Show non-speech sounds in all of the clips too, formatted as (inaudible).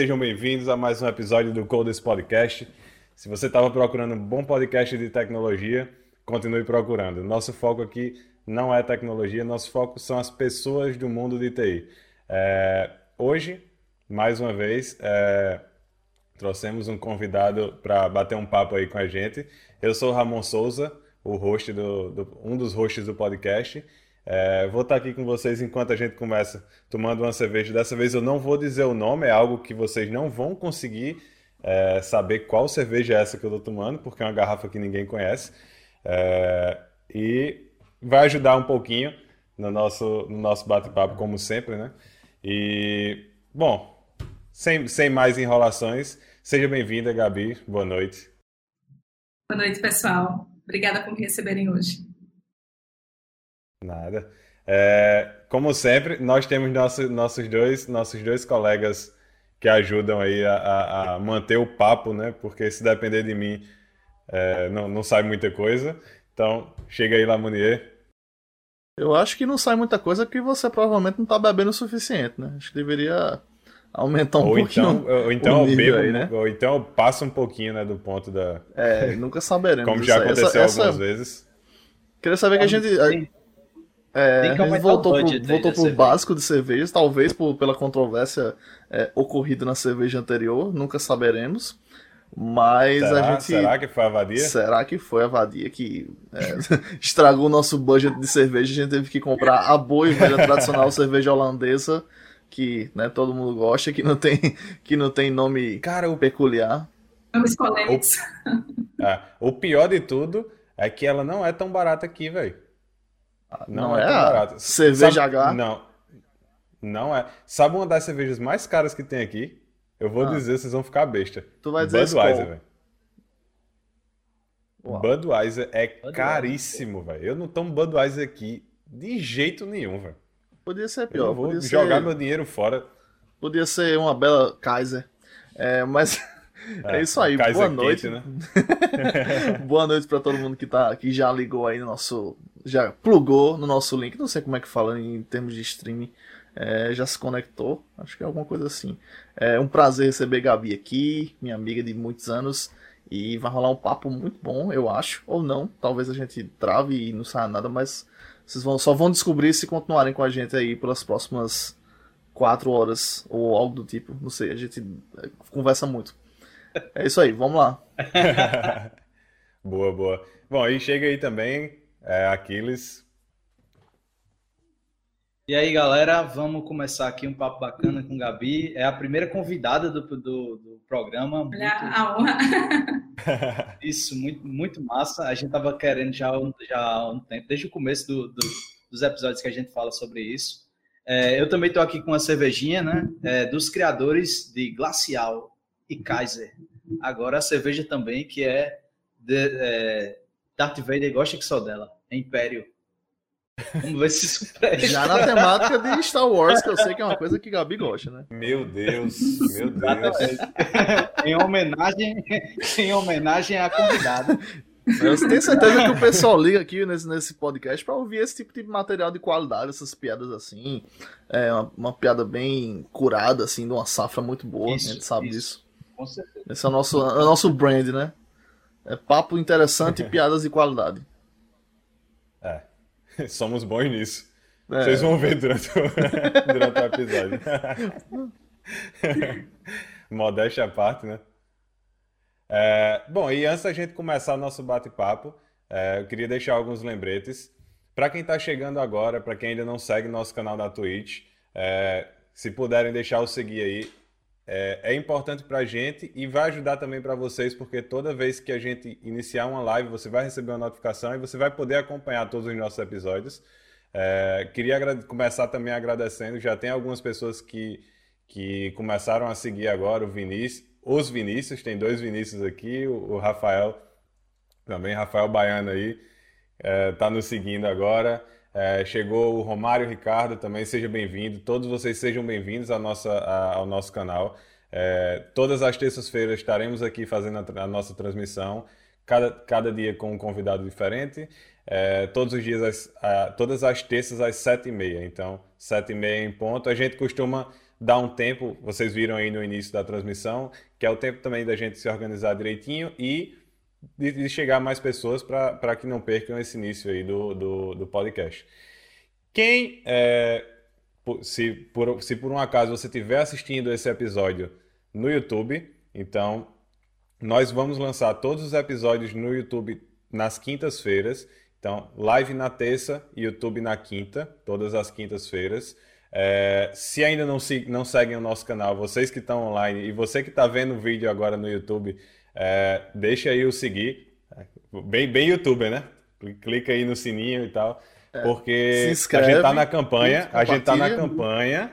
sejam bem-vindos a mais um episódio do Codes Podcast. Se você estava procurando um bom podcast de tecnologia, continue procurando. Nosso foco aqui não é tecnologia, nosso foco são as pessoas do mundo de TI. É, hoje, mais uma vez, é, trouxemos um convidado para bater um papo aí com a gente. Eu sou o Ramon Souza, o host do, do um dos hosts do podcast. É, vou estar aqui com vocês enquanto a gente começa tomando uma cerveja. Dessa vez eu não vou dizer o nome, é algo que vocês não vão conseguir é, saber qual cerveja é essa que eu estou tomando, porque é uma garrafa que ninguém conhece. É, e vai ajudar um pouquinho no nosso, no nosso bate-papo, como sempre, né? E, bom, sem, sem mais enrolações, seja bem-vinda, Gabi. Boa noite. Boa noite, pessoal. Obrigada por me receberem hoje. Nada. É, como sempre, nós temos nosso, nossos, dois, nossos dois colegas que ajudam aí a, a, manter o papo, né? Porque se depender de mim, é, não, não sai muita coisa. Então, chega aí, Lamounier. Eu acho que não sai muita coisa porque você provavelmente não está bebendo o suficiente, né? Acho que deveria aumentar um ou pouquinho. Então, ou então eu bebo, aí, né? Ou então eu passo um pouquinho, né, do ponto da. É, nunca saberemos. Como já aconteceu essa, algumas essa... vezes. Queria saber que a gente. É, gente voltou pro, voltou pro básico de cervejas, talvez por, pela controvérsia é, ocorrida na cerveja anterior, nunca saberemos. Mas será, a gente. Será que foi a vadia? Será que foi a vadia que é, (laughs) estragou o nosso budget de cerveja? A gente teve que comprar a boa e velha tradicional cerveja holandesa, que né, todo mundo gosta, que não tem, que não tem nome Cara, o... peculiar. Nomes polêmicos. O... É, o pior de tudo é que ela não é tão barata aqui, velho. Não, não é, é barata. Cerveja Sabe, H? Não. Não é. Sabe uma das cervejas mais caras que tem aqui? Eu vou ah. dizer, vocês vão ficar besta. Tu vai dizer Budweiser, velho. Budweiser é Budweiser. caríssimo, velho. Eu não tomo Budweiser aqui de jeito nenhum, velho. Podia ser pior. Eu vou jogar ser... meu dinheiro fora. Podia ser uma bela Kaiser. É, mas (laughs) é, é isso aí. (laughs) Boa noite. Quente, né? Boa noite para todo mundo que tá que já ligou aí no nosso já plugou no nosso link, não sei como é que fala em termos de streaming, é, já se conectou, acho que é alguma coisa assim. É um prazer receber Gabi aqui, minha amiga de muitos anos, e vai rolar um papo muito bom, eu acho, ou não, talvez a gente trave e não saia nada, mas vocês vão, só vão descobrir se continuarem com a gente aí pelas próximas quatro horas, ou algo do tipo, não sei, a gente é, conversa muito. É isso aí, vamos lá. (laughs) boa, boa. Bom, e chega aí também é, Aquiles. E aí, galera, vamos começar aqui um papo bacana com Gabi. É a primeira convidada do, do, do programa. Muito... A honra. (laughs) Isso, muito, muito massa. A gente estava querendo já, já há um tempo, desde o começo do, do, dos episódios que a gente fala sobre isso. É, eu também estou aqui com uma cervejinha, né? É, dos criadores de Glacial e Kaiser. Agora a cerveja também, que é, de, é Darth Vader gosta que só dela. É Império. Vamos ver se isso presta. Já na temática de Star Wars, que eu sei que é uma coisa que Gabi gosta, né? Meu Deus, meu Deus. em homenagem, em homenagem à convidada. Eu tenho certeza que o pessoal liga aqui nesse, nesse podcast para ouvir esse tipo de material de qualidade, essas piadas assim. É uma, uma piada bem curada, assim, de uma safra muito boa, isso, a gente sabe isso. disso. Com certeza. Esse é o nosso, é o nosso brand, né? É papo interessante e (laughs) piadas de qualidade. É, (laughs) somos bons nisso. É. Vocês vão ver durante o, (laughs) durante o episódio. Modéstia à parte, né? É, bom, e antes da gente começar o nosso bate-papo, é, eu queria deixar alguns lembretes. Para quem está chegando agora, para quem ainda não segue nosso canal da Twitch, é, se puderem deixar o seguir aí, é, é importante para a gente e vai ajudar também para vocês, porque toda vez que a gente iniciar uma live, você vai receber uma notificação e você vai poder acompanhar todos os nossos episódios. É, queria começar também agradecendo, já tem algumas pessoas que, que começaram a seguir agora, o Vinícius, os Vinícius, tem dois Vinícius aqui, o, o Rafael, também Rafael Baiano aí, está é, nos seguindo agora. É, chegou o Romário Ricardo também, seja bem-vindo. Todos vocês sejam bem-vindos ao nosso canal. É, todas as terças-feiras estaremos aqui fazendo a, a, nossa transmissão, cada, cada dia com um convidado diferente. É, todos os dias, a, todas as terças às sete e meia. Então, sete e meia em ponto. A gente costuma dar um tempo, vocês viram aí no início da transmissão, que é o tempo também da gente se organizar direitinho e de, de chegar mais pessoas para que não percam esse início aí do, do, do podcast. Quem, é, se, por, se por um acaso você estiver assistindo esse episódio no YouTube, então nós vamos lançar todos os episódios no YouTube nas quintas-feiras. Então, live na terça, YouTube na quinta, todas as quintas-feiras. É, se ainda não, se, não seguem o nosso canal, vocês que estão online e você que está vendo o vídeo agora no YouTube, é, deixa aí o seguir. Bem, bem youtuber, né? Clica aí no sininho e tal. É, porque inscreve, a gente está na campanha. A gente está na campanha.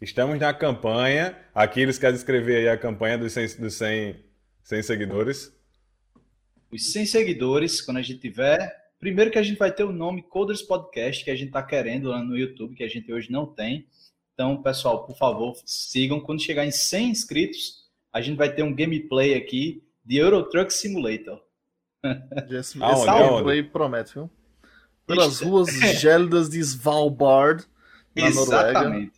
Estamos na campanha. Aqui eles querem escrever aí a campanha dos 100, dos 100, 100 seguidores. Os 100 seguidores, quando a gente tiver. Primeiro que a gente vai ter o nome Coders Podcast, que a gente está querendo lá no YouTube, que a gente hoje não tem. Então, pessoal, por favor, sigam. Quando chegar em 100 inscritos, a gente vai ter um gameplay aqui de Euro Truck Simulator. (laughs) Esse, esse gameplay promete, viu? Pelas ruas (laughs) gélidas de Svalbard, na Exatamente. Noruega.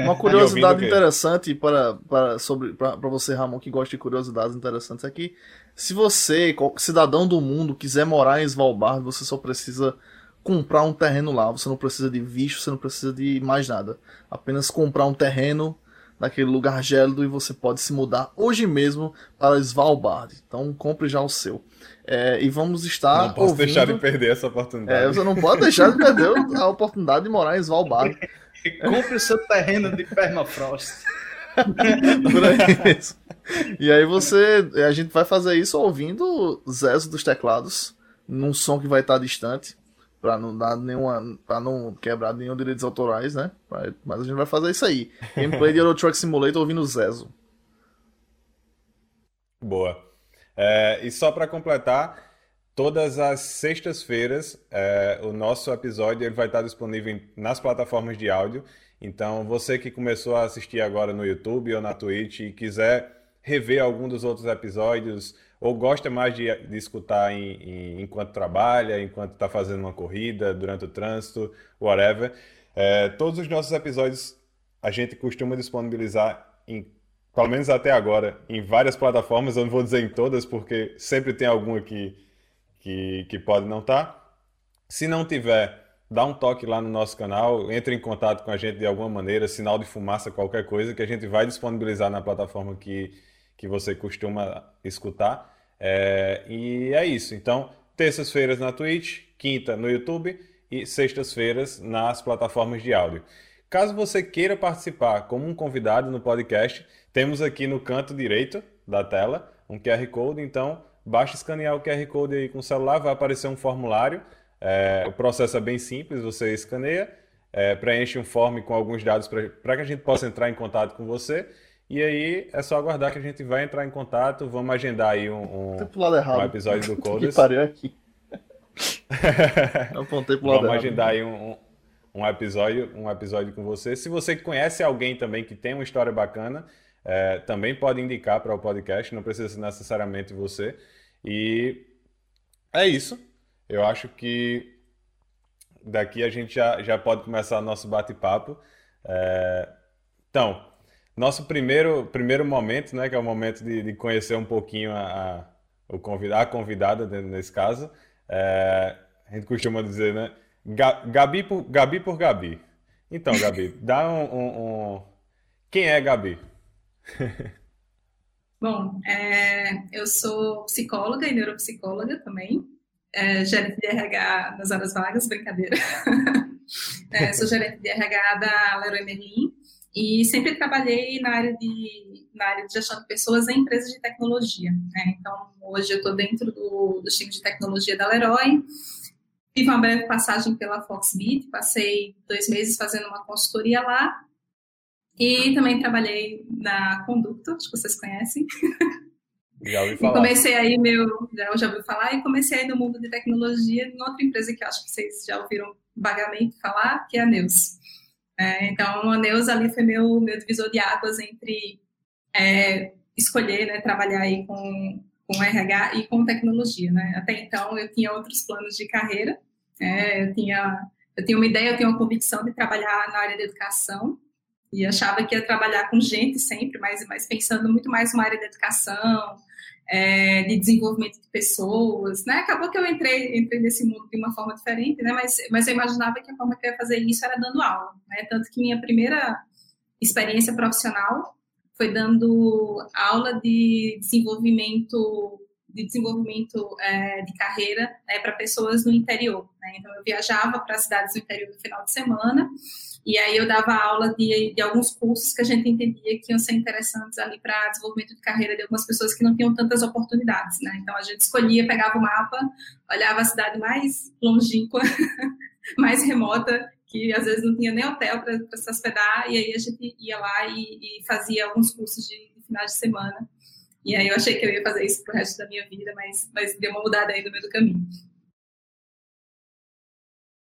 Uma (laughs) curiosidade interessante para, para, sobre, para, para você, Ramon, que gosta de curiosidades interessantes, é que se você, cidadão do mundo, quiser morar em Svalbard, você só precisa comprar um terreno lá. Você não precisa de visto, você não precisa de mais nada. Apenas comprar um terreno naquele lugar gélido e você pode se mudar hoje mesmo para Svalbard. Então compre já o seu. É, e vamos estar. Não posso ouvindo... deixar de perder essa oportunidade. É, você não pode deixar de perder a oportunidade de morar em Svalbard. (laughs) compre o seu terreno de permafrost. (laughs) e aí você. A gente vai fazer isso ouvindo Zezo dos teclados, num som que vai estar distante para não dar nenhuma, para não quebrar nenhum direitos autorais, né? Mas a gente vai fazer isso aí. (laughs) Gameplay de Euro Truck Simulator ouvindo Zezo. Boa. É, e só para completar, todas as sextas-feiras é, o nosso episódio ele vai estar disponível nas plataformas de áudio. Então, você que começou a assistir agora no YouTube ou na Twitch e quiser rever algum dos outros episódios ou gosta mais de, de escutar em, em, enquanto trabalha, enquanto está fazendo uma corrida, durante o trânsito, whatever. É, todos os nossos episódios a gente costuma disponibilizar, em, pelo menos até agora, em várias plataformas. Eu não vou dizer em todas, porque sempre tem alguma que, que, que pode não estar. Tá. Se não tiver, dá um toque lá no nosso canal, entre em contato com a gente de alguma maneira, sinal de fumaça, qualquer coisa, que a gente vai disponibilizar na plataforma que, que você costuma escutar. É, e é isso. Então, terças-feiras na Twitch, quinta no YouTube e sextas-feiras nas plataformas de áudio. Caso você queira participar como um convidado no podcast, temos aqui no canto direito da tela um QR Code. Então, basta escanear o QR Code aí com o celular, vai aparecer um formulário. É, o processo é bem simples, você escaneia, é, preenche um form com alguns dados para que a gente possa entrar em contato com você e aí é só aguardar que a gente vai entrar em contato. Vamos agendar aí um, um, um episódio do Coders. (laughs) que pariu aqui. (laughs) apontei pro lado Vamos agendar aí um, um, episódio, um episódio com você. Se você conhece alguém também que tem uma história bacana, é, também pode indicar para o podcast, não precisa ser necessariamente você. E é isso. Eu acho que daqui a gente já, já pode começar o nosso bate-papo. É, então, nosso primeiro, primeiro momento, né, que é o momento de, de conhecer um pouquinho a, a, o convidado, a convidada nesse caso, é, a gente costuma dizer, né, Gabi por Gabi. Por Gabi. Então, Gabi, (laughs) dá um, um, um... Quem é Gabi? (laughs) Bom, é, eu sou psicóloga e neuropsicóloga também, é, gerente de RH nas horas vagas, brincadeira. (laughs) é, sou gerente de RH da Leroy Merlin, e sempre trabalhei na área de, na área de gestão de pessoas em empresas de tecnologia. Né? Então, hoje eu estou dentro do, do time de tecnologia da Leroy. Tive uma breve passagem pela Foxbit, passei dois meses fazendo uma consultoria lá. E também trabalhei na Conducto, acho que vocês conhecem. Já ouvi falar. E comecei aí meu, já, já ouvi falar, e comecei aí no mundo de tecnologia em outra empresa que acho que vocês já ouviram vagamente falar, que é a Neus. É, então, a Neuza ali foi meu, meu divisor de águas entre é, escolher né, trabalhar aí com, com RH e com tecnologia. Né? Até então, eu tinha outros planos de carreira, é, eu, tinha, eu tinha uma ideia, eu tinha uma convicção de trabalhar na área de educação, e achava que ia trabalhar com gente sempre, mas, mas pensando muito mais numa área de educação, é, de desenvolvimento de pessoas, né? Acabou que eu entrei, entrei nesse mundo de uma forma diferente, né? Mas, mas eu imaginava que a forma que eu ia fazer isso era dando aula, né? Tanto que minha primeira experiência profissional foi dando aula de desenvolvimento de desenvolvimento é, de carreira né, para pessoas no interior. Né? Então eu viajava para cidades do interior no final de semana e aí eu dava aula de, de alguns cursos que a gente entendia que iam ser interessantes ali para desenvolvimento de carreira de algumas pessoas que não tinham tantas oportunidades, né? Então a gente escolhia, pegava o mapa, olhava a cidade mais longínqua, (laughs) mais remota, que às vezes não tinha nem hotel para se hospedar, e aí a gente ia lá e, e fazia alguns cursos de, de final de semana. E aí eu achei que eu ia fazer isso pro resto da minha vida, mas, mas deu uma mudada aí no meio do caminho.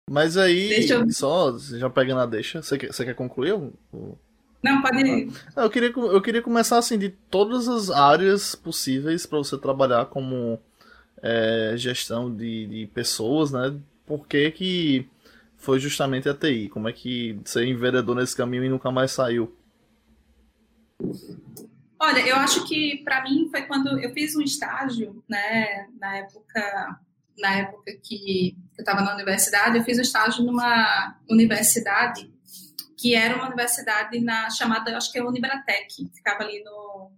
Mas aí, eu... só já pegando a deixa, você quer, você quer concluir? O... Não, pode ir. Ah, eu, queria, eu queria começar assim, de todas as áreas possíveis para você trabalhar como é, gestão de, de pessoas, né? Por que, que foi justamente a TI? Como é que você enveredou nesse caminho e nunca mais saiu? Olha, eu acho que para mim foi quando eu fiz um estágio, né, na época na época que eu estava na universidade, eu fiz um estágio numa universidade que era uma universidade na chamada, acho que é Unibratec, ficava ali no,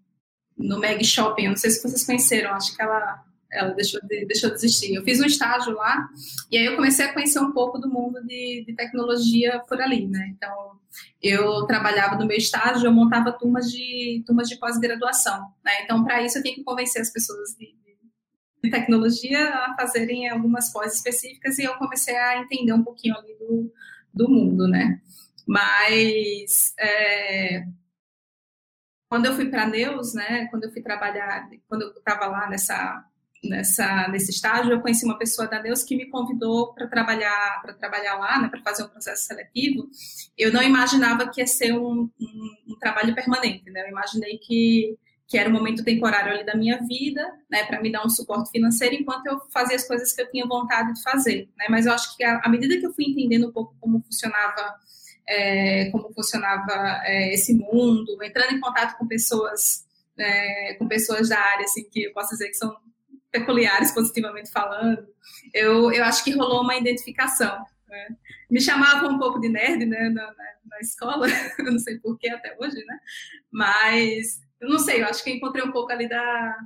no Meg Shopping, eu não sei se vocês conheceram, acho que ela, ela deixou, de, deixou de existir. Eu fiz um estágio lá e aí eu comecei a conhecer um pouco do mundo de, de tecnologia por ali, né? Então, eu trabalhava no meu estágio, eu montava turmas de, turmas de pós-graduação, né? Então, para isso eu tinha que convencer as pessoas de, de tecnologia a fazerem algumas pós específicas e eu comecei a entender um pouquinho ali do, do mundo, né? Mas é, quando eu fui para Neus, né? Quando eu fui trabalhar, quando eu estava lá nessa nessa nesse estágio, eu conheci uma pessoa da Neus que me convidou para trabalhar para trabalhar lá, né? Para fazer um processo seletivo. Eu não imaginava que ia ser um, um, um trabalho permanente, né? Eu imaginei que que era um momento temporário ali da minha vida, né, para me dar um suporte financeiro enquanto eu fazia as coisas que eu tinha vontade de fazer, né? Mas eu acho que à medida que eu fui entendendo um pouco como funcionava, é, como funcionava é, esse mundo, entrando em contato com pessoas, é, com pessoas da área, assim, que eu posso dizer que são peculiares positivamente falando, eu, eu acho que rolou uma identificação. Né? Me chamavam um pouco de nerd, né, na, na, na escola, (laughs) eu não sei porquê até hoje, né? Mas eu não sei, eu acho que encontrei um pouco ali da,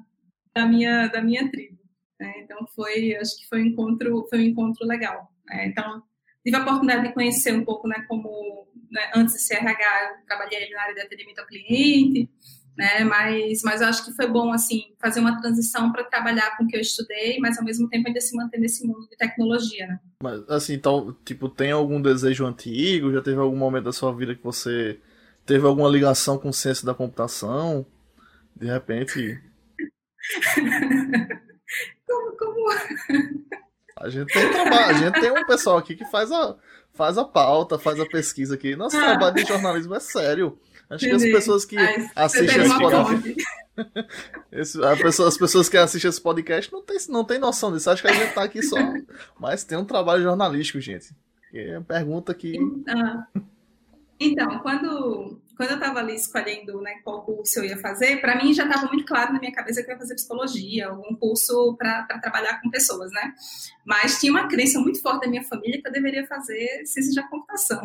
da, minha, da minha tribo. Né? Então foi, acho que foi um encontro, foi um encontro legal. Né? Então tive a oportunidade de conhecer um pouco, né, como né, antes de CRH, eu trabalhei na área de atendimento ao cliente, né, mas, mas eu acho que foi bom, assim, fazer uma transição para trabalhar com o que eu estudei, mas ao mesmo tempo ainda se manter nesse mundo de tecnologia, né. Mas, assim, então, tipo, tem algum desejo antigo? Já teve algum momento da sua vida que você teve alguma ligação com ciência da computação? De repente. (laughs) como, como? A gente tem trabalho, a gente tem um pessoal aqui que faz a, faz a pauta, faz a pesquisa aqui. Nosso ah. trabalho de jornalismo é sério. Acho que as pessoas que Ai, assistem esse podcast. (laughs) pessoa, as pessoas que assistem esse podcast não tem, não tem noção disso. Acho que a gente tá aqui só. Mas tem um trabalho jornalístico, gente. É uma pergunta que. Ah. Então, quando, quando eu estava ali escolhendo né, qual curso eu ia fazer, para mim já estava muito claro na minha cabeça que eu ia fazer psicologia, algum curso para trabalhar com pessoas, né? Mas tinha uma crença muito forte da minha família que eu deveria fazer ciência da computação.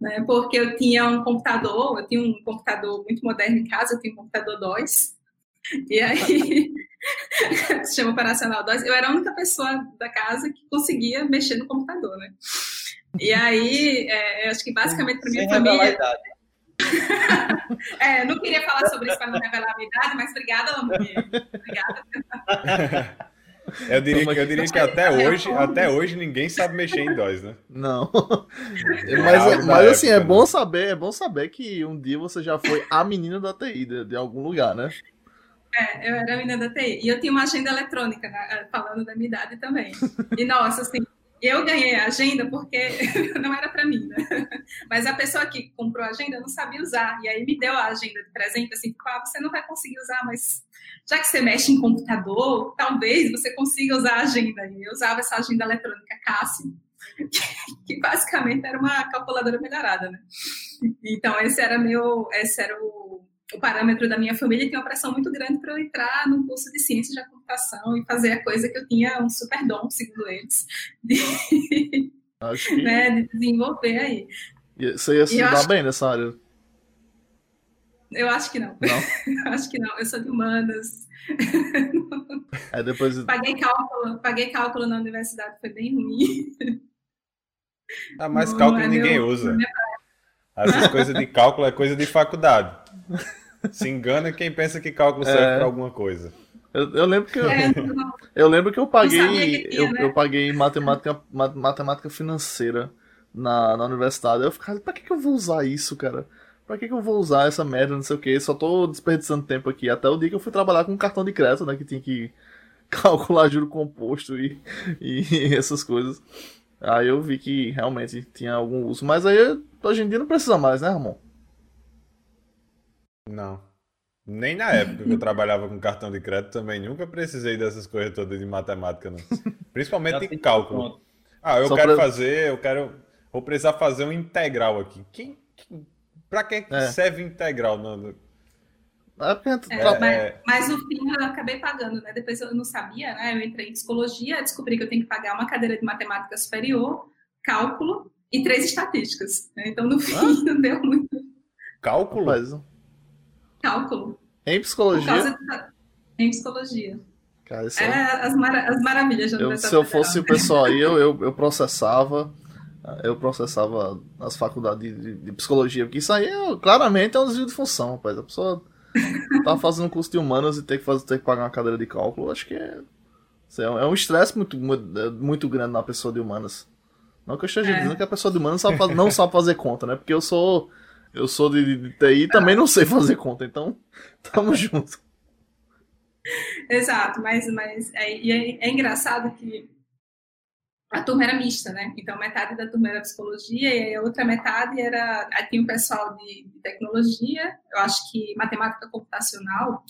Né? Porque eu tinha um computador, eu tinha um computador muito moderno em casa, eu tinha um computador DOS, e aí, (laughs) chama operacional DOS, eu era a única pessoa da casa que conseguia mexer no computador, né? E aí, é, eu acho que basicamente para minha Sem família. (laughs) é, não queria falar sobre isso para não revelar a minha idade, mas obrigada, Lamborghini. Obrigada. (laughs) Eu diria, que, eu diria que até hoje, até hoje ninguém sabe mexer em DOS, né? Não. mas, é, mas assim, é bom né? saber, é bom saber que um dia você já foi a menina da TI de, de algum lugar, né? É, eu era a menina da TI. E eu tinha uma agenda eletrônica, né, falando da minha idade também. E nossa, assim, eu ganhei a agenda porque (laughs) não era para mim, né? Mas a pessoa que comprou a agenda não sabia usar. E aí me deu a agenda de presente, assim, ah, você não vai conseguir usar, mas já que você mexe em computador, talvez você consiga usar a agenda. E eu usava essa agenda eletrônica Cássio. que basicamente era uma calculadora melhorada, né? Então esse era meu, esse era o, o parâmetro da minha família, tem uma pressão muito grande para eu entrar no curso de ciência da computação e fazer a coisa que eu tinha um super dom, segundo eles, de, Acho (laughs) que... né, de desenvolver aí. Você ia se dar acho... bem nessa área? Eu acho que não. não? (laughs) acho que não. Eu sou de humanas. (laughs) É, depois... paguei, cálculo, paguei cálculo na universidade, foi bem ruim. Ah, mas cálculo é ninguém meu, usa. Essas coisas de cálculo é coisa de faculdade. Se engana quem pensa que cálculo serve é... para alguma coisa. Eu, eu, lembro que eu, é, eu lembro que eu paguei que tinha, eu, né? eu, paguei matemática matemática financeira na, na universidade. Eu ficava, pra que, que eu vou usar isso, cara? Pra que, que eu vou usar essa merda, não sei o que? Só tô desperdiçando tempo aqui. Até o dia que eu fui trabalhar com cartão de crédito, né? Que tinha que (laughs) calcular juro composto e, e (laughs) essas coisas. Aí eu vi que realmente tinha algum uso. Mas aí hoje em dia não precisa mais, né, Ramon? Não. Nem na época que eu trabalhava com cartão de crédito também nunca precisei dessas coisas todas de matemática, não. (laughs) Principalmente em cálculo. Ah, eu Só quero pra... fazer, eu quero. Vou precisar fazer um integral aqui. Quem, quem, pra que é. serve integral? Não, é, é, mas, mas, no fim eu acabei pagando, né? Depois eu não sabia, né? Eu entrei em psicologia, descobri que eu tenho que pagar uma cadeira de matemática superior, cálculo e três estatísticas. Né? Então no fim ah? (laughs) não deu muito. Cálculo? Cálculo. Em psicologia? Em psicologia. Cara, é... é as, mara... as maravilhas eu, Se eu fosse o pessoal aí, eu, eu, eu processava eu processava as faculdades de, de, de, psicologia, porque isso aí é, claramente é um desvio de função, rapaz. A pessoa tá (laughs) fazendo um curso de humanas e ter que, fazer, ter que pagar uma cadeira de cálculo, acho que é, é um estresse muito, muito grande na pessoa de humanas. Não que eu esteja é. dizendo que a pessoa de humanas não sabe fazer conta, né? Porque eu sou eu sou de, de TI e também não sei fazer conta, então (laughs) tamo junto. Exato, mas, mas é, é, é engraçado que a turma era mista, né? Então, metade da turma era psicologia e a outra metade era. Aí tinha o pessoal de, de, tecnologia, eu acho que matemática computacional.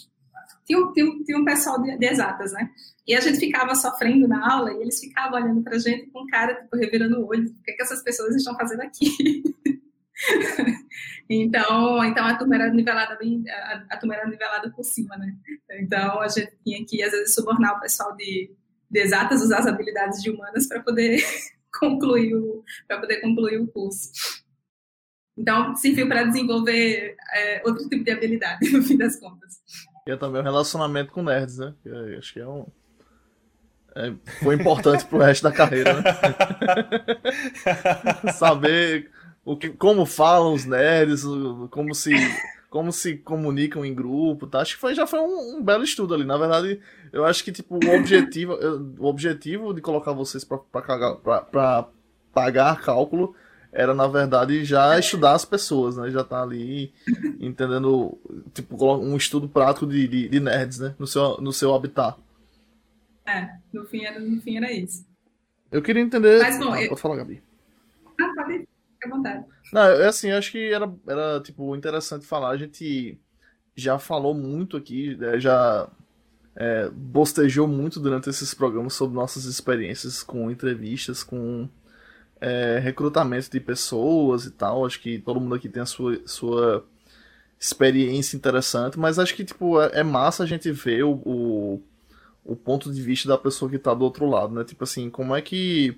Tinha, tinha, tinha um pessoal de, de, exatas, né? E a gente ficava sofrendo na aula e eles ficavam olhando pra gente com cara, tipo, revirando o olho. O que, é que essas pessoas estão fazendo aqui? (laughs) (laughs) então, então a turma era nivelada bem, a, a turma era nivelada por cima, né? Então a gente tinha que às vezes subornar o pessoal de de exatas usar as habilidades de humanas para poder (laughs) concluir o para poder concluir o curso. Então, serviu para desenvolver é, outro tipo de habilidade, (laughs) no fim das contas. E é também o relacionamento com nerds, né? Eu acho que é um. É, foi importante pro resto da carreira, né? Saber o que, como falam os nerds, como se como se comunicam em grupo, tá? Acho que foi, já foi um, um belo estudo ali. Na verdade, eu acho que tipo o objetivo, o objetivo de colocar vocês para pagar cálculo era na verdade já estudar as pessoas, né? Já tá ali entendendo tipo um estudo prático de, de, de nerds, né? No seu no seu habitat. É, no fim era no fim era isso. Eu queria entender. Mas bom, ah, eu... pode falar, Gabi. Ah, pode. À vontade. Não, é assim, acho que era, era tipo interessante falar. A gente já falou muito aqui, né, já é, bostejou muito durante esses programas sobre nossas experiências com entrevistas, com é, recrutamento de pessoas e tal. Acho que todo mundo aqui tem a sua, sua experiência interessante, mas acho que tipo, é, é massa a gente ver o, o, o, ponto de vista da pessoa que está do outro lado, né? Tipo assim, como é que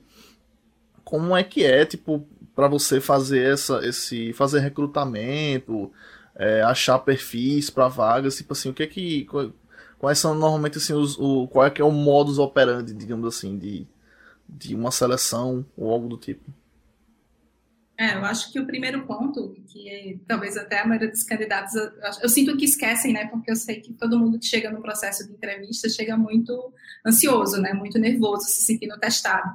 como é que é, tipo, para você fazer essa, esse, fazer recrutamento, é, achar perfis para vagas, tipo assim, o que é que, quais são normalmente assim os, o, qual é que é o modus operandi, digamos assim, de, de uma seleção ou algo do tipo? É, eu acho que o primeiro ponto, que talvez até a maioria dos candidatos, eu, eu, sinto que esquecem, né? Porque eu sei que todo mundo que chega no processo de entrevista chega muito ansioso, né? Muito nervoso, se sentindo testado.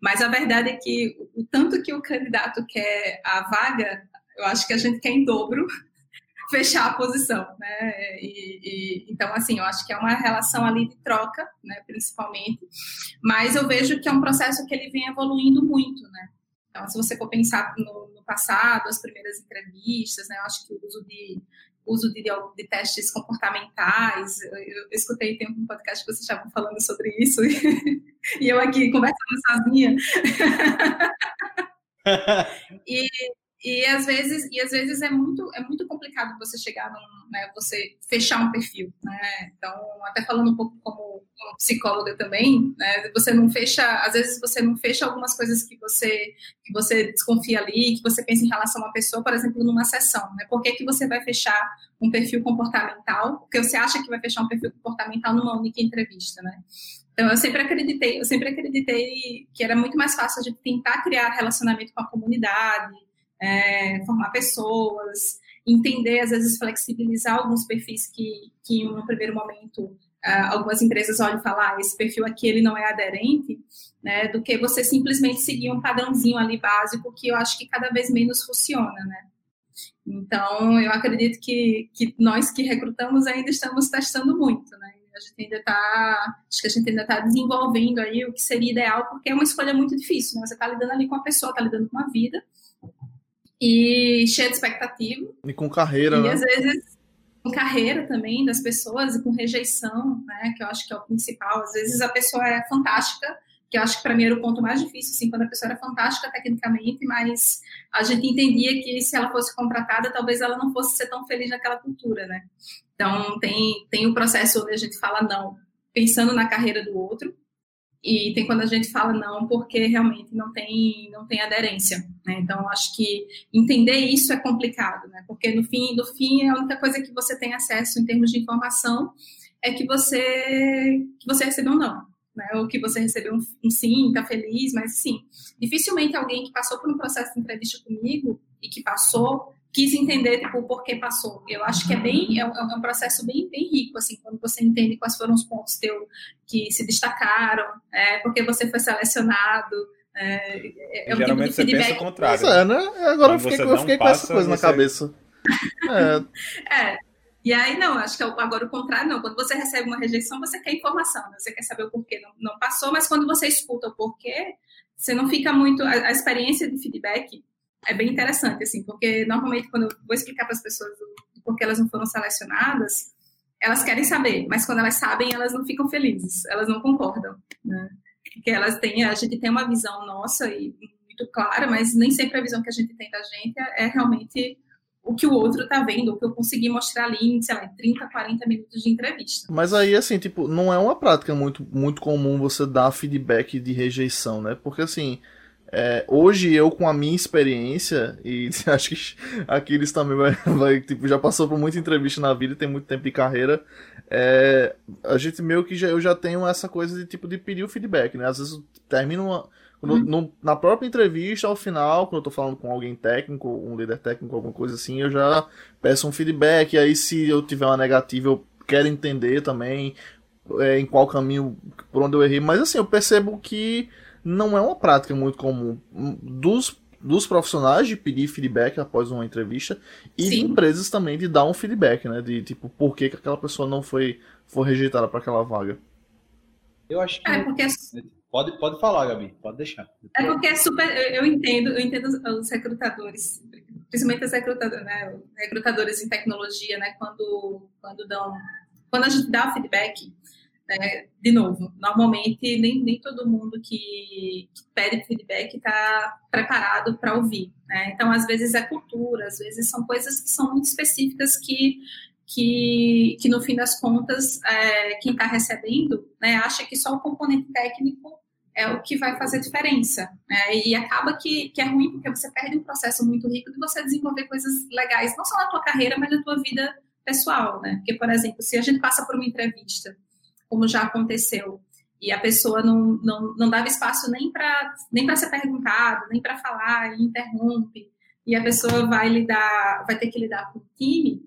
Mas a verdade é que o tanto que o candidato quer a vaga, eu acho que a gente quer em dobro (laughs) fechar a posição, né? E, e, então, assim, eu acho que é uma relação ali de troca, né? Principalmente. Mas eu vejo que é um processo que ele vem evoluindo muito, né? Então, se você for pensar no, no passado, as primeiras entrevistas, né, eu acho que o uso de, uso de, de testes comportamentais. Eu, eu, escutei tem um podcast que vocês estavam falando sobre isso e, (laughs) e eu aqui conversando sozinha. (laughs) e, e às vezes, e às vezes é muito, é muito complicado você chegar num, né, você fechar um perfil, né? Então, até falando um pouco como, como, psicóloga também, né, você não fecha, às vezes você não fecha algumas coisas que você que você desconfia ali, que você pensa em relação a uma pessoa, por exemplo, numa sessão, né? Por que, que você vai fechar um perfil comportamental? Porque você acha que vai fechar um perfil comportamental numa única entrevista, né? Então, eu sempre acreditei, eu sempre acreditei que era muito mais fácil de tentar criar relacionamento com a comunidade, é, formar pessoas, entender, às vezes, flexibilizar alguns perfis que, que um primeiro momento, uh, algumas empresas olham e falam, ah, esse perfil aqui ele não é aderente, né, do que você simplesmente seguir um padrãozinho ali básico que eu acho que cada vez menos funciona, né. Então, eu acredito que, que nós que recrutamos ainda estamos testando muito, né, a gente ainda está, acho que a gente ainda está desenvolvendo aí o que seria ideal, porque é uma escolha muito difícil, né? Você está lidando ali com a pessoa, está lidando com a vida, e cheia de expectativa. E com carreira, e, né? E às vezes com carreira também das pessoas e com rejeição, né? Que eu acho que é o principal. Às vezes a pessoa é fantástica, que eu acho que para mim era o ponto mais difícil, assim, quando a pessoa era fantástica tecnicamente, mas a gente entendia que se ela fosse contratada, talvez ela não fosse ser tão feliz naquela cultura, né? Então tem tem o processo onde a gente fala não, pensando na carreira do outro, e tem quando a gente fala não porque realmente não tem não tem aderência né? então acho que entender isso é complicado né porque no fim do fim a única coisa que você tem acesso em termos de informação é que você que você recebeu um não né? ou que você recebeu um, um sim está feliz mas sim dificilmente alguém que passou por um processo de entrevista comigo e que passou quis entender tipo, o porquê passou. Eu acho que é bem é um, é um, processo bem, bem rico assim quando você entende quais foram os pontos teu que se destacaram, é, porque você foi selecionado. É, é um Geralmente tipo você pensa o contrário. Pois é, né? Agora eu fiquei, eu fiquei com essa coisa você... na cabeça. (laughs) é. é. E aí, não, acho que agora o contrário, não. Quando você recebe uma rejeição, você quer informação, né? você quer saber o porquê não, não passou, mas quando você escuta o porquê, você não fica muito. A, a experiência de feedback é bem interessante, assim, porque normalmente quando eu vou explicar para as pessoas por que elas não foram selecionadas, elas querem saber, mas quando elas sabem, elas não ficam felizes, elas não concordam, né? Porque elas têm, a gente tem uma visão nossa e muito clara, mas nem sempre a visão que a gente tem da gente é, é realmente o que o outro tá vendo, o que eu consegui mostrar ali em, sei lá, 30, 40 minutos de entrevista. Mas aí, assim, tipo, não é uma prática muito, muito comum você dar feedback de rejeição, né? Porque, assim, é, hoje eu com a minha experiência, e (laughs) acho que Aquiles também vai, vai, tipo, já passou por muita entrevista na vida tem muito tempo de carreira, é, a gente meio que já, eu já tenho essa coisa de tipo de pedir o feedback, né? Às vezes eu termino uma, uhum. no, na própria entrevista, ao final, quando eu tô falando com alguém técnico, um líder técnico, alguma coisa assim, eu já peço um feedback, e aí se eu tiver uma negativa, eu quero entender também é, em qual caminho, por onde eu errei, mas assim, eu percebo que não é uma prática muito comum dos, dos profissionais de pedir feedback após uma entrevista e Sim. de empresas também de dar um feedback, né? De tipo, por que, que aquela pessoa não foi, foi rejeitada para aquela vaga. Eu acho que. É porque... Pode, pode falar, Gabi, pode deixar. É porque é super. Eu entendo, eu entendo os recrutadores, principalmente os recrutadores, né, recrutadores em tecnologia, né? Quando, quando dão. Quando a gente dá o feedback, né? De novo, normalmente nem, nem todo mundo que, que pede feedback está preparado para ouvir. Né? Então, às vezes é cultura, às vezes são coisas que são muito específicas que, que, que no fim das contas, é, quem está recebendo né, acha que só o componente técnico é o que vai fazer diferença. Né? E acaba que, que é ruim, porque você perde um processo muito rico de você desenvolver coisas legais, não só na tua carreira, mas na tua vida pessoal. Né? Porque, por exemplo, se a gente passa por uma entrevista como já aconteceu. E a pessoa não, não, não dava espaço nem para nem ser perguntado, nem para falar, e interrompe. E a pessoa vai lidar, vai ter que lidar com o time.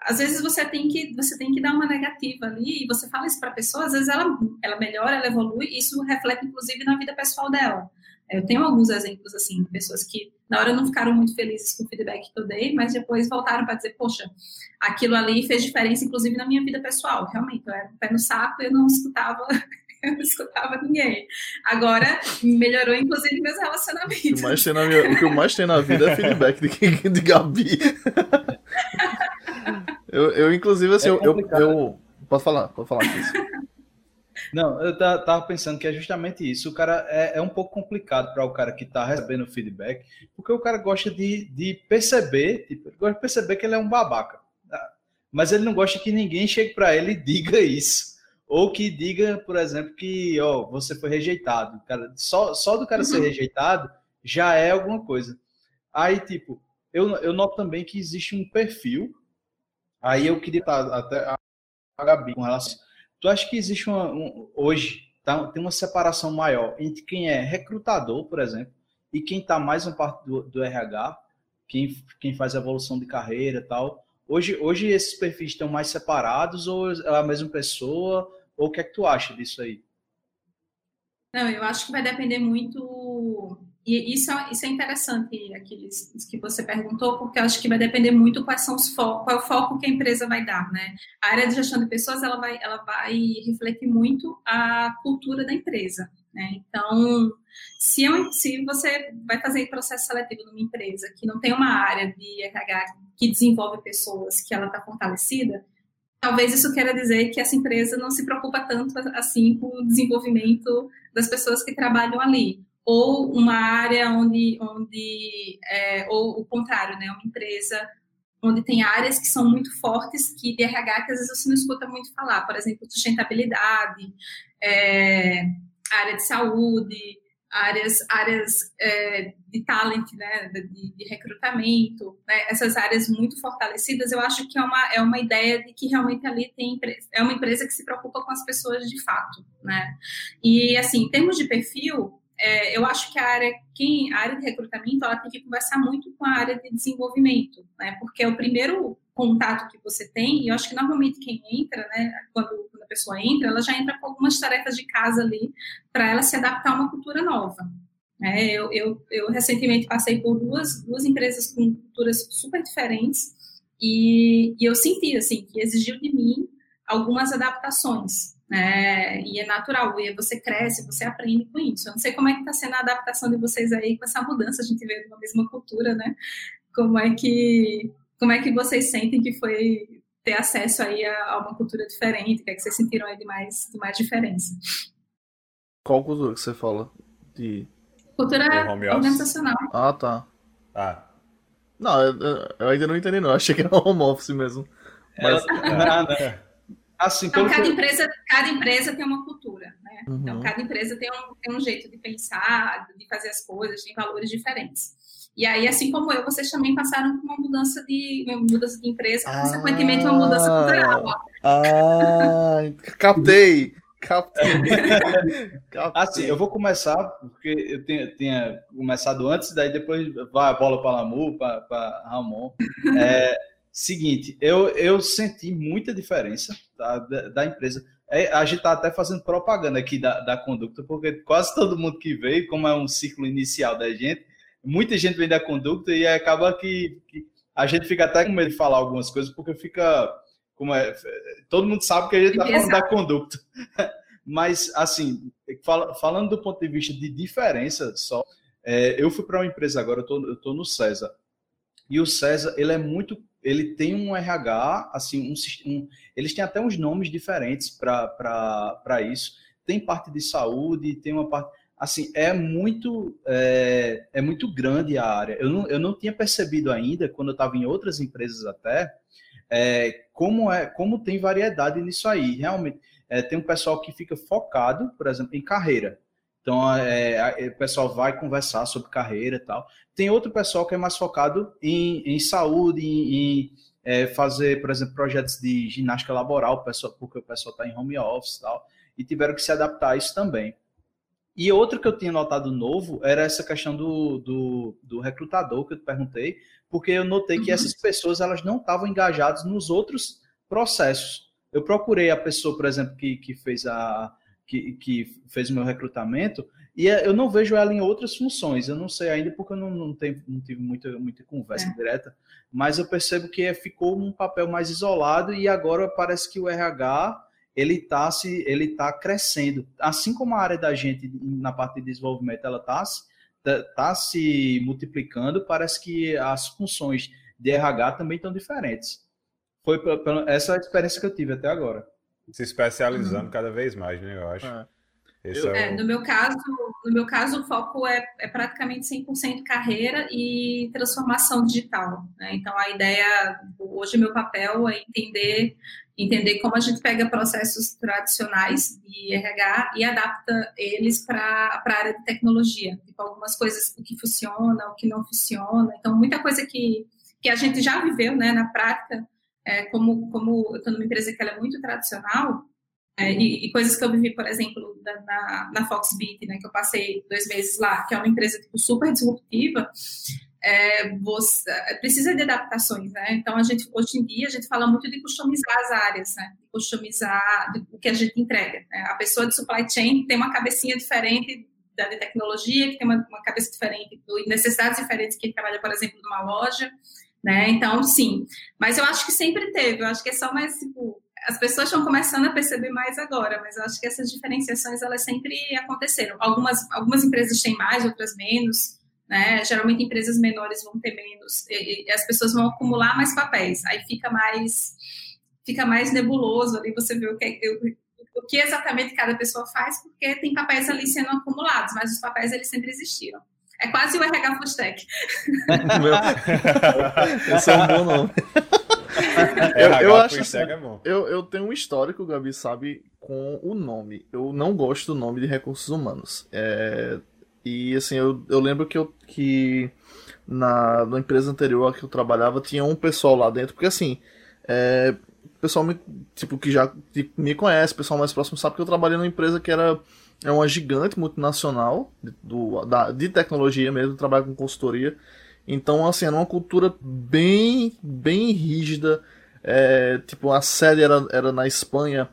Às vezes você tem que você tem que dar uma negativa ali e você fala isso para a pessoa, às vezes ela ela melhora, ela evolui, e isso reflete inclusive na vida pessoal dela. Eu tenho alguns exemplos, assim, de pessoas que na hora não ficaram muito felizes com o feedback que eu dei, mas depois voltaram para dizer, poxa, aquilo ali fez diferença, inclusive, na minha vida pessoal. Realmente, eu era um pé no saco e eu não escutava (laughs) eu não escutava ninguém. Agora, melhorou, inclusive, meus relacionamentos. O, mais tem na minha, o que eu mais tenho na vida é feedback de, de Gabi. (laughs) eu, eu, inclusive, assim, é eu, eu, eu, Pode falar, pode falar disso. Não, eu tava pensando que é justamente isso. O cara é, é um pouco complicado para o cara que está recebendo feedback, porque o cara gosta de, de perceber, tipo, gosta de perceber que ele é um babaca. Tá? Mas ele não gosta que ninguém chegue para ele e diga isso. Ou que diga, por exemplo, que ó, você foi rejeitado. Cara, só, só do cara uhum. ser rejeitado já é alguma coisa. Aí, tipo, eu, eu noto também que existe um perfil. Aí eu queria até a Gabi com relação Tu acha que existe uma, um, hoje tá, tem uma separação maior entre quem é recrutador, por exemplo, e quem está mais no parte do, do, RH, quem, quem faz evolução de carreira e tal? Hoje, hoje esses perfis estão mais separados ou é a mesma pessoa? Ou o que é que tu acha disso aí? Não, eu acho que vai depender muito e isso, é, isso é interessante, aqueles que você perguntou, porque eu acho que vai depender muito quais são os qual é o foco que a empresa vai dar, né? A área de gestão de pessoas, ela vai, ela vai refletir muito a cultura da empresa, né? Então, se, eu, se você vai fazer processo seletivo numa empresa que não tem uma área de RH que desenvolve pessoas, que ela está fortalecida, talvez isso queira dizer que essa empresa não se preocupa tanto assim com o desenvolvimento das pessoas que trabalham ali ou uma área onde, onde é, ou o contrário, né, uma empresa onde tem áreas que são muito fortes que de RH que às vezes você não escuta muito falar, por exemplo, sustentabilidade, é, área de saúde, áreas, áreas é, de talent, né, de, de recrutamento, né, essas áreas muito fortalecidas, eu acho que é uma, é uma ideia de que realmente ali tem é uma empresa que se preocupa com as pessoas de fato, né? E assim, em termos de perfil, é, eu acho que a área, quem, a área de recrutamento, ela tem que conversar muito com a área de desenvolvimento, né? Porque é o primeiro contato que você tem, e eu acho que normalmente quem entra, né, quando, quando a pessoa entra, ela já entra com algumas tarefas de casa ali para ela se adaptar a uma cultura nova. É, eu, eu, eu, recentemente passei por duas, duas empresas com culturas super diferentes e, e eu senti assim que exigiu de mim algumas adaptações né? E é natural, e você cresce, você aprende com isso. Eu não sei como é que está sendo a adaptação de vocês aí com essa mudança, a gente vê uma mesma cultura, né? Como é que como é que vocês sentem que foi ter acesso aí a, uma cultura diferente? O que é que vocês sentiram aí de mais, de mais diferença? Qual cultura que você fala? De... Cultura organizacional. Ah, tá. Ah. Não, eu, eu, ainda não entendi, não. Eu achei que era home office mesmo. Mas... (laughs) É, Assim, então, cada, que... empresa, cada empresa tem uma cultura, né? Uhum. Então, cada empresa tem um, tem um jeito de pensar, de fazer as coisas, tem valores diferentes. E aí, assim como eu, vocês também passaram por uma mudança de, uma mudança de empresa, ah, consequentemente, uma mudança cultural. Ah, captei! Captei. (laughs) captei. Assim, eu vou começar, porque eu tinha, tinha começado antes, daí depois vai a bola para Lamu, para Ramon. É, Seguinte, eu, eu senti muita diferença tá, da, da, empresa. É, a gente está até fazendo propaganda aqui da, da conduta, porque quase todo mundo que veio, como é um ciclo inicial da gente, muita gente vem da conduta e acaba que, que a gente fica até com medo de falar algumas coisas, porque fica. Como é, todo mundo sabe que a gente está falando da conduta. (laughs) Mas, assim, fala, falando do ponto de vista de diferença só, é, eu fui para uma empresa agora, eu estou no César. E o César, ele é muito ele tem um RH, assim, um, um, eles têm até uns nomes diferentes para isso. Tem parte de saúde, tem uma parte. Assim, é muito, é, é muito grande a área. Eu não, eu não tinha percebido ainda, quando eu estava em outras empresas até, é, como, é, como tem variedade nisso aí. Realmente, é, tem um pessoal que fica focado, por exemplo, em carreira. Então, é, o pessoal vai conversar sobre carreira e tal. Tem outro pessoal que é mais focado em, em saúde, em, em é, fazer, por exemplo, projetos de ginástica laboral, porque o pessoal está em home office e tal, e tiveram que se adaptar a isso também. E outro que eu tinha notado novo era essa questão do, do, do recrutador que eu te perguntei, porque eu notei que uhum. essas pessoas elas não estavam engajadas nos outros processos. Eu procurei a pessoa, por exemplo, que, que fez a, que, que fez o meu recrutamento, e é, eu não vejo ela em outras funções. Eu não sei ainda porque eu não, não, tenho, não tive muita, muita conversa é. direta, mas eu percebo que ficou um papel mais isolado e agora parece que o RH ele está se ele tá crescendo, assim como a área da gente na parte de desenvolvimento ela está tá, tá se multiplicando, parece que as funções de RH também estão diferentes. Foi essa é a experiência que eu tive até agora. Se especializando uhum. cada vez mais, né? Eu acho. É. Eu, é, o... no meu caso, no meu caso, o foco é, é praticamente 100% carreira e transformação digital. Né? Então, a ideia, hoje, meu papel é entender, entender como a gente pega processos tradicionais de RH e adapta eles para a área de tecnologia. Tipo, algumas coisas, o que funciona, o que não funciona. Então, muita coisa que, que a gente já viveu né, na prática, é, como, como eu estou numa empresa que é muito tradicional, é, e, e, coisas que eu vivi, por exemplo, da, na, na Foxbit, né, que eu passei dois meses lá, que é uma empresa tipo, super disruptiva, é, você, é, precisa de adaptações, né? Então, a gente, hoje em dia, a gente fala muito de customizar as áreas, né? De customizar o que a gente entrega. Né? A pessoa de supply chain tem uma cabecinha diferente da de tecnologia, que tem uma, uma cabeça diferente, necessidades diferentes que trabalha, por exemplo, numa loja, né? Então, sim. Mas eu acho que sempre teve, eu acho que é só mais, tipo, as pessoas estão começando a perceber mais agora, mas eu acho que essas diferenciações elas sempre aconteceram. Algumas, algumas empresas têm mais, outras menos, né? Geralmente empresas menores vão ter menos e, e as pessoas vão acumular mais papéis. Aí fica mais fica mais nebuloso ali você vê o que o que exatamente cada pessoa faz, porque tem papéis ali sendo acumulados, mas os papéis eles sempre existiram. É quase o RH Full Stack. Esse é um bom nome. (laughs) eu, eu acho assim, é eu, eu tenho um histórico, Gabi, sabe, com o nome. Eu não gosto do nome de recursos humanos. É, e assim, eu, eu lembro que, eu, que na, na empresa anterior que eu trabalhava tinha um pessoal lá dentro, porque assim, é, o pessoal me, tipo, que já me conhece, o pessoal mais próximo sabe que eu trabalhei numa empresa que era é uma gigante multinacional do, da, de tecnologia mesmo, trabalha com consultoria. Então, assim, era uma cultura bem, bem rígida. É, tipo, a sede era, era na Espanha,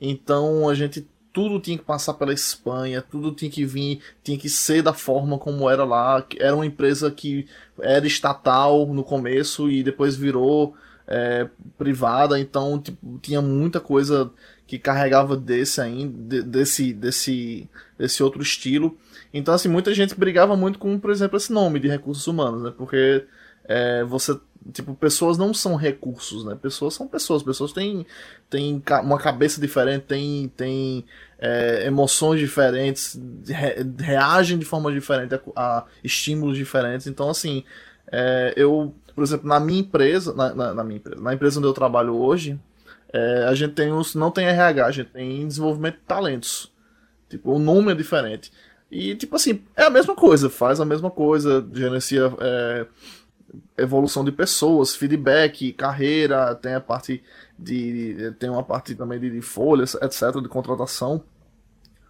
então a gente tudo tinha que passar pela Espanha, tudo tinha que vir, tinha que ser da forma como era lá. Era uma empresa que era estatal no começo e depois virou é, privada, então tipo, tinha muita coisa que carregava desse ainda, desse, desse, desse outro estilo. Então, assim, muita gente brigava muito com, por exemplo, esse nome de recursos humanos, né? Porque é, você, tipo, pessoas não são recursos, né? Pessoas são pessoas, pessoas têm, têm uma cabeça diferente, têm, têm é, emoções diferentes, re, reagem de forma diferente a, a, estímulos diferentes. Então, assim, é, eu, por exemplo, na minha empresa, na, na, na, minha empresa, na empresa onde eu trabalho hoje, é, a gente tem os, não tem RH, a gente tem desenvolvimento de talentos. Tipo, o nome é diferente. E, tipo assim, é a mesma coisa, faz a mesma coisa, gerencia é, evolução de pessoas, feedback, carreira, tem a parte de. tem uma parte também de, de folhas, etc., de contratação.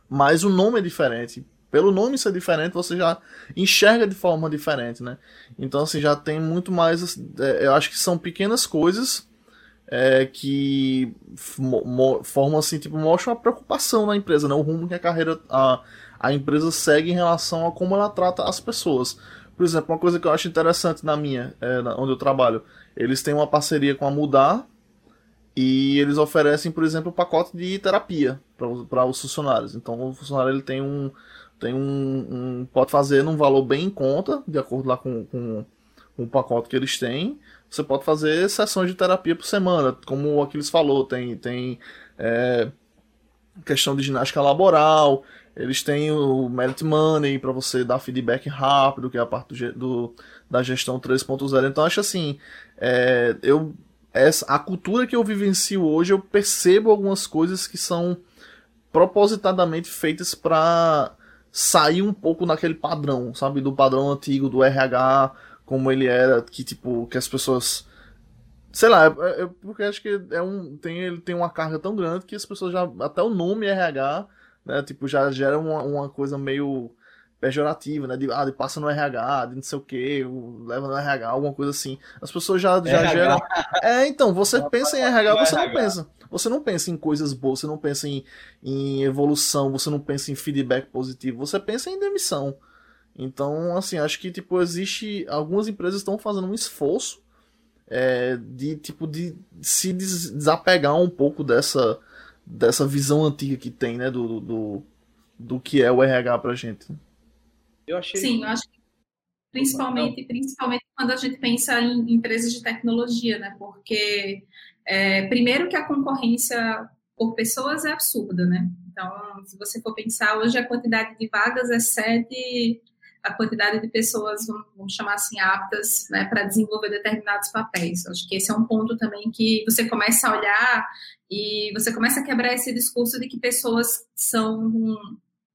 Mas o nome é diferente. Pelo nome ser diferente, você já enxerga de forma diferente, né? Então, assim, já tem muito mais. É, eu acho que são pequenas coisas é, que formam, assim, tipo, mostram a preocupação na empresa, né? O rumo que a carreira. A, a empresa segue em relação a como ela trata as pessoas. Por exemplo, uma coisa que eu acho interessante na minha, é, onde eu trabalho, eles têm uma parceria com a Mudar e eles oferecem, por exemplo, um pacote de terapia para os funcionários. Então, o funcionário ele tem um, tem um, um, pode fazer num valor bem em conta, de acordo lá com, com, o pacote que eles têm. Você pode fazer sessões de terapia por semana, como o Aquiles falou, tem, tem é, questão de ginástica laboral, eles têm o Merit Money para você dar feedback rápido, que é a parte do, do da gestão 3.0. Então, acho assim, é, eu, essa, a cultura que eu vivencio hoje, eu percebo algumas coisas que são propositadamente feitas para sair um pouco naquele padrão, sabe? Do padrão antigo do RH, como ele era, que tipo, que as pessoas sei lá, é, é, porque acho que é um tem ele tem uma carga tão grande que as pessoas já até o nome RH né? Tipo, já gera uma, uma coisa meio pejorativa, né? De, ah, de passa no RH, de não sei o que, leva no RH, alguma coisa assim. As pessoas já, já geram. É, então, você pensa em RH, você não pensa. Você não pensa em coisas boas, você não pensa em, em evolução, você não pensa em feedback positivo, você pensa em demissão. Então, assim, acho que, tipo, existe. Algumas empresas estão fazendo um esforço é, de, tipo, de se desapegar um pouco dessa dessa visão antiga que tem, né, do, do, do que é o RH pra gente. Eu achei... Sim, eu acho que principalmente, principalmente quando a gente pensa em empresas de tecnologia, né, porque É, primeiro que a concorrência por pessoas é absurda, né? Então, se você for pensar, hoje a quantidade de vagas excede a quantidade de pessoas, vamos chamar assim, aptas né, para desenvolver determinados papéis. Acho que esse é um ponto também que você começa a olhar e você começa a quebrar esse discurso de que pessoas são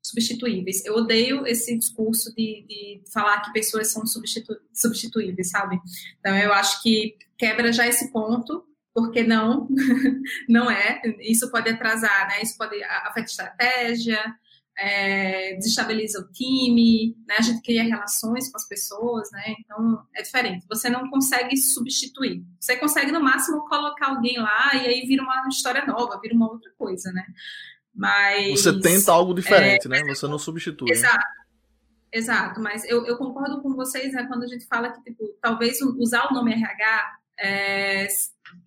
substituíveis. Eu odeio esse discurso de, de falar que pessoas são substitu substituíveis, sabe? Então, eu acho que quebra já esse ponto, porque não, (laughs) não é. Isso pode atrasar, né? Isso pode afetar estratégia, é, desestabiliza o time, né? A gente cria relações com as pessoas, né? Então é diferente. Você não consegue substituir. Você consegue no máximo colocar alguém lá e aí vira uma história nova, vira uma outra coisa, né? Mas você tenta algo diferente, é, né? Você não substitui. Né? Exato. Né? Exato, mas eu, eu, concordo com vocês né, quando a gente fala que tipo, talvez usar o nome RH é,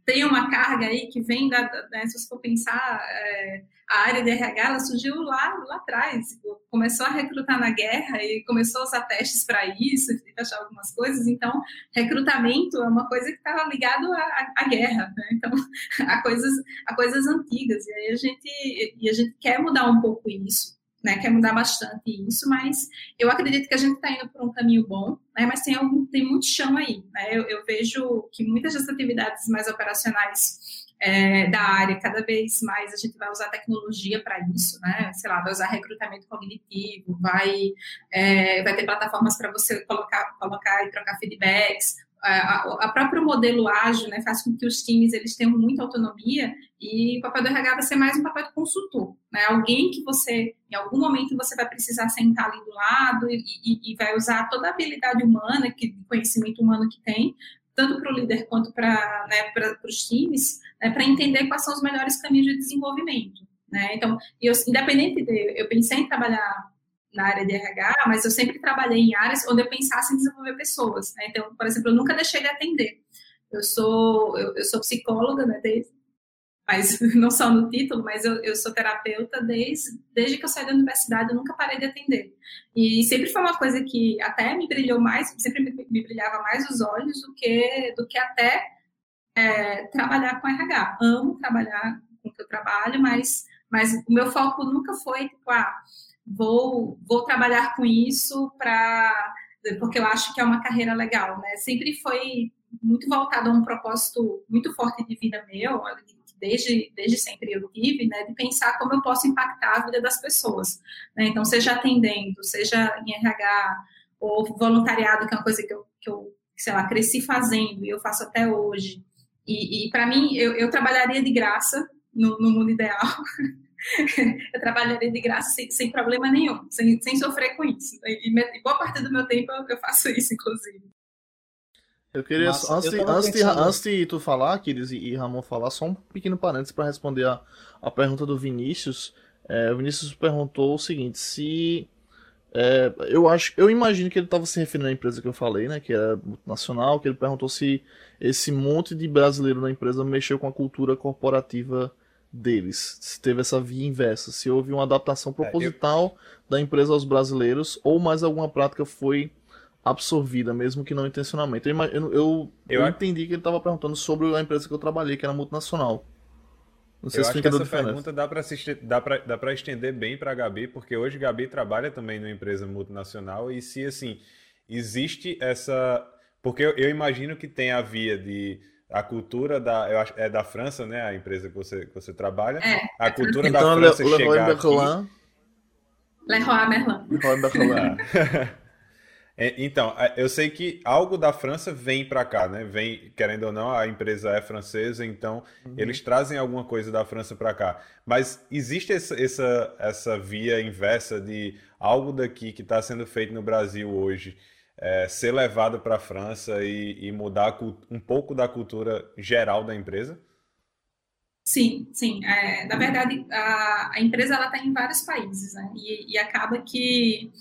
tem uma carga aí que vem da, né, se você for pensar, é, a área de RH ela surgiu lá, lá atrás, tipo, começou a recrutar na guerra e começou a usar testes para isso, achar algumas coisas, então recrutamento é uma coisa que estava ligado à, à, guerra, né? então (laughs) a coisas, a coisas antigas, e aí a gente, e a gente quer mudar um pouco isso, né, quer mudar bastante isso, mas eu acredito que a gente está indo por um caminho bom, né, mas tem, algum, tem muito chão aí. Né, eu, eu vejo que muitas das atividades mais operacionais é, da área, cada vez mais a gente vai usar tecnologia para isso, né? Sei lá, vai usar recrutamento cognitivo, vai, é, vai ter plataformas para você colocar, colocar e trocar feedbacks, a, a próprio modelo ágil né, faz com que os times eles tenham muita autonomia e o papel do RH vai ser mais um papel de consultor, né? Alguém que você, em algum momento, você vai precisar sentar ali do lado e, e, e vai usar toda a habilidade humana, que conhecimento humano que tem, tanto para o líder quanto para né, os times, né, para entender quais são os melhores caminhos de desenvolvimento. Né? Então, eu, independente de eu pensei em trabalhar na área de RH, mas eu sempre trabalhei em áreas onde eu pensasse em desenvolver pessoas. Né? Então, por exemplo, eu nunca deixei de atender. Eu sou, eu, eu sou psicóloga, né, desde, mas (laughs) não só no título, mas eu, eu sou terapeuta desde, desde que eu saí da universidade, eu nunca parei de atender. E sempre foi uma coisa que até me brilhou mais, sempre me, me brilhava mais os olhos do que, do que até é, trabalhar com RH. Amo trabalhar com o que eu trabalho, mas, mas o meu foco nunca foi, tipo, ah, vou, vou trabalhar com isso para porque eu acho que é uma carreira legal, né? Sempre foi muito voltado a um propósito muito forte de vida meu, desde, desde sempre eu tive, né? De pensar como eu posso impactar a vida das pessoas, né? Então, seja atendendo, seja em RH ou voluntariado, que é uma coisa que eu, que eu sei lá, cresci fazendo e eu faço até hoje. E, e para mim, eu, eu trabalharia de graça no, no mundo ideal. (laughs) (laughs) eu trabalharia de graça sem, sem problema nenhum, sem, sem sofrer com isso. E, e boa parte do meu tempo eu, faço isso, inclusive. Eu queria, Nossa, antes, eu antes, de, antes de tu falar, Kiris, e, e Ramon falar, só um pequeno parênteses para responder a, a pergunta do Vinícius. É, o Vinícius perguntou o seguinte: se. É, eu acho, eu imagino que ele estava se referindo à empresa que eu falei, né, que era multinacional, que ele perguntou se esse monte de brasileiro na empresa mexeu com a cultura corporativa deles, se teve essa via inversa, se houve uma adaptação proposital é, eu... da empresa aos brasileiros ou mais alguma prática foi absorvida, mesmo que não intencionalmente. Eu, eu, eu, eu entendi que ele estava perguntando sobre a empresa que eu trabalhei, que era multinacional. Não sei eu se acho que essa pergunta dá para dá dá estender bem para a Gabi, porque hoje Gabi trabalha também numa empresa multinacional e se assim existe essa, porque eu imagino que tem a via de a cultura da eu acho, é da França, né? A empresa que você, que você trabalha. É, a cultura da então, França Le, chegar. Leroy Merlin. Leroy Merlin. É, então, eu sei que algo da França vem para cá, né? Vem, querendo ou não, a empresa é francesa, então uhum. eles trazem alguma coisa da França para cá. Mas existe essa, essa, essa via inversa de algo daqui que está sendo feito no Brasil hoje é, ser levado para a França e, e, mudar um pouco da cultura geral da empresa? Sim, sim. É, na verdade, a, a empresa está em vários países, né? E, e, acaba que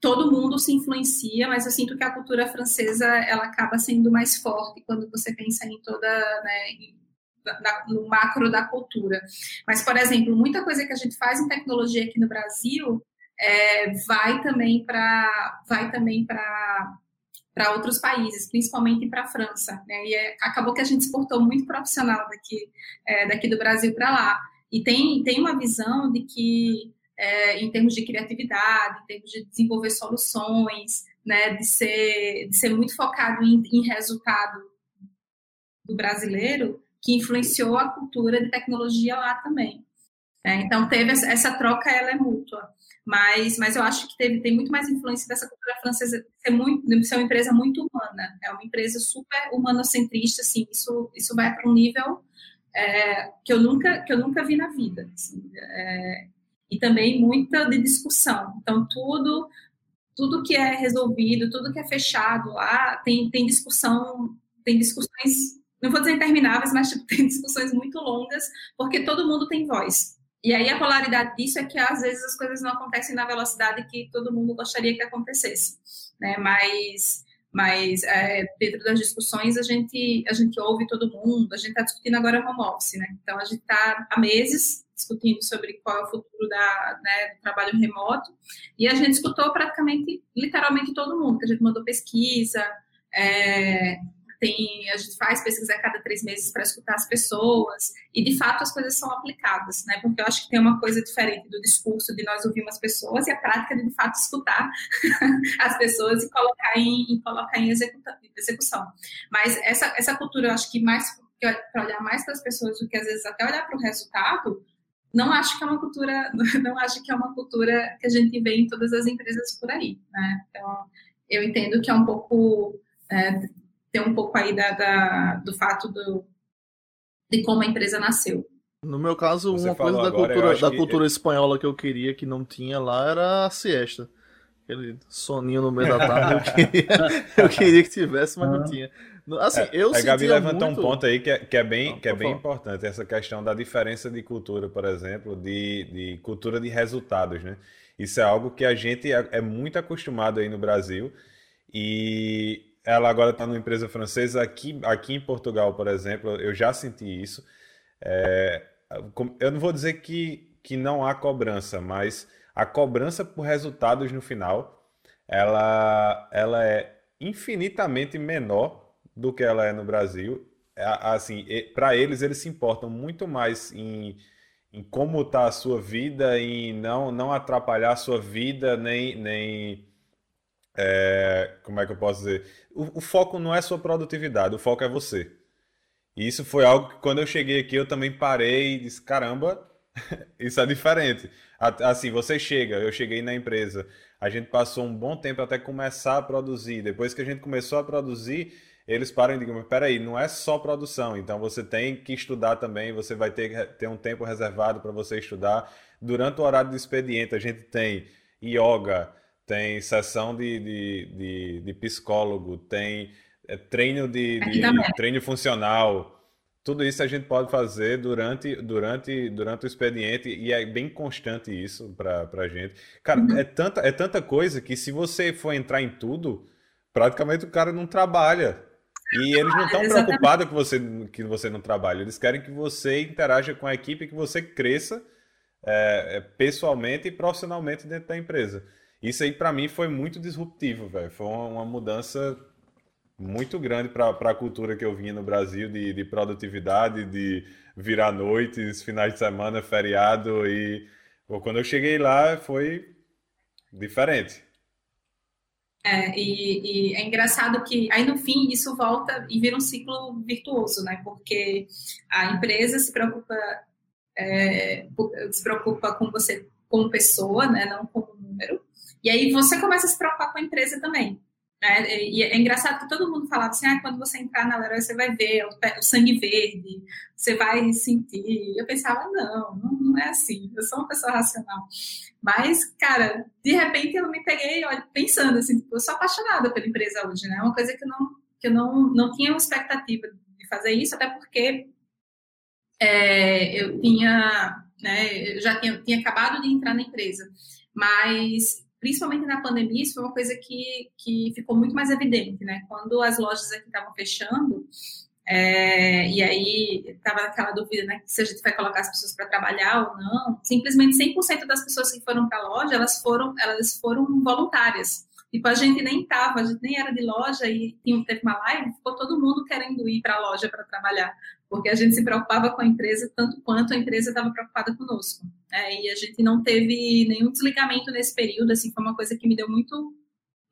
todo mundo se influencia, mas eu sinto que a cultura francesa ela acaba sendo mais forte quando você pensa em toda, né, na, no macro da cultura. Mas, por exemplo, muita coisa que a gente faz em tecnologia aqui no Brasil é, vai também para vai também para para outros países, principalmente para a França. Né? E é, acabou que a gente exportou muito profissional daqui, é, daqui do Brasil para lá. E tem, tem uma visão de que, é, em termos de criatividade, em termos de desenvolver soluções, né, de, ser, de ser muito focado em, em resultado do brasileiro, que influenciou a cultura de tecnologia lá também. É, então, teve essa, essa, troca, ela é mútua. Mas, mas eu acho que teve, tem muito mais influência dessa cultura francesa ser, muito, ser uma empresa muito humana. É uma empresa super humanocentrista, assim, isso, isso vai para um nível é, que, eu nunca, que eu nunca vi na vida. Assim, é, e também muita de discussão. Então, tudo tudo que é resolvido, tudo que é fechado lá, tem, tem discussão, tem discussões, não vou dizer intermináveis, mas tipo, (laughs) tem discussões muito longas, porque todo mundo tem voz. E aí a polaridade disso é que às vezes as coisas não acontecem na velocidade que todo mundo gostaria que acontecesse, né? Mas, mas é, dentro das discussões a gente a gente ouve todo mundo. A gente está discutindo agora home office, né? Então a gente está há meses discutindo sobre qual é o futuro da, né, do trabalho remoto e a gente escutou praticamente, literalmente todo mundo. A gente mandou pesquisa, é, tem, a gente faz pesquisa a cada três meses para escutar as pessoas, e de fato as coisas são aplicadas, né? Porque eu acho que tem uma coisa diferente do discurso de nós ouvirmos as pessoas e a prática de de fato escutar (laughs) as pessoas e colocar em, colocar em execução. Mas essa, essa cultura, eu acho que mais para olhar mais para as pessoas do que às vezes até olhar para o resultado, não acho que é uma cultura, (laughs) não acho que é uma cultura que a gente vê em todas as empresas por aí, né? Então, eu entendo que é um pouco é, ter um pouco aí da, da, do fato do, de como a empresa nasceu. No meu caso, Você uma coisa da cultura, da cultura espanhola que eu queria que não tinha lá era a siesta. Aquele soninho no meio da tarde eu queria, (laughs) eu queria que tivesse, mas não tinha. Assim, é, eu a Gabi levantou muito... um ponto aí que é, que é bem, não, que é bem importante, essa questão da diferença de cultura, por exemplo, de, de cultura de resultados, né? Isso é algo que a gente é, é muito acostumado aí no Brasil e ela agora está numa empresa francesa. Aqui, aqui em Portugal, por exemplo, eu já senti isso. É, eu não vou dizer que, que não há cobrança, mas a cobrança por resultados no final, ela, ela é infinitamente menor do que ela é no Brasil. Assim, para eles, eles se importam muito mais em, em como está a sua vida, em não, não atrapalhar a sua vida, nem, nem é, como é que eu posso dizer? O, o, foco não é sua produtividade, o foco é você. E isso foi algo que quando eu cheguei aqui eu também parei e disse: caramba, (laughs) isso é diferente. Assim, você chega, eu cheguei na empresa, a gente passou um bom tempo até começar a produzir. Depois que a gente começou a produzir, eles param e digam: peraí, não é só produção, então você tem que estudar também, você vai ter ter um tempo reservado para você estudar. Durante o horário do expediente, a gente tem yoga tem sessão de, de, de, de psicólogo, tem é, treino de, de treino funcional. Tudo isso a gente pode fazer durante, durante, durante o expediente e é bem constante isso para a gente. Cara, uhum. é, tanta, é tanta coisa que se você for entrar em tudo, praticamente o cara não trabalha. E eles não estão preocupados que você, que você não trabalhe. Eles querem que você interaja com a equipe, que você cresça é, é pessoalmente e profissionalmente dentro da empresa. Isso aí para mim foi muito disruptivo, velho. Foi uma, uma, mudança muito grande para a cultura que eu vinha no Brasil de, de produtividade, de virar noites, finais de semana, feriado e pô, quando eu cheguei lá foi diferente. É, e, e, é engraçado que aí no fim isso volta e vira um ciclo virtuoso, né? Porque a empresa se preocupa é, se preocupa com você como pessoa, né? Não como número. E aí você começa a se preocupar com a empresa também. Né? E é engraçado que todo mundo falava assim, ah, quando você entrar na Leroy, você vai ver o, sangue verde, você vai sentir. Eu pensava, não, não, é assim, eu sou uma pessoa racional. Mas, cara, de repente eu me peguei pensando assim, tipo, eu sou apaixonada pela empresa hoje, né? É uma coisa que eu não, que eu não, não tinha uma expectativa de fazer isso, até porque é, eu tinha, né, eu já tinha, tinha acabado de entrar na empresa. Mas principalmente na pandemia, isso foi uma coisa que, que ficou muito mais evidente, né? Quando as lojas aqui estavam fechando, é, e aí estava aquela dúvida, né? Se a gente vai colocar as pessoas para trabalhar ou não. Simplesmente 100% das pessoas que foram para a loja, elas foram, elas foram voluntárias. Tipo, a gente nem tava, a gente nem era de loja e teve uma live, ficou todo mundo querendo ir para a loja para trabalhar, porque a gente se preocupava com a empresa tanto quanto a empresa estava preocupada conosco. É, e a gente não teve nenhum desligamento nesse período, assim, foi uma coisa que me deu muito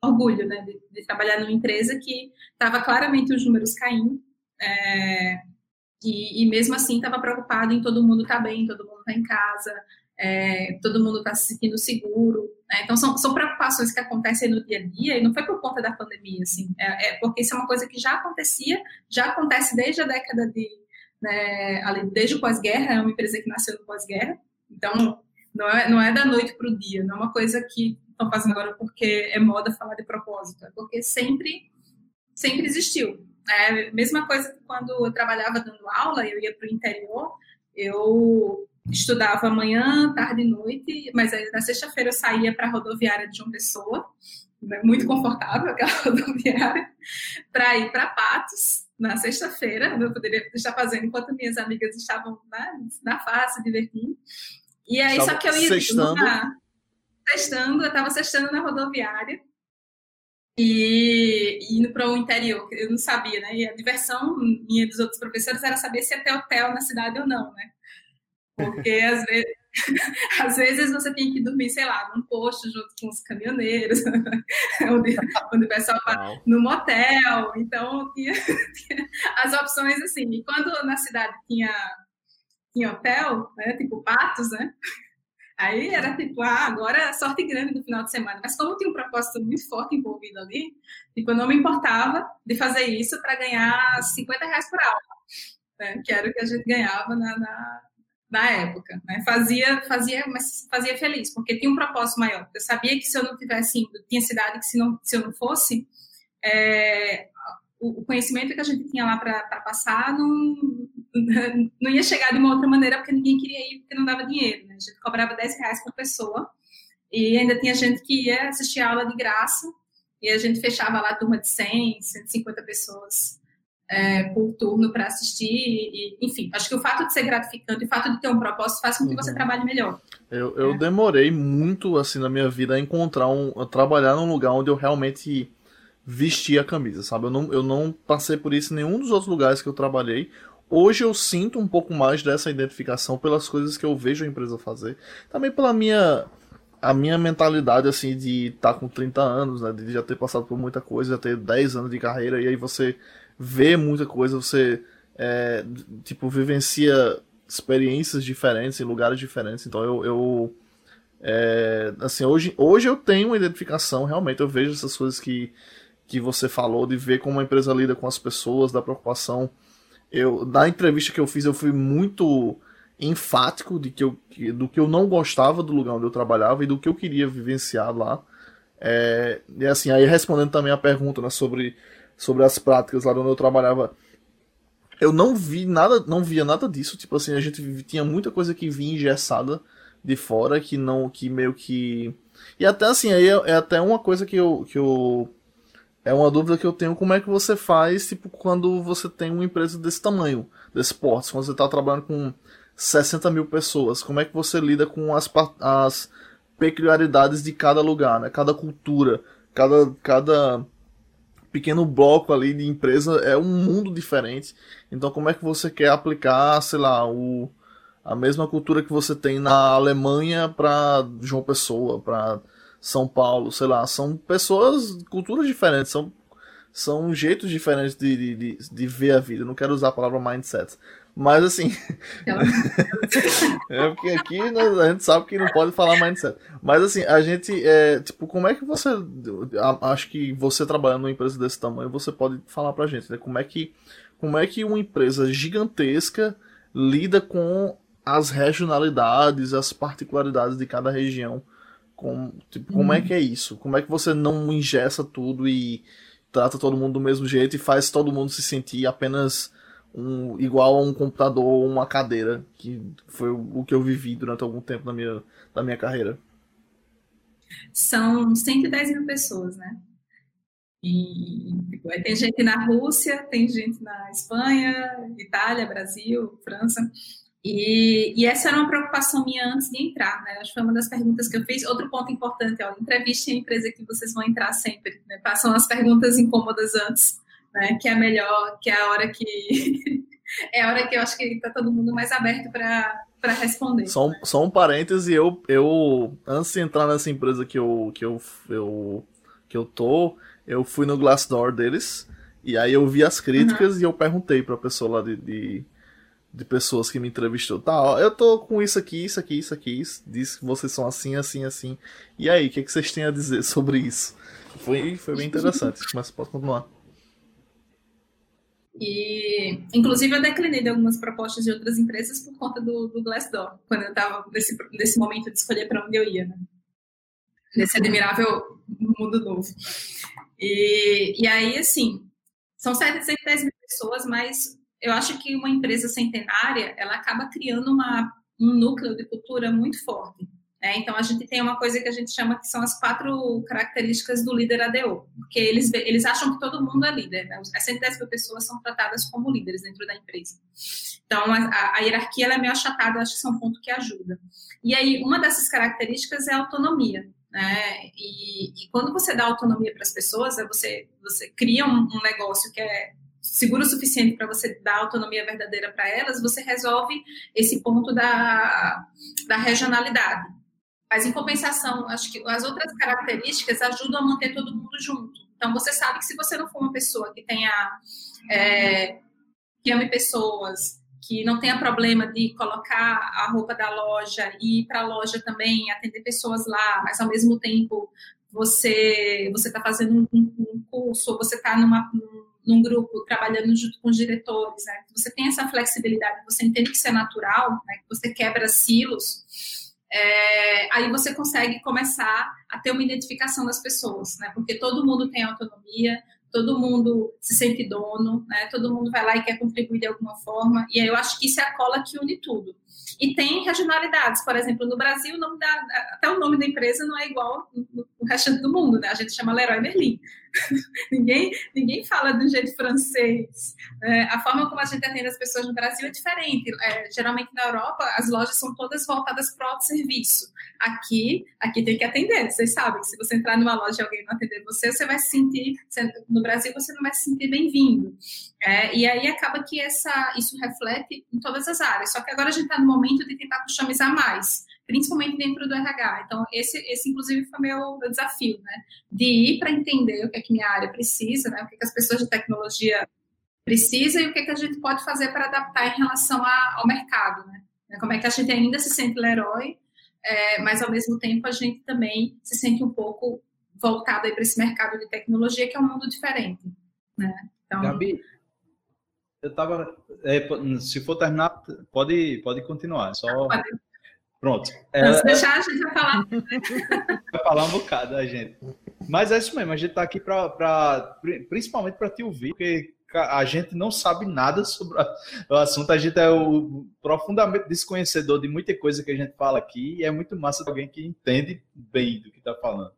orgulho, né, de, de trabalhar numa empresa que estava claramente os números caindo, é, e, e, mesmo assim estava preocupado em todo mundo estar tá bem, todo mundo estar tá em casa, é, todo mundo está se sentindo seguro. Né? Então, são, são preocupações que acontecem no dia a dia e não foi por conta da pandemia, assim, é, é porque isso é uma coisa que já acontecia, já acontece desde a década de. Né, desde o pós-guerra, é uma empresa que nasceu no pós-guerra, então não é, não é da noite para o dia, não é uma coisa que estão fazendo agora porque é moda falar de propósito, é porque sempre, sempre existiu. É, mesma coisa quando eu trabalhava dando aula, eu ia para o interior, eu estudava manhã, tarde e noite, mas aí na sexta-feira eu saía para a rodoviária de João Pessoa, né, muito confortável aquela (laughs) rodoviária, para ir para Patos na sexta-feira, eu poderia estar fazendo enquanto minhas amigas estavam na, na face, divertindo. E aí, Estava só que eu ia sextando. Na, sextando, eu estava sextando na rodoviária e indo para o interior, eu não sabia, né? E a diversão minha dos outros professores era saber se ia ter hotel na cidade ou não, né? Porque às vezes, (laughs) às vezes você tem que dormir, sei lá, num posto junto com os caminhoneiros, (laughs) onde, onde o pessoal vai no motel. Então, tinha, tinha, as opções assim. E quando na cidade tinha, tinha hotel, né, tipo Patos, né? Aí era tipo, ah, agora é sorte grande no final de semana. Mas como tinha um propósito muito forte envolvido ali, tipo, eu não me importava de fazer isso para ganhar 50 reais por aula, né? que era o que a gente ganhava na, na na época, né? Fazia, fazia, mas fazia feliz, porque tinha um propósito maior. Eu sabia que se eu não tivesse indo, tinha cidade que se, não, se eu não fosse, é, o, conhecimento que a gente tinha lá para passar não, (laughs) não ia chegar de uma outra maneira, porque ninguém queria ir, porque não dava dinheiro. Né? A gente cobrava 10 reais por pessoa, e ainda tinha gente que ia assistir aula de graça, e a gente fechava lá a turma de 100, 150 pessoas é, por turno para assistir. E, enfim, acho que o fato de ser gratificante, o fato de ter um propósito faz com que você uhum. trabalhe melhor. Eu, eu é. demorei muito assim na minha vida a encontrar um. A trabalhar num lugar onde eu realmente vestia a camisa, sabe? Eu não, eu não passei por isso em nenhum dos outros lugares que eu trabalhei. Hoje eu sinto um pouco mais dessa identificação pelas coisas que eu vejo a empresa fazer. Também pela minha a minha mentalidade assim de estar tá com 30 anos, né, de já ter passado por muita coisa, já ter 10 anos de carreira e aí você vê muita coisa, você é, tipo vivencia experiências diferentes em lugares diferentes. Então eu, eu é, assim hoje, hoje eu tenho uma identificação realmente. Eu vejo essas coisas que que você falou de ver como a empresa lida com as pessoas, da preocupação. Eu na entrevista que eu fiz eu fui muito enfático de que eu, do que eu não gostava do lugar onde eu trabalhava e do que eu queria vivenciar lá. É, e assim, aí respondendo também a pergunta né, sobre sobre as práticas lá onde eu trabalhava, eu não vi nada, não via nada disso. Tipo assim, a gente tinha muita coisa que vinha engessada de fora, que não, que meio que. E até assim, aí é, é até uma coisa que eu, que eu. É uma dúvida que eu tenho, como é que você faz, tipo, quando você tem uma empresa desse tamanho, desse porte, quando você está trabalhando com 60 mil pessoas, como é que você lida com as, as peculiaridades de cada lugar, né? Cada cultura, cada, cada pequeno bloco ali de empresa é um mundo diferente. Então, como é que você quer aplicar, sei lá, o, a mesma cultura que você tem na Alemanha para João Pessoa, para São Paulo, sei lá, são pessoas, culturas diferentes, são, são jeitos diferentes de, de, de, ver a vida. não quero usar a palavra mindset, mas assim. (laughs) é porque aqui né, a gente sabe que não pode falar mindset. Mas assim, a gente. É, tipo, como é que você. Acho que você trabalhando numa empresa desse tamanho, você pode falar pra gente, né? Como é que. Como é que uma empresa gigantesca lida com as regionalidades, as particularidades de cada região? Com, tipo, como é que é isso? Como é que você não ingessa tudo e trata todo mundo do mesmo jeito e faz todo mundo se sentir apenas um, igual a um computador ou uma cadeira, que foi o que eu vivi durante algum tempo na minha, na minha carreira. São 110 mil pessoas, né? E tem gente na Rússia, tem gente na Espanha, Itália, Brasil, França. E, e, essa era uma preocupação minha antes de entrar, né? Acho que foi uma das perguntas que eu fiz. Outro ponto importante, ó, entrevistem a empresa que vocês vão entrar sempre, né? Passam as perguntas incômodas antes, né? Que é melhor, que é a hora que (laughs) é a hora que eu acho que está todo mundo mais aberto para para responder. Só um, só um parêntese, eu, eu antes de entrar nessa empresa que eu, que eu, eu que eu tô, eu fui no Glassdoor deles e aí eu vi as críticas uhum. e eu perguntei para a pessoa lá de, de de pessoas que me entrevistou. Tá, ó, eu tô com isso aqui, isso aqui, isso aqui, isso, diz que vocês são assim, assim, assim. E aí, o que, que vocês têm a dizer (laughs) sobre isso? Foi, foi bem interessante, mas pode continuar. E, inclusive, eu declinei de algumas propostas de outras empresas por conta do, do Glassdoor, quando eu estava nesse, nesse momento de escolher para onde eu ia, né? Nesse admirável mundo novo. E, e aí, assim, são 710 mil pessoas, mas eu acho que uma empresa centenária, ela acaba criando uma, um núcleo de cultura muito forte. Né? Então, a gente tem uma coisa que a gente chama que são as quatro características do líder ADO, porque eles, eles acham que todo mundo é líder. Né? As 110 mil pessoas são tratadas como líderes dentro da empresa. Então, a, a hierarquia é meio achatada, acho que isso é um ponto que ajuda. E aí, uma dessas características é a autonomia. Né? E, e quando você dá autonomia para as pessoas, é você, você cria um, um negócio que é seguro o suficiente para você dar autonomia verdadeira para elas, você resolve esse ponto da, da regionalidade. Mas, em compensação, acho que as outras características ajudam a manter todo mundo junto. Então, você sabe que se você não for uma pessoa que tenha. É, que ame pessoas, que não tenha problema de colocar a roupa da loja e ir para a loja também, atender pessoas lá, mas ao mesmo tempo você você está fazendo um, um curso, ou você está numa, num grupo trabalhando junto com os diretores, né? Você tem essa flexibilidade, você entende que isso é natural, né? Que você quebra silos, é, aí você consegue começar a ter uma identificação das pessoas, né? Porque todo mundo tem autonomia, todo mundo se sente dono, né? Todo mundo vai lá e quer contribuir de alguma forma, e aí eu acho que isso é a cola que une tudo. E tem regionalidades, por exemplo, no Brasil, até o nome da empresa não é igual no resto do mundo, né? A gente chama Leroy Merlin. (laughs) ninguém, ninguém fala um jeito francês. É, a forma como a gente atende as pessoas no Brasil é diferente. É, geralmente na Europa, as lojas são todas voltadas para o autosserviço. Aqui, aqui tem que atender. Vocês sabem, se você entrar numa loja e alguém não atender você, você vai se sentir. No Brasil, você não vai se sentir bem-vindo. É, e aí acaba que essa, isso reflete em todas as áreas. Só que agora a gente está no momento de tentar customizar mais principalmente dentro do RH. Então, esse, esse inclusive, foi meu, meu desafio, né? De ir para entender o que é que minha área precisa, né? O que, é que as pessoas de tecnologia precisam e o que, é que a gente pode fazer para adaptar em relação a, ao mercado, né? Como é que a gente ainda se sente herói, é, mas ao mesmo tempo a gente também se sente um pouco voltado para esse mercado de tecnologia que é um mundo diferente, né? Então, Gabi, eu tava, é, se for terminar, pode, pode continuar, só... Pode. Pronto. É, se deixar, a gente vai falar. vai falar um bocado, a gente. Mas é isso mesmo, a gente está aqui para, principalmente para te ouvir, porque a gente não sabe nada sobre o assunto, a gente é o profundamente desconhecedor de muita coisa que a gente fala aqui, e é muito massa de alguém que entende bem do que está falando.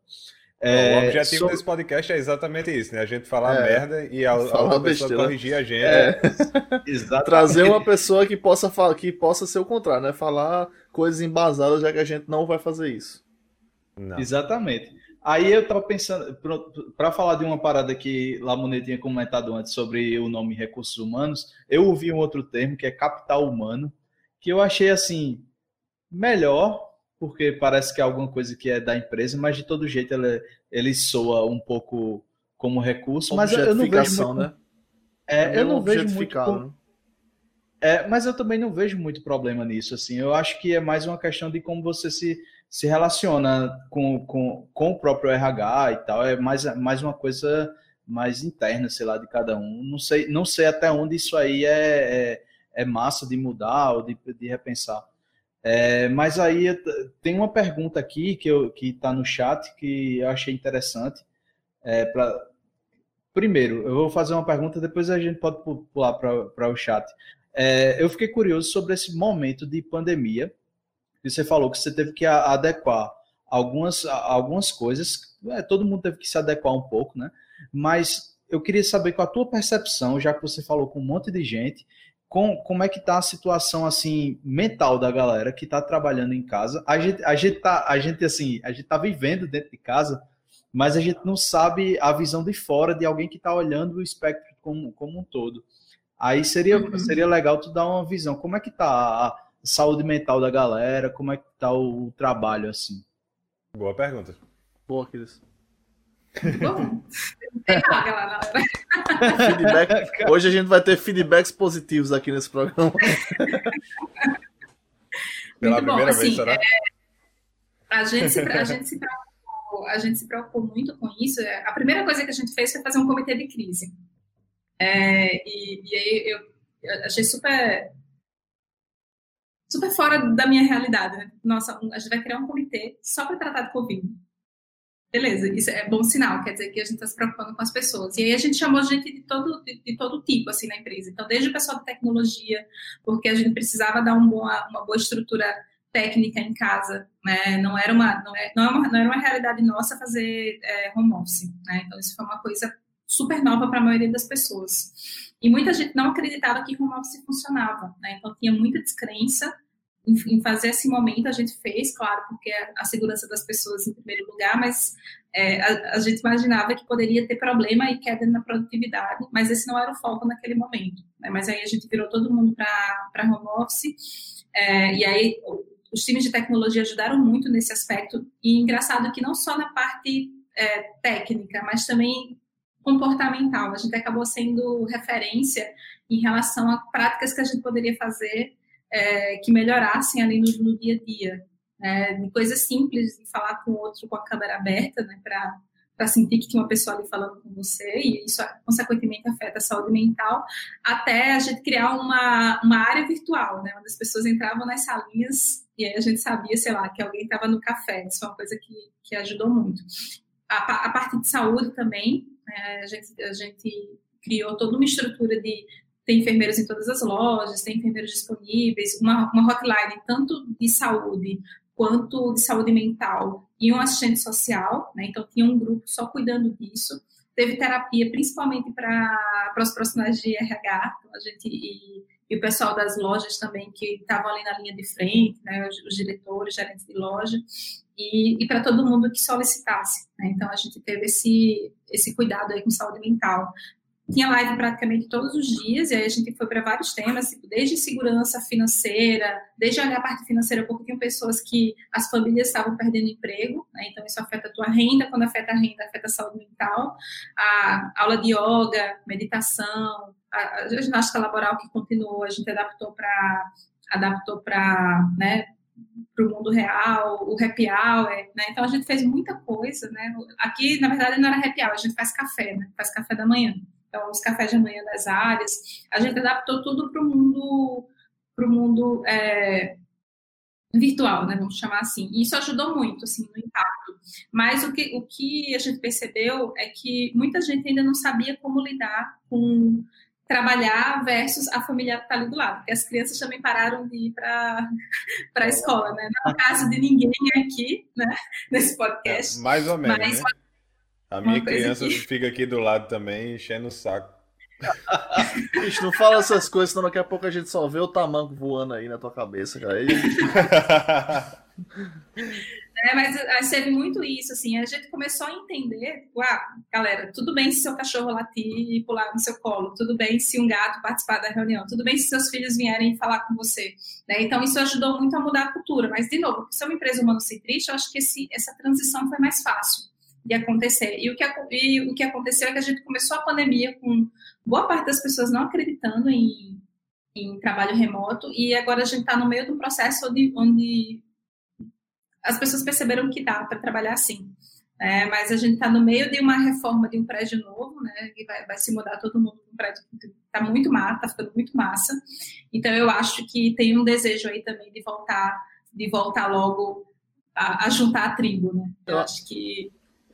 É, o objetivo sobre... desse podcast é exatamente isso, né? A gente falar é, merda e a, a outra pessoa corrigir a gente. É. (laughs) Trazer uma pessoa que possa, falar, que possa ser o contrário, né? Falar coisas embasadas, já que a gente não vai fazer isso. Não. Exatamente. Aí eu tava pensando, para falar de uma parada que Lamonet tinha comentado antes sobre o nome recursos humanos, eu ouvi um outro termo que é capital humano, que eu achei assim melhor porque parece que é alguma coisa que é da empresa, mas de todo jeito ele, ele soa um pouco como recurso. Mas eu, não vejo muito, né? É, é eu não vejo muito. Né? É, mas eu também não vejo muito problema nisso. Assim, eu acho que é mais uma questão de como você se, se relaciona com, com, com o próprio RH e tal. É mais, mais uma coisa mais interna, sei lá, de cada um. Não sei, não sei até onde isso aí é, é, é massa de mudar ou de, de repensar. É, mas aí tem uma pergunta aqui que está no chat que eu achei interessante. É, pra, primeiro, eu vou fazer uma pergunta, depois a gente pode pular para o chat. É, eu fiquei curioso sobre esse momento de pandemia. Que você falou que você teve que adequar algumas, algumas coisas. É, todo mundo teve que se adequar um pouco, né? Mas eu queria saber com a tua percepção, já que você falou com um monte de gente, com, como é que tá a situação assim mental da galera que está trabalhando em casa? A gente, a gente tá, a gente assim, a gente tá vivendo dentro de casa, mas a gente não sabe a visão de fora de alguém que está olhando o espectro como, como um todo. Aí seria, uhum. seria legal tu dar uma visão. Como é que tá a saúde mental da galera? Como é que tá o trabalho assim? Boa pergunta. Boa, Cris. Bom, tem lá, Feedback. (laughs) Hoje a gente vai ter feedbacks positivos aqui nesse programa. Pela Muito primeira bom, vez, assim, será? É, a, gente se, a, gente se preocupou, a gente se preocupou muito com isso. A primeira coisa que a gente fez foi fazer um comitê de crise. É, e, e aí eu, achei super super fora da minha realidade. Né? Nossa, a gente vai criar um comitê só para tratar de Covid. Beleza, isso é bom sinal, quer dizer que a gente está se preocupando com as pessoas. E aí a gente chamou gente de todo, de, de, todo tipo, assim, na empresa. Então, desde o pessoal de tecnologia, porque a gente precisava dar um boa, uma boa estrutura técnica em casa, né? Não era uma, não, é, não, é uma, não era uma realidade nossa fazer é, home office, né? Então, isso foi uma coisa super nova para a maioria das pessoas. E muita gente não acreditava que home office funcionava, né? Então, tinha muita descrença em, fazer esse momento a gente fez, claro, porque a segurança das pessoas em primeiro lugar, mas é, a, a, gente imaginava que poderia ter problema e queda na produtividade, mas esse não era o foco naquele momento. Né? Mas aí a gente virou todo mundo para home office, é, e aí os times de tecnologia ajudaram muito nesse aspecto, e engraçado que não só na parte é, técnica, mas também comportamental. A gente acabou sendo referência em relação a práticas que a gente poderia fazer é, que melhorassem ali no, no dia a dia. Né? De coisas simples, de falar com o outro com a câmera aberta, né? Para sentir que tinha uma pessoa ali falando com você, e isso, consequentemente, afeta a saúde mental, até a gente criar uma, uma área virtual, né, onde as pessoas entravam nas salinhas e aí a gente sabia, sei lá, que alguém estava no café. Isso é uma coisa que, que ajudou muito. A, a parte de saúde também, né, a, gente, a gente criou toda uma estrutura de tem enfermeiros em todas as lojas, tem enfermeiros disponíveis, uma, uma hotline tanto de saúde quanto de saúde mental e um assistente social, né? Então tinha um grupo só cuidando disso. Teve terapia principalmente para os profissionais de RH, então a gente e, e, o pessoal das lojas também que estavam ali na linha de frente, né? Os, os diretores, gerentes de loja e, e para todo mundo que solicitasse. Né? Então a gente teve esse esse cuidado aí com saúde mental tinha live praticamente todos os dias, e aí a gente foi para vários temas, tipo, desde segurança financeira, desde olhar a parte financeira, porque tinham pessoas que as famílias estavam perdendo emprego, né? então isso afeta a tua renda, quando afeta a renda, afeta a saúde mental, a aula de yoga, meditação, a, a ginástica laboral que continuou, a gente adaptou para adaptou para né, para o mundo real, o happy hour, né? Então a gente fez muita coisa, né? Aqui, na verdade, não era happy hour, a gente faz café, né? Faz café da manhã então os cafés de manhã das áreas. A gente adaptou tudo para o mundo, pro mundo é, virtual, né, vamos chamar assim. E isso ajudou muito, assim, no impacto. Mas o que, o que a gente percebeu é que muita gente ainda não sabia como lidar com trabalhar versus a família estar tá ali do lado, porque as crianças também pararam de ir para (laughs) a escola, né? Não é o caso de ninguém aqui, né, (laughs) nesse podcast. É, mais ou menos, mas, né? A minha criança que... fica aqui do lado também, enchendo o saco. (laughs) Bicho, não fala essas coisas, senão daqui a pouco a gente só vê o tamanco voando aí na tua cabeça, cara. E... (laughs) É, mas teve muito isso, assim, a gente começou a entender, ah, galera, tudo bem se seu cachorro latir e pular no seu colo, tudo bem se um gato participar da reunião, tudo bem se seus filhos vierem falar com você, né? Então isso ajudou muito a mudar a cultura, mas de novo, se é uma empresa humano-centrista, eu acho que esse, essa transição foi mais fácil de acontecer. E o, que, e o que aconteceu é que a gente começou a pandemia com boa parte das pessoas não acreditando em, em trabalho remoto, e agora a gente está no meio de um processo onde, onde as pessoas perceberam que dá para trabalhar assim. É, mas a gente está no meio de uma reforma de um prédio novo, né? Que vai, vai se mudar todo mundo para um prédio que está muito massa, está ficando muito massa. Então eu acho que tem um desejo aí também de voltar, de voltar logo a, a juntar a tribo, né? Eu acho que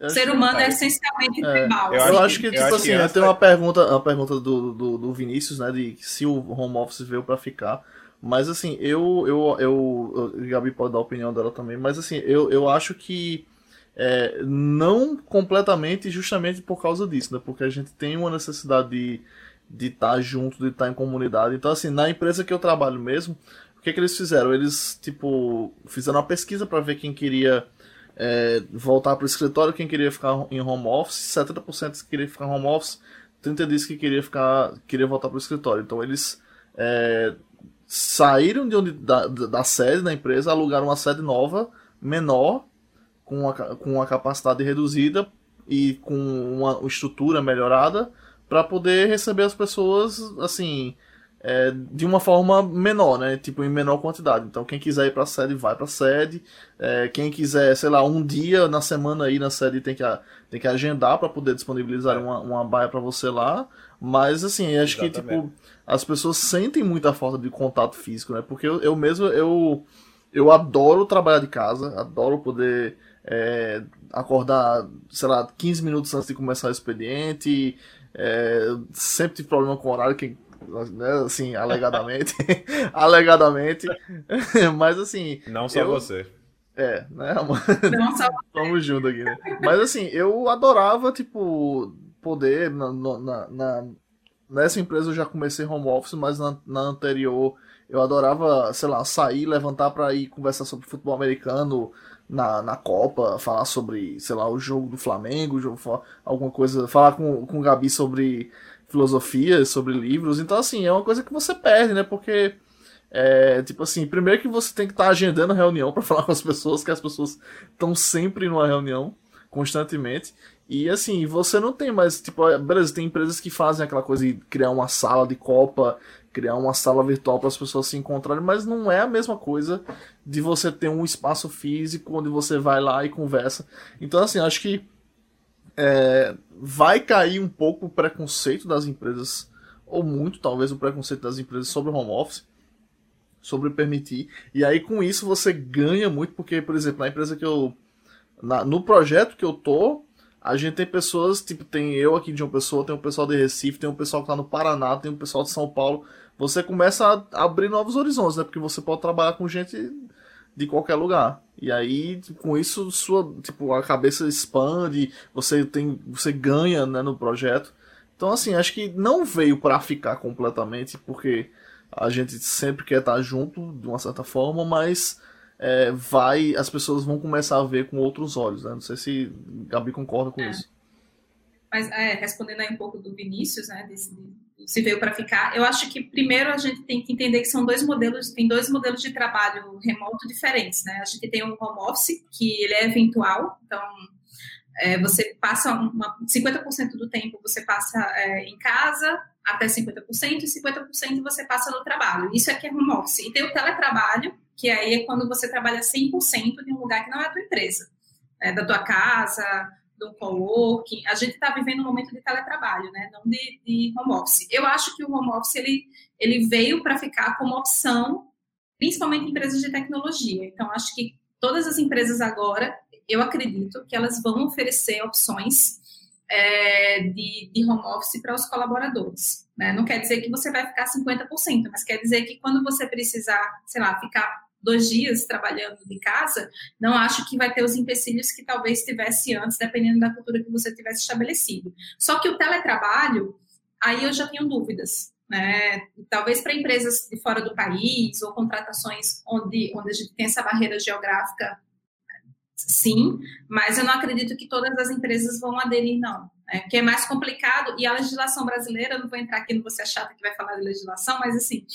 ser humano é essencialmente é, tribal. Eu, assim. acho que, tipo eu assim, essa... tem uma pergunta, uma pergunta do, do, do, Vinícius, né, de se o home office veio para ficar. Mas assim, eu, eu, eu, eu, Gabi pode dar a opinião dela também, mas assim, eu, eu acho que é, não completamente justamente por causa disso, né? Porque a gente tem uma necessidade de, de estar tá junto, de estar tá em comunidade. Então, assim, na empresa que eu trabalho mesmo, o que, que eles fizeram? Eles, tipo, fizeram uma pesquisa para ver quem queria é, voltar para o escritório, quem queria ficar em home office, 70% queria ficar em home office, 30% disse que queria ficar, queria voltar para o escritório. Então, eles é, saíram de onde, da, da sede da empresa, alugaram uma sede nova, menor, com com uma capacidade reduzida e com uma estrutura melhorada para poder receber as pessoas assim é, de uma forma menor, né? Tipo, em menor quantidade. Então, quem quiser ir para a sede, vai para a sede. É, quem quiser, sei lá, um dia na semana ir na sede tem que, tem que agendar para poder disponibilizar uma, uma baia para você lá. Mas, assim, acho Exatamente. que, tipo, as pessoas sentem muita falta de contato físico, né? Porque eu, eu mesmo, eu, eu adoro trabalhar de casa, adoro poder é, acordar, sei lá, 15 minutos antes de começar o expediente. É, sempre tive problema com o horário, que, né, assim, alegadamente. (laughs) alegadamente. (laughs) Mas assim. Não só eu, você. É, né? (laughs) Não só Vamos junto aqui, né? Mas assim, eu adorava, tipo, poder. Na, na, na, nessa empresa eu já comecei home office, mas na, na anterior eu adorava, sei lá, sair, levantar para ir conversar sobre futebol americano, na, na Copa, falar sobre, sei lá, o jogo do Flamengo, jogo, alguma coisa, falar com, com o Gabi sobre filosofia, sobre livros. Então, assim, é uma coisa que você perde, né? Porque, é, tipo assim, primeiro que você tem que estar tá agendando reunião para (laughs) falar com as pessoas, que as pessoas estão sempre numa reunião, constantemente. E assim, você não tem mais, tipo, beleza, tem empresas que fazem aquela coisa de criar uma sala de copa criar uma sala virtual para as pessoas se encontrarem, mas não é a mesma coisa de você ter um espaço físico onde você vai lá e conversa. Então, assim, acho que é, vai cair um pouco o preconceito das empresas, ou muito talvez o preconceito das empresas sobre o home office, sobre permitir. E aí com isso você ganha muito, porque, por exemplo, na empresa que eu. Na, no projeto que eu tô, a gente tem pessoas, tipo, tem eu aqui de uma pessoa, tem um pessoal de Recife, tem um pessoal que tá no Paraná, tem um pessoal de São Paulo você começa a abrir novos horizontes, né? Porque você pode trabalhar com gente de qualquer lugar. E aí, com isso, sua, tipo, a cabeça expande, você tem, você ganha, né, no projeto. Então, assim, acho que não veio para ficar completamente, porque a gente sempre quer estar junto de uma certa forma, mas é, vai, as pessoas vão começar a ver com outros olhos, né? Não sei se Gabi concorda com é. isso. Mas é, respondendo aí um pouco do Vinícius, né, desse, se veio para ficar. Eu acho que primeiro a gente tem que entender que são dois modelos, tem dois modelos de trabalho remoto diferentes, né? A gente tem um home office que ele é eventual, então é, você passa uma, 50% do tempo você passa é, em casa, até 50%, e 50% você passa no trabalho. Isso aqui é home office. E tem o teletrabalho, que aí é quando você trabalha 100% em um lugar que não é a tua empresa, é da tua casa, do coworking, a gente está vivendo um momento de teletrabalho, né? não de, de, home office. Eu acho que o home office ele, ele veio para ficar como opção, principalmente empresas de tecnologia. Então, acho que todas as empresas agora, eu acredito que elas vão oferecer opções é, de, de, home office para os colaboradores. Né? Não quer dizer que você vai ficar 50%, mas quer dizer que quando você precisar, sei lá, ficar dois dias trabalhando de casa, não acho que vai ter os empecilhos que talvez tivesse antes, dependendo da cultura que você tivesse estabelecido. Só que o teletrabalho, aí eu já tenho dúvidas. Né? Talvez para empresas de fora do país ou contratações onde, onde a gente tem essa barreira geográfica, sim, mas eu não acredito que todas as empresas vão aderir, não. Né? Que é mais complicado, e a legislação brasileira, não vou entrar aqui no Você é Chata que vai falar de legislação, mas assim,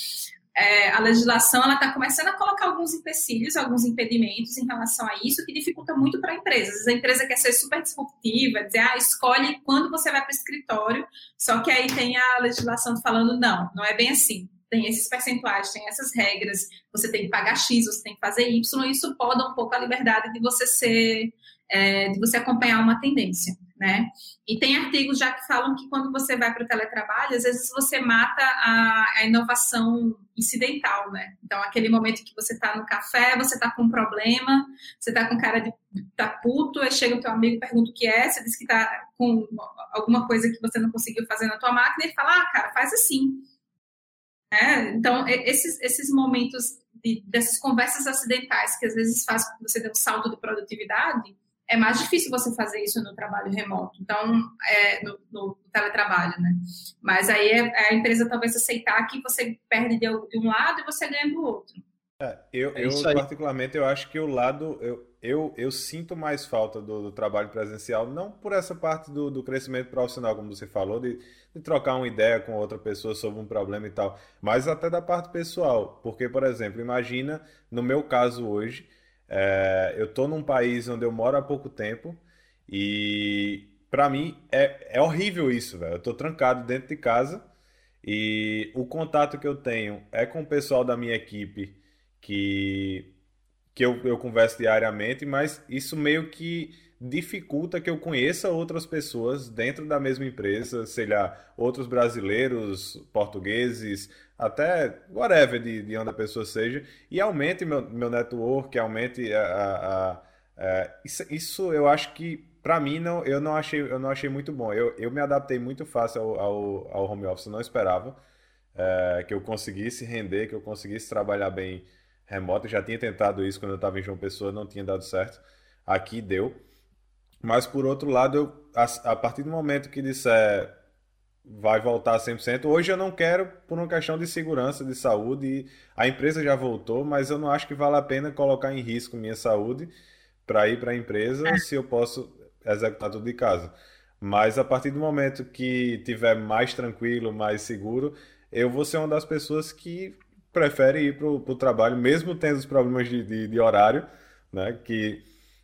é, a legislação ela está começando a colocar alguns empecilhos, alguns impedimentos em relação a isso, que dificulta muito para empresas. A empresa quer ser super disruptiva, dizer, ah, escolhe quando você vai para o escritório, só que aí tem a legislação falando, não, não é bem assim. Tem esses percentuais, tem essas regras, você tem que pagar X, você tem que fazer Y, e isso poda um pouco a liberdade de você ser, é, de você acompanhar uma tendência né? E tem artigos já que falam que quando você vai para o teletrabalho, às vezes você mata a, a, inovação incidental, né? Então, aquele momento que você está no café, você está com um problema, você está com cara de tá puto, aí chega o teu amigo pergunta o que é, você diz que está com alguma coisa que você não conseguiu fazer na tua máquina, ele fala, ah, cara, faz assim. É, então, esses, esses momentos de, dessas conversas acidentais que às vezes faz você dê um salto de produtividade, é mais difícil você fazer isso no trabalho remoto, então, é, no, no, teletrabalho, né? Mas aí é, é, a empresa talvez aceitar que você perde de, um lado e você ganha do outro. É, eu, é eu particularmente, eu acho que o lado, eu, eu, eu sinto mais falta do, do trabalho presencial, não por essa parte do, do crescimento profissional, como você falou, de, de, trocar uma ideia com outra pessoa sobre um problema e tal, mas até da parte pessoal, porque, por exemplo, imagina, no meu caso hoje, é, eu estou num país onde eu moro há pouco tempo e para mim é, é horrível isso, velho. Eu estou trancado dentro de casa e o contato que eu tenho é com o pessoal da minha equipe que, que eu, eu converso diariamente, mas isso meio que dificulta que eu conheça outras pessoas dentro da mesma empresa, sei lá, outros brasileiros, portugueses, até whatever de, de onde a pessoa seja, e aumente meu, meu network, aumente a, a, a, a isso, isso, eu acho que para mim não, eu não achei, eu não achei muito bom. Eu, eu me adaptei muito fácil ao, ao, ao home office, não esperava é, que eu conseguisse render, que eu conseguisse trabalhar bem remoto. Eu já tinha tentado isso quando eu estava em João Pessoa, não tinha dado certo. Aqui deu. Mas por outro lado, eu, a, a partir do momento que disser vai voltar 100%. Hoje eu não quero por uma questão de segurança, de saúde. A empresa já voltou, mas eu não acho que vale a pena colocar em risco minha saúde para ir para a empresa é. se eu posso executar tudo de casa. Mas a partir do momento que tiver mais tranquilo, mais seguro, eu vou ser uma das pessoas que prefere ir para o trabalho, mesmo tendo os problemas de, de, de horário, né? Que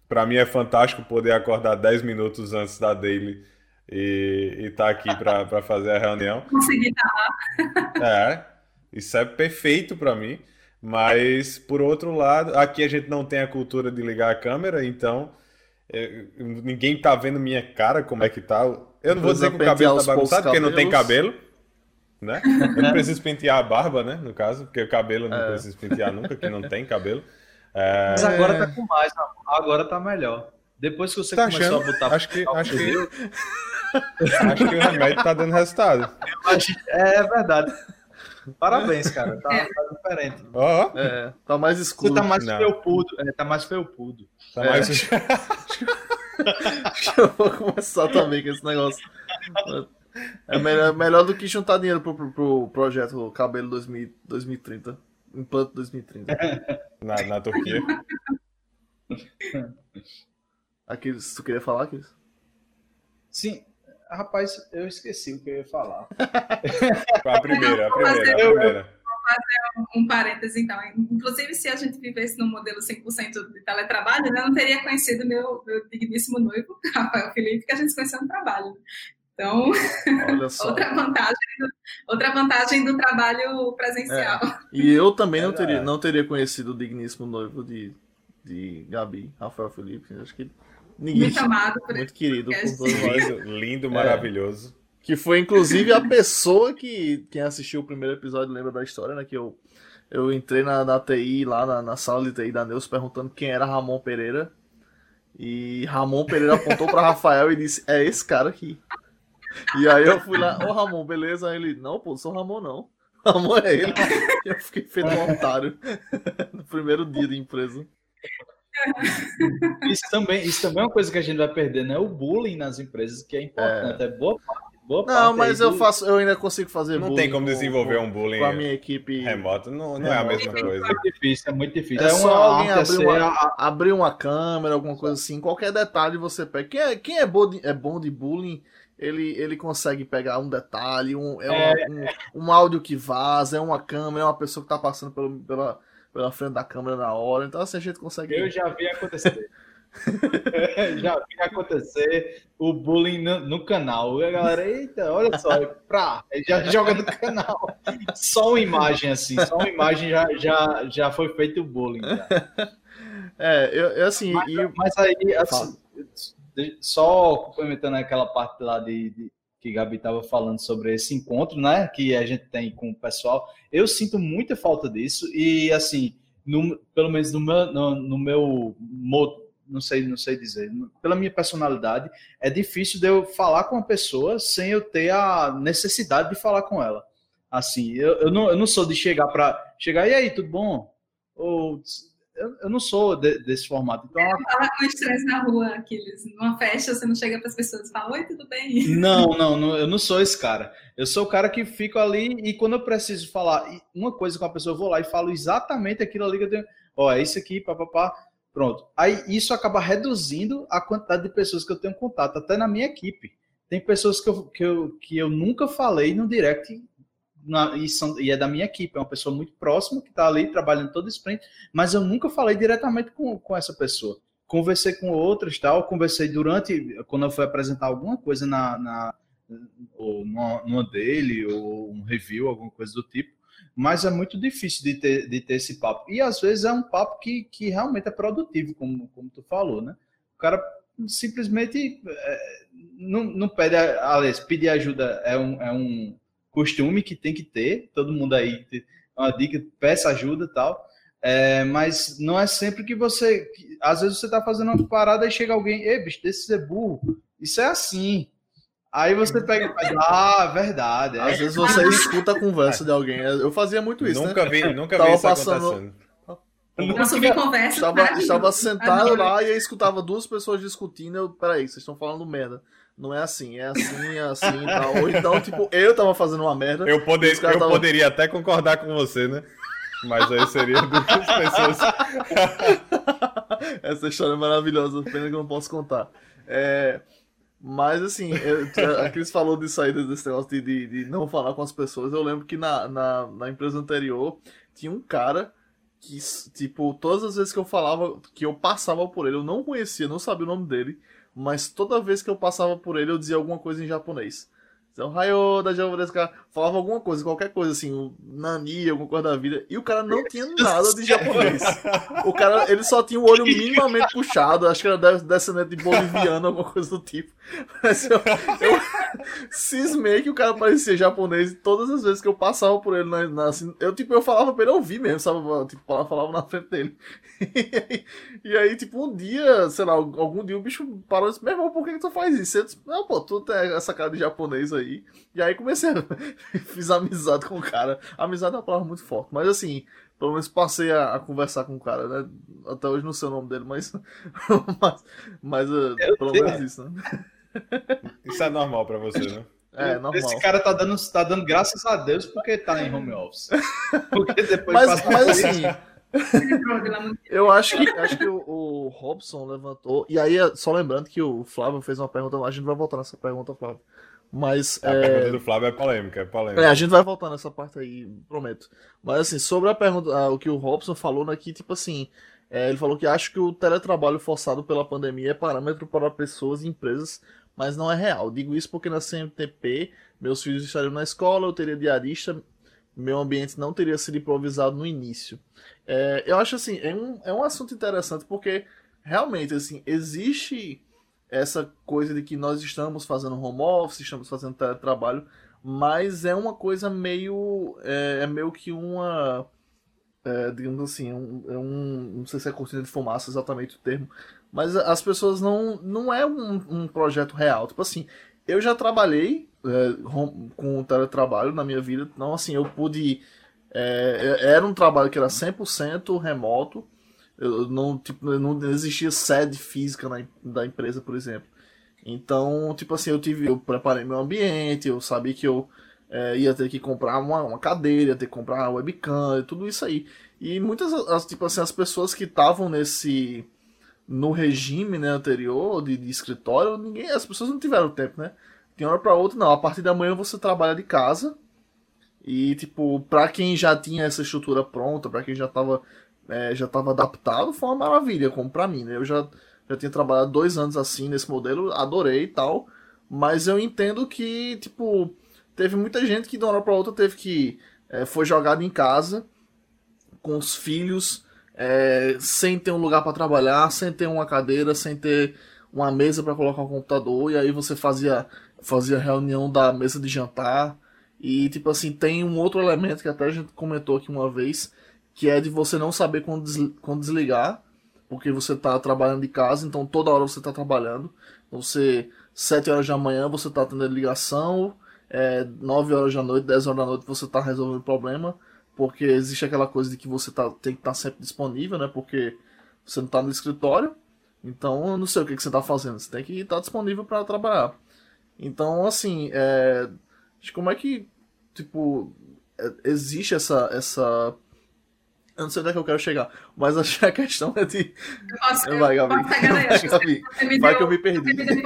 para mim é fantástico poder acordar 10 minutos antes da daily e, estar tá aqui para fazer a reunião. Consegui estar lá. É, isso é perfeito para mim. Mas, por outro lado, aqui a gente não tem a cultura de ligar a câmera, então é, ninguém tá vendo minha cara, como é que tá. Eu não vou dizer que o cabelo tá bagunçado, porque não tem cabelo. Né? Eu não preciso pentear a barba, né? No caso, porque o cabelo não é. preciso pentear nunca, que não tem cabelo. É... Mas agora tá com mais, agora tá melhor. Depois que você tá começou achando? a botar. Acho que, acho que, Acho que o remédio tá dando resultado. Acho, é verdade. Parabéns, cara. Tá, tá diferente. Oh. É, tá mais escuro. Você tá mais Não. felpudo. É, tá mais felpudo. Tá é. mais... (laughs) Acho que eu vou começar também com esse negócio. É melhor, melhor do que juntar dinheiro pro, pro, pro projeto Cabelo 2000, 2030. Implante 2030. Na, na Turquia. Aqui, se tu queria falar, Cris? Sim, Rapaz, eu esqueci o que eu ia falar. (laughs) a primeira, a primeira, a primeira. Vou fazer um, um parêntese, então. Inclusive, se a gente vivesse num modelo 100% de teletrabalho, eu não teria conhecido meu, meu digníssimo noivo, (laughs) Rafael Felipe, que a gente se conheceu no trabalho. Então, (laughs) outra vantagem, do, outra vantagem do trabalho presencial. É. E eu também não teria, não teria conhecido o digníssimo noivo de, de Gabi, Rafael Felipe. Acho que Ninguém, muito amado por Muito querido por todos nós. Lindo, maravilhoso. É, que foi, inclusive, a pessoa que quem assistiu o primeiro episódio lembra da história, né? Que eu, eu entrei na, na TI, lá na, na sala de TI da Neus, perguntando quem era Ramon Pereira. E Ramon Pereira apontou para Rafael e disse: É esse cara aqui. E aí eu fui lá, ô oh, Ramon, beleza? Aí ele, não, pô, sou Ramon não. Ramon é ele. eu fiquei feito um otário (laughs) no primeiro dia de empresa. (laughs) Isso também, isso também é uma coisa que a gente vai perder, né? O bullying nas empresas, que é importante. É, é boa parte. Boa não, mas eu faço, eu ainda consigo fazer não bullying. Não tem como desenvolver com, um bullying com a minha equipe remoto, não, não é, é a mesma coisa. É muito difícil, é muito difícil. É, é só alguém abrir uma, abrir uma câmera, alguma coisa assim, qualquer detalhe você pega. Quem é, quem é, bom, de, é bom de bullying, ele, ele consegue pegar um detalhe, um, é, é um, um, áudio que vaza, é uma câmera, é uma pessoa que tá passando pelo, pela pela frente da câmera na hora. Então, assim, a gente consegue. Eu já vi acontecer. (laughs) já vi acontecer o bullying no, no, canal. E a galera, eita, olha só, pra, já (laughs) joga no canal. Só uma imagem assim, só uma imagem já, já, já foi feito o bullying. (laughs) É, eu, eu assim. Mas, e... mas aí, assim, só complementando aquela parte lá de, de que Gabi estava falando sobre esse encontro, né, que a gente tem com o pessoal. Eu sinto muita falta disso e assim, no, pelo menos no meu, no, no meu não sei, não sei dizer, pela minha personalidade, é difícil de eu falar com uma pessoa sem eu ter a necessidade de falar com ela. Assim, eu, eu, não, eu não sou de chegar para chegar e aí, tudo bom? Ou eu, eu não sou de, desse formato. Então, é, fala com estresse na rua, aqueles. Numa festa, você não chega para as pessoas e fala, oi, tudo bem? Não, não, não, eu não sou esse cara. Eu sou o cara que fica ali e quando eu preciso falar uma coisa com a pessoa, eu vou lá e falo exatamente aquilo ali que eu tenho. Ó, oh, é isso aqui, papapá. Pronto. Aí isso acaba reduzindo a quantidade de pessoas que eu tenho contato, até na minha equipe. Tem pessoas que eu, que eu, que eu nunca falei no direct na, e, são, e, é da minha equipe, é uma pessoa muito próxima que está ali trabalhando todo sprint, mas eu nunca falei diretamente com, com essa pessoa. Conversei com outras, tal, conversei durante, quando eu fui apresentar alguma coisa na, na ou numa, numa dele, ou um review, alguma coisa do tipo, mas é muito difícil de ter, de ter esse papo. E às vezes é um papo que, que realmente é produtivo, como, como tu falou, né? O cara simplesmente é, não, não pede, aliás, pedir ajuda é um, é um costume que tem que ter, todo mundo aí, uma dica, peça ajuda e tal, é, mas não é sempre que você, que, às vezes você tá fazendo uma parada e chega alguém, ei, bicho, desse é burro, isso é assim, Aí você pega e faz, ah, verdade. É. Às vezes você escuta a conversa de alguém. Eu fazia muito isso. Nunca né? vi, nunca Tava vi isso passando... acontecendo. Nossa, eu conversa. Estava, estava sentado lá e aí escutava duas pessoas discutindo. Eu, peraí, vocês estão falando merda. Não é assim, é assim, é assim e tal. Ou então, tipo, eu tava fazendo uma merda. Eu, poder, eu tavam... poderia até concordar com você, né? Mas aí seria (laughs) duas pessoas. (laughs) Essa história é maravilhosa, pena que eu não posso contar. É. Mas assim, eu, a Cris falou disso aí, desse negócio de, de, de, não falar com as pessoas. Eu lembro que na, na, na, empresa anterior tinha um cara que, tipo, todas as vezes que eu falava, que eu passava por ele, eu não conhecia, não sabia o nome dele, mas toda vez que eu passava por ele eu dizia alguma coisa em japonês. Então, raio da japonesa, falava alguma coisa, qualquer coisa assim, o Nani, alguma coisa da vida, e o cara não tinha (laughs) nada de japonês. O cara, ele só tinha o olho minimamente puxado, acho que era descendente de boliviano, alguma coisa do tipo. (laughs) Mas eu, eu cismei que o cara parecia japonês e todas as vezes que eu passava por ele, na, na assim, eu tipo, eu falava pra ele ouvir mesmo, sabe? Tipo, falava na frente dele. (laughs) E aí, tipo, um dia, sei lá, algum dia o bicho parou e disse, meu irmão, por que, que tu faz isso? Eu disse, não, pô, tu tem essa cara de japonês aí. E aí comecei a... (laughs) Fiz amizade com o cara. Amizade é uma palavra muito forte, mas assim, pelo menos passei a, a, conversar com o cara, né? Até hoje não sei o nome dele, mas. (laughs) mas, mas uh, pelo menos isso, né? Isso é normal pra você, né? É, normal. Esse cara tá dando, tá dando graças a Deus porque tá em home office. Porque depois mas, mas assim. Eu acho que, acho que o, o, Robson levantou. E aí, só lembrando que o Flávio fez uma pergunta. A gente vai voltar nessa pergunta, Flávio. Mas. A é... pergunta do Flávio é polêmica, é polêmica. É, a gente vai voltar nessa parte aí, prometo. Mas assim, sobre a pergunta, o que o Robson falou aqui, né, tipo assim. É, ele falou que acha que o teletrabalho forçado pela pandemia é parâmetro para pessoas e empresas, mas não é real. Digo isso porque na CMTP meus filhos estariam na escola, eu teria diarista, meu ambiente não teria sido improvisado no início. É, eu acho assim, é um, é um assunto interessante porque realmente assim, existe essa coisa de que nós estamos fazendo home office, estamos fazendo teletrabalho, mas é uma coisa meio. É, é meio que uma. É, digamos assim, um, é um, não sei se é cortina de fumaça exatamente o termo, mas as pessoas não. Não é um, um projeto real. Tipo assim, eu já trabalhei é, com teletrabalho na minha vida, então assim, eu pude é, é, era um trabalho que era 100% remoto. Eu não, tipo, não existia sede física na, da empresa, por exemplo. Então, tipo assim, eu tive, eu preparei meu ambiente, eu sabia que eu é, ia ter que comprar uma, uma cadeira, ia ter que comprar uma webcam, tudo isso aí. E muitas, as, tipo assim, as pessoas que estavam nesse no regime né, anterior de, de, escritório, ninguém, as pessoas não tiveram tempo, né? De uma hora para outra, não. A partir da manhã você trabalha de casa e, tipo, pra quem já tinha essa estrutura pronta, pra quem já tava, é, já tava adaptado, foi uma maravilha, como pra mim, né? Eu já, já tinha trabalhado dois anos assim nesse modelo, adorei e tal, mas eu entendo que, tipo, teve muita gente que de uma hora pra outra teve que. É, foi jogado em casa, com os filhos, é, sem ter um lugar para trabalhar, sem ter uma cadeira, sem ter uma mesa para colocar um computador, e aí você fazia, fazia reunião da mesa de jantar e, tipo assim, tem um outro elemento que até a gente comentou aqui uma vez, que é de você não saber quando, quando desligar, porque você está trabalhando de casa, então toda hora você está trabalhando. Então, você, 7 horas da manhã, você está atendendo ligação, é, 9 horas da noite, 10 horas da noite, você está resolvendo problema. porque existe aquela coisa de que você tá, tem que estar tá sempre disponível, né? Porque você não está no escritório, então eu não sei o que, que você está fazendo, você tem que estar tá disponível para trabalhar. Então, assim, é, como é que, tipo, é, existe essa, essa eu não sei onde é que eu quero chegar, mas acho que a questão é de. Posso, vai, Gabi. Posso pegar vai, Gabi. Vai deu, que eu me perdi. Me.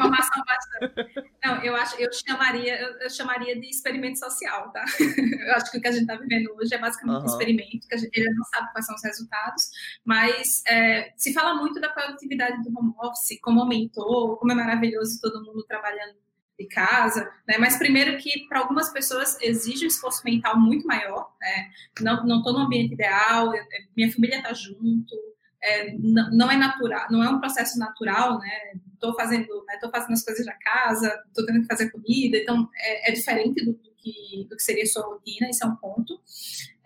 Não, eu acho, eu chamaria, eu, eu, chamaria de experimento social, tá? (laughs) Eu acho que o que a gente está vivendo hoje é basicamente um experimento, que a gente ainda não sabe quais são os resultados, mas é, se fala muito da produtividade do home office, como aumentou, como é maravilhoso todo mundo trabalhando de casa, né? Mas primeiro que para algumas pessoas exige um esforço mental muito maior, né? Não não estou no ambiente ideal, minha família está junto, é, não, não, é natural, não é um processo natural, né? Estou fazendo, né? fazendo as coisas da casa, estou tendo que fazer comida, então é, é diferente do, do, que, do que seria sua rotina, esse é um ponto.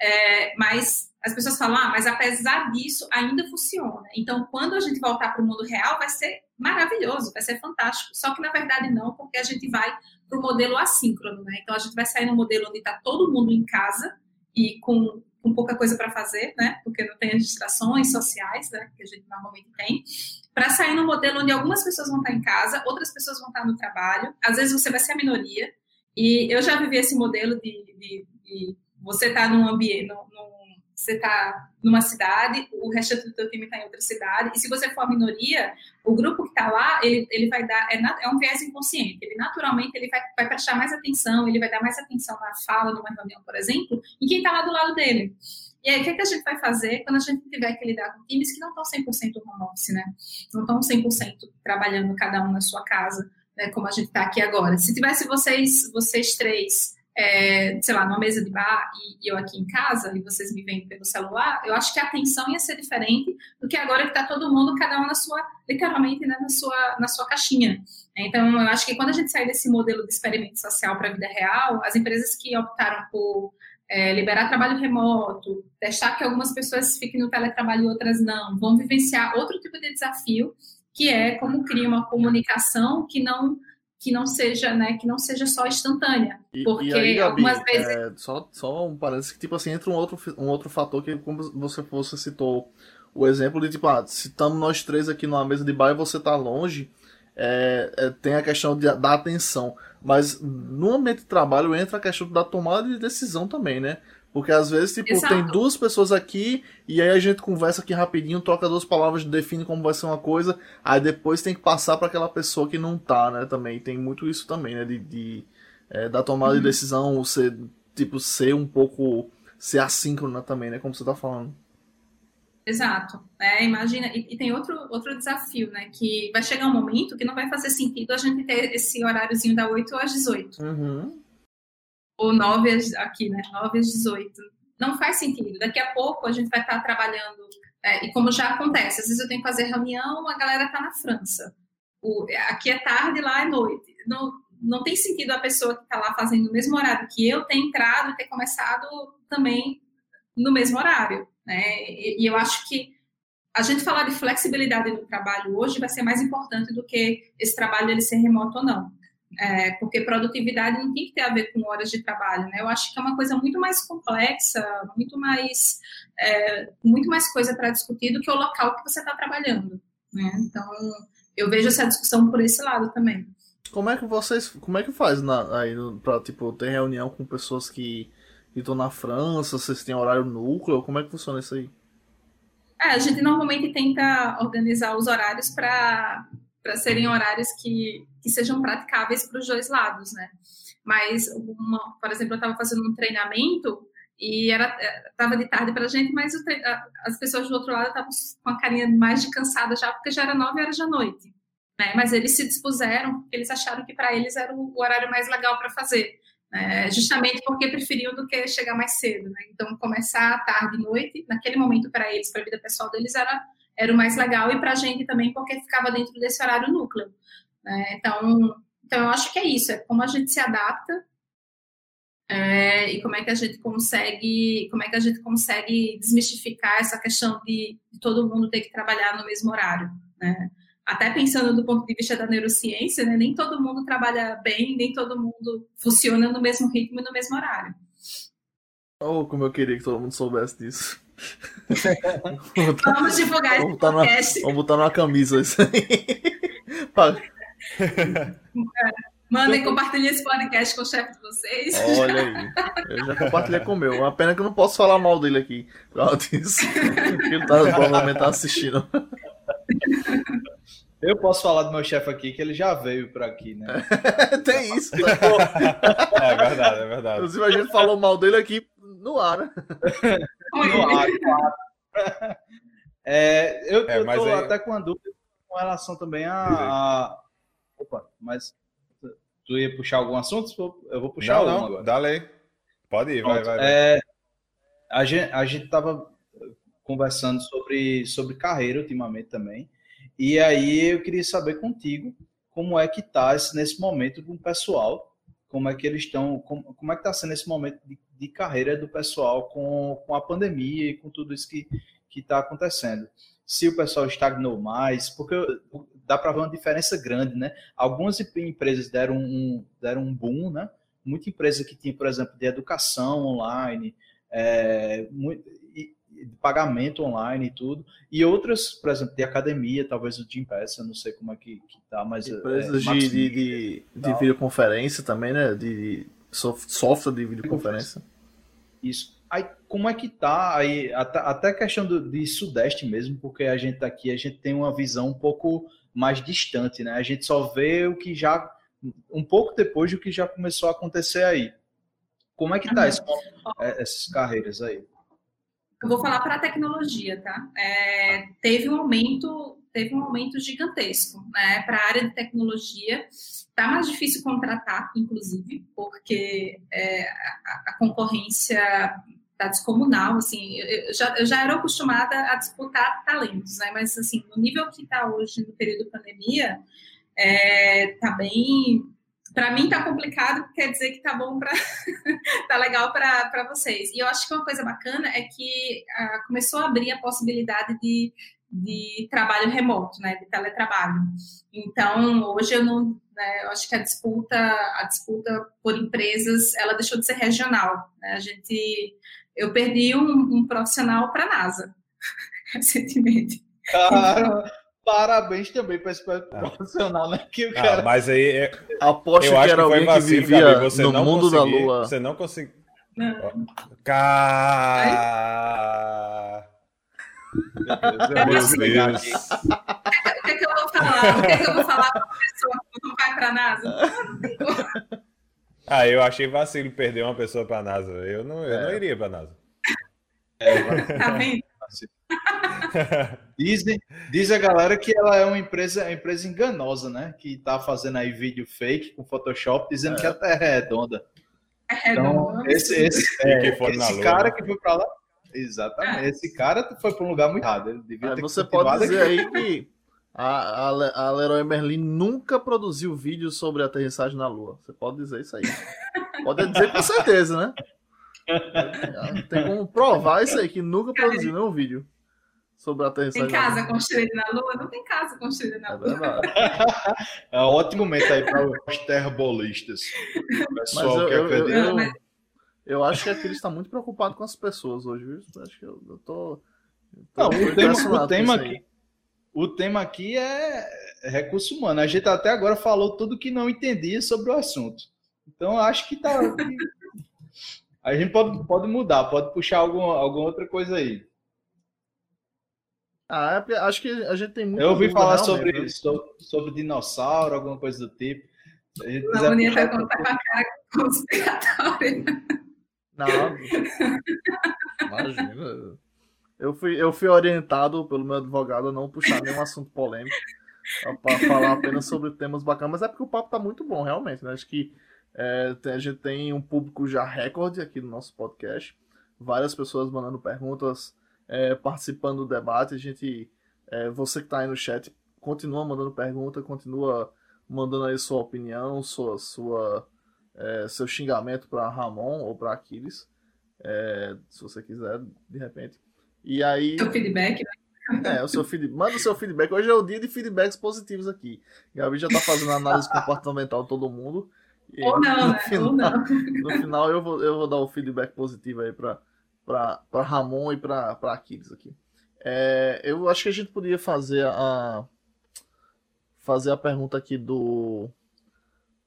É, mas as pessoas falam, ah, mas apesar disso, ainda funciona. Então, quando a gente voltar para o mundo real, vai ser maravilhoso, vai ser fantástico. Só que, na verdade, não, porque a gente vai para o modelo assíncrono, né? Então, a gente vai sair no modelo onde está todo mundo em casa e com, com pouca coisa para fazer, né? Porque não tem as distrações sociais, né? Que a gente normalmente tem. Para sair no modelo onde algumas pessoas vão estar em casa, outras pessoas vão estar no trabalho. Às vezes, você vai ser a minoria. E eu já vivi esse modelo de, de, de você estar tá num ambiente, num, você está numa cidade, o resto do teu time está em outra cidade, e se você for a minoria, o grupo que está lá, ele, ele vai dar, é, é, um viés inconsciente, ele naturalmente ele vai, vai prestar mais atenção, ele vai dar mais atenção na fala numa reunião, por exemplo, em quem está lá do lado dele. E aí, o que, é que a gente vai fazer quando a gente tiver que lidar com times que não estão 100% home office, né? Não estão 100% trabalhando cada um na sua casa, né, como a gente está aqui agora. Se tivesse vocês, vocês três é, sei lá, numa mesa de bar e, e, eu aqui em casa, e vocês me veem pelo celular, eu acho que a atenção ia ser diferente do que agora que está todo mundo, cada um na sua, literalmente, né, na, sua, na sua caixinha. Então, eu acho que quando a gente sair desse modelo de experimento social para a vida real, as empresas que optaram por é, liberar trabalho remoto, deixar que algumas pessoas fiquem no teletrabalho e outras não, vão vivenciar outro tipo de desafio, que é como criar uma comunicação que não que não seja, né, que não seja só instantânea. porque e aí, Gabi, algumas vezes. É, só, só um parece que, tipo assim, entra um outro, um outro fator que, como você, você citou, o exemplo de, tipo, ah, se estamos nós três aqui numa mesa de bar e você tá longe, é, é, tem a questão de, da atenção. Mas no ambiente de trabalho entra a questão da tomada de decisão também, né? Porque às vezes, tipo, Exato. tem duas pessoas aqui e aí a gente conversa aqui rapidinho, troca duas palavras, define como vai ser uma coisa, aí depois tem que passar para aquela pessoa que não tá, né? Também tem muito isso também, né? De, de é, da tomada uhum. de decisão, ser, tipo, ser um pouco, ser assíncrona também, né? Como você tá falando. Exato. É, imagina, e, e, tem outro, outro desafio, né? Que vai chegar um momento que não vai fazer sentido a gente ter esse horáriozinho da 8 às 18. Uhum ou 9 aqui, né? 9 às 18. Não faz sentido. Daqui a pouco a gente vai estar trabalhando, é, e como já acontece, às vezes eu tenho que fazer reunião, a galera está na França. O, aqui é tarde, lá é noite. Não, não tem sentido a pessoa que está lá fazendo o mesmo horário que eu ter entrado e ter começado também no mesmo horário. Né? E, e eu acho que a gente falar de flexibilidade no trabalho hoje vai ser mais importante do que esse trabalho ele ser remoto ou não é, porque produtividade não tem que ter a ver com horas de trabalho, né? Eu acho que é uma coisa muito mais complexa, muito mais, é, muito mais coisa para discutir do que o local que você está trabalhando, né? Então, eu vejo essa discussão por esse lado também. Como é que vocês, como é que faz na, aí para tipo ter reunião com pessoas que estão na França? Vocês têm horário núcleo? Como é que funciona isso aí? É, a gente normalmente tenta organizar os horários para para serem horários que, que sejam praticáveis para os dois lados, né? Mas, uma, por exemplo, eu estava fazendo um treinamento e era estava de tarde para a gente, mas o, as pessoas do outro lado estavam com a carinha mais de cansada já, porque já era nove horas da noite. Né? Mas eles se dispuseram, porque eles acharam que para eles era o, o, horário mais legal para fazer. Né? Justamente porque preferiam do que chegar mais cedo. Né? Então, começar tarde e noite, naquele momento para eles, para a vida pessoal deles, era era o mais legal, e para a gente também, porque ficava dentro desse horário núcleo. Né? Então, então, eu acho que é isso, é como a gente se adapta é, e como é que a gente consegue, como é que a gente consegue desmistificar essa questão de, de todo mundo ter que trabalhar no mesmo horário, né? Até pensando do ponto de vista da neurociência, né? nem todo mundo trabalha bem, nem todo mundo funciona no mesmo ritmo e no mesmo horário. Oh, como eu queria que todo mundo soubesse disso. Vamos divulgar vamos botar, numa, vamos botar numa camisa isso aí. (laughs) Mandem compartilhar esse podcast com o chefe de vocês. Olha aí. Eu já compartilhei com o meu. Uma pena que eu não posso falar mal dele aqui. Disso. Ele tá, provavelmente tá assistindo. Eu posso falar do meu chefe aqui, que ele já veio por aqui, né? (laughs) Tem isso. Né? é verdade, é verdade. Inclusive, a gente falou mal dele aqui no ar, né? (laughs) no ar, claro. É, eu, é, aí... até com a dúvida com relação também a, a... Opa, mas tu ia puxar algum assunto? Eu vou puxar não, não, agora. Dá lei. Pode ir, vai, vai. vai. É, a gente a gente tava conversando sobre, sobre carreira ultimamente também. E aí eu queria saber contigo como é que tá esse, nesse momento com o pessoal, como é que eles estão, como, como é que está sendo esse momento de, de, carreira do pessoal com, com a pandemia e com tudo isso que está acontecendo. Se o pessoal estagnou mais, porque dá para ver uma diferença grande, né? Algumas empresas deram um, deram um boom, né? Muita empresa que tinha, por exemplo, de educação online, é, muito, de pagamento online e tudo, e outras, por exemplo, de academia, talvez o Jim eu não sei como é que, que tá, mas... É, Empresas é, de, de, de, de videoconferência também, né? De, de software de videoconferência. Isso. Aí, como é que tá aí, até, até questão do, de Sudeste mesmo, porque a gente tá aqui, a gente tem uma visão um pouco mais distante, né? A gente só vê o que já, um pouco depois do que já começou a acontecer aí. Como é que tá esse, é, essas carreiras aí? Eu vou falar para a tecnologia, tá? É, teve um aumento, teve um aumento gigantesco, né? Para a área de tecnologia, tá mais difícil contratar, inclusive, porque é, a, a, concorrência tá descomunal, assim. Eu já, eu já era acostumada a disputar talentos, né? Mas assim, no nível que está hoje no período pandemia, é, tá bem para mim tá complicado, quer dizer que tá bom para (laughs) tá legal para vocês. E eu acho que uma coisa bacana é que ah, começou a abrir a possibilidade de, de trabalho remoto, né, de teletrabalho. Então, hoje eu não, né, eu acho que a disputa, a disputa por empresas, ela deixou de ser regional. Né? A gente, eu perdi um, um profissional para a NASA (laughs) recentemente. Cara, Parabéns também para esse profissional, né? Que o ah, cara... mas aí é... aposto eu que acho era que vacilo, que vivia Gabi, no mundo da lua. Você não conseguiu. Cara. Meu Deus. O que, é que eu vou falar? O que, é que eu vou falar para uma pessoa que não vai para a NASA? Ah, eu achei vacilo perder uma pessoa para a NASA. Eu não, eu é. não iria para a NASA. É, tá vendo? (laughs) Dizem, diz a galera que ela é uma empresa, uma empresa enganosa, né? Que tá fazendo aí vídeo fake com Photoshop dizendo é. que a Terra é redonda. É então, esse, esse, é, esse cara que foi para lá. Exatamente. É. Esse cara foi para um lugar muito errado. Ele devia ter você pode dizer aqui. aí que a, a, a Leroy Merlin nunca produziu vídeo sobre a aterrissagem na Lua. Você pode dizer isso aí. Pode dizer com certeza, né? (laughs) Tem como provar isso aí, que nunca produziu nenhum vídeo sobre a aterrissagem. Tem casa construída na Lua? Não tem casa construída na é Lua. É, (laughs) é um ótimo momento aí para os terrabolistas. Pessoal eu, que eu, eu, eu, acho que aquele está muito preocupado com as pessoas hoje, viu? Acho que eu, eu tô. Não, o tema, o tema aqui. O tema aqui é recurso humano. A gente até agora falou tudo que não entendia sobre o assunto. Então, acho que tá. (laughs) A gente pode, pode mudar, pode puxar algum, alguma outra coisa aí. Ah, é, acho que a gente tem muito. Eu ouvi falar sobre, sobre, sobre, dinossauro, alguma coisa do tipo. A gente a Boninha vai contar com a cara conspiratória. Não, imagina. Eu fui, eu fui orientado pelo meu advogado a não puxar nenhum assunto polêmico. Para falar apenas sobre temas bacanas. Mas é porque o papo tá muito bom, realmente. Né? Acho que é, a gente tem um público já recorde aqui no nosso podcast. Várias pessoas mandando perguntas, é, participando do debate. A gente, é, você que está aí no chat, continua mandando pergunta, continua mandando aí sua opinião, sua, sua, é, seu xingamento para Ramon ou para Aquiles, é, se você quiser, de repente. E aí. Seu feedback, né? É, o seu feedback. Manda o seu feedback. Hoje é o dia de feedbacks positivos aqui. Gabi já está fazendo análise (laughs) comportamental de todo mundo. Ou não, no né? Final, Ou não. (laughs) No final eu vou, eu vou dar o feedback positivo aí para para Ramon e para Aquiles aqui. É, eu acho que a gente podia fazer a fazer a pergunta aqui do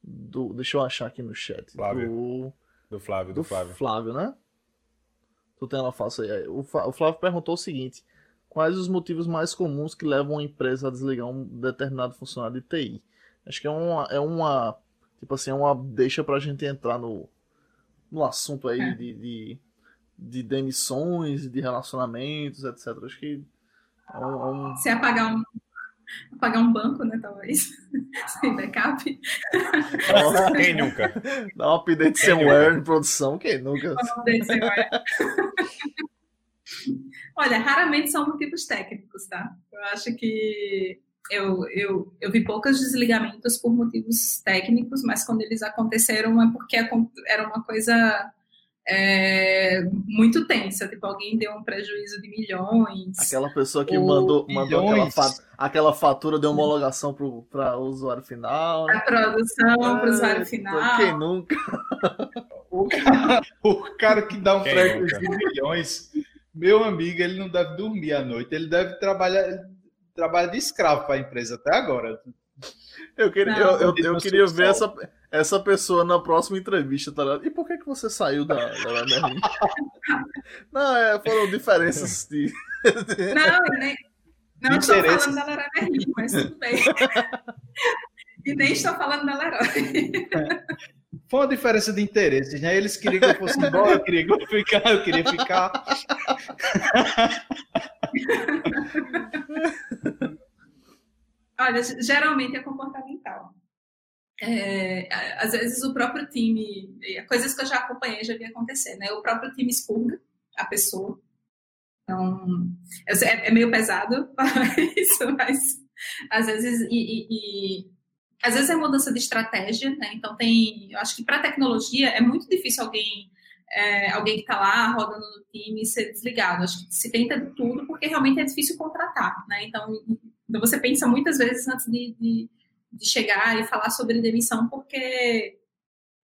do deixa eu achar aqui no chat Flávio. Do, do Flávio, do, do Flávio. Flávio, né? Tu tem ela fácil aí. O, o Flávio perguntou o seguinte: quais os motivos mais comuns que levam a empresa a desligar um determinado funcionário de TI? Acho que é uma, é uma tipo assim, é uma deixa pra gente entrar no, no assunto aí é. de, de, de, demissões, de relacionamentos, etc. Acho que é um, é um... Se apagar um, apagar um banco, né, talvez, (laughs) sem backup. (laughs) Quem nunca? Dá um update firmware em produção, quem nunca? Um update Olha, raramente são motivos técnicos, tá? Eu acho que eu, eu, eu vi poucos desligamentos por motivos técnicos, mas quando eles aconteceram é porque era uma coisa é, muito tensa, tipo, alguém deu um prejuízo de milhões. Aquela pessoa que mandou, mandou aquela, fa aquela, fatura de homologação para o usuário final. A produção para o usuário final. Quem nunca? o, cara, o cara que dá um prejuízo de milhões, meu amigo, ele não deve dormir à noite, ele deve trabalhar, trabalha de escravo para a empresa até agora. Eu queria, eu, eu, eu queria ver essa, essa pessoa na próxima entrevista, tá ligado? E por que, que você saiu da, da (laughs) não, é, foram diferenças de. (laughs) não, nem, não estou falando da Merlin, mas tudo bem. (laughs) e nem estou falando da Leroy. Foi uma diferença de interesses, né? Eles queriam que eu fosse embora, eu queria que eu ficar, eu queria ficar. Olha, geralmente é comportamental. É, às vezes o próprio time, coisas que eu já acompanhei, já vi acontecer, né? O próprio time expurga a pessoa. Então, é, é meio pesado (laughs) falar isso, mas às vezes e, e, e, às vezes é mudança de estratégia, né? Então tem, eu acho que para tecnologia é muito difícil alguém é, alguém que está lá rodando no time ser desligado. Acho que se tenta de tudo porque realmente é difícil contratar, né? Então então você pensa muitas vezes antes de, de, de chegar e falar sobre demissão, porque,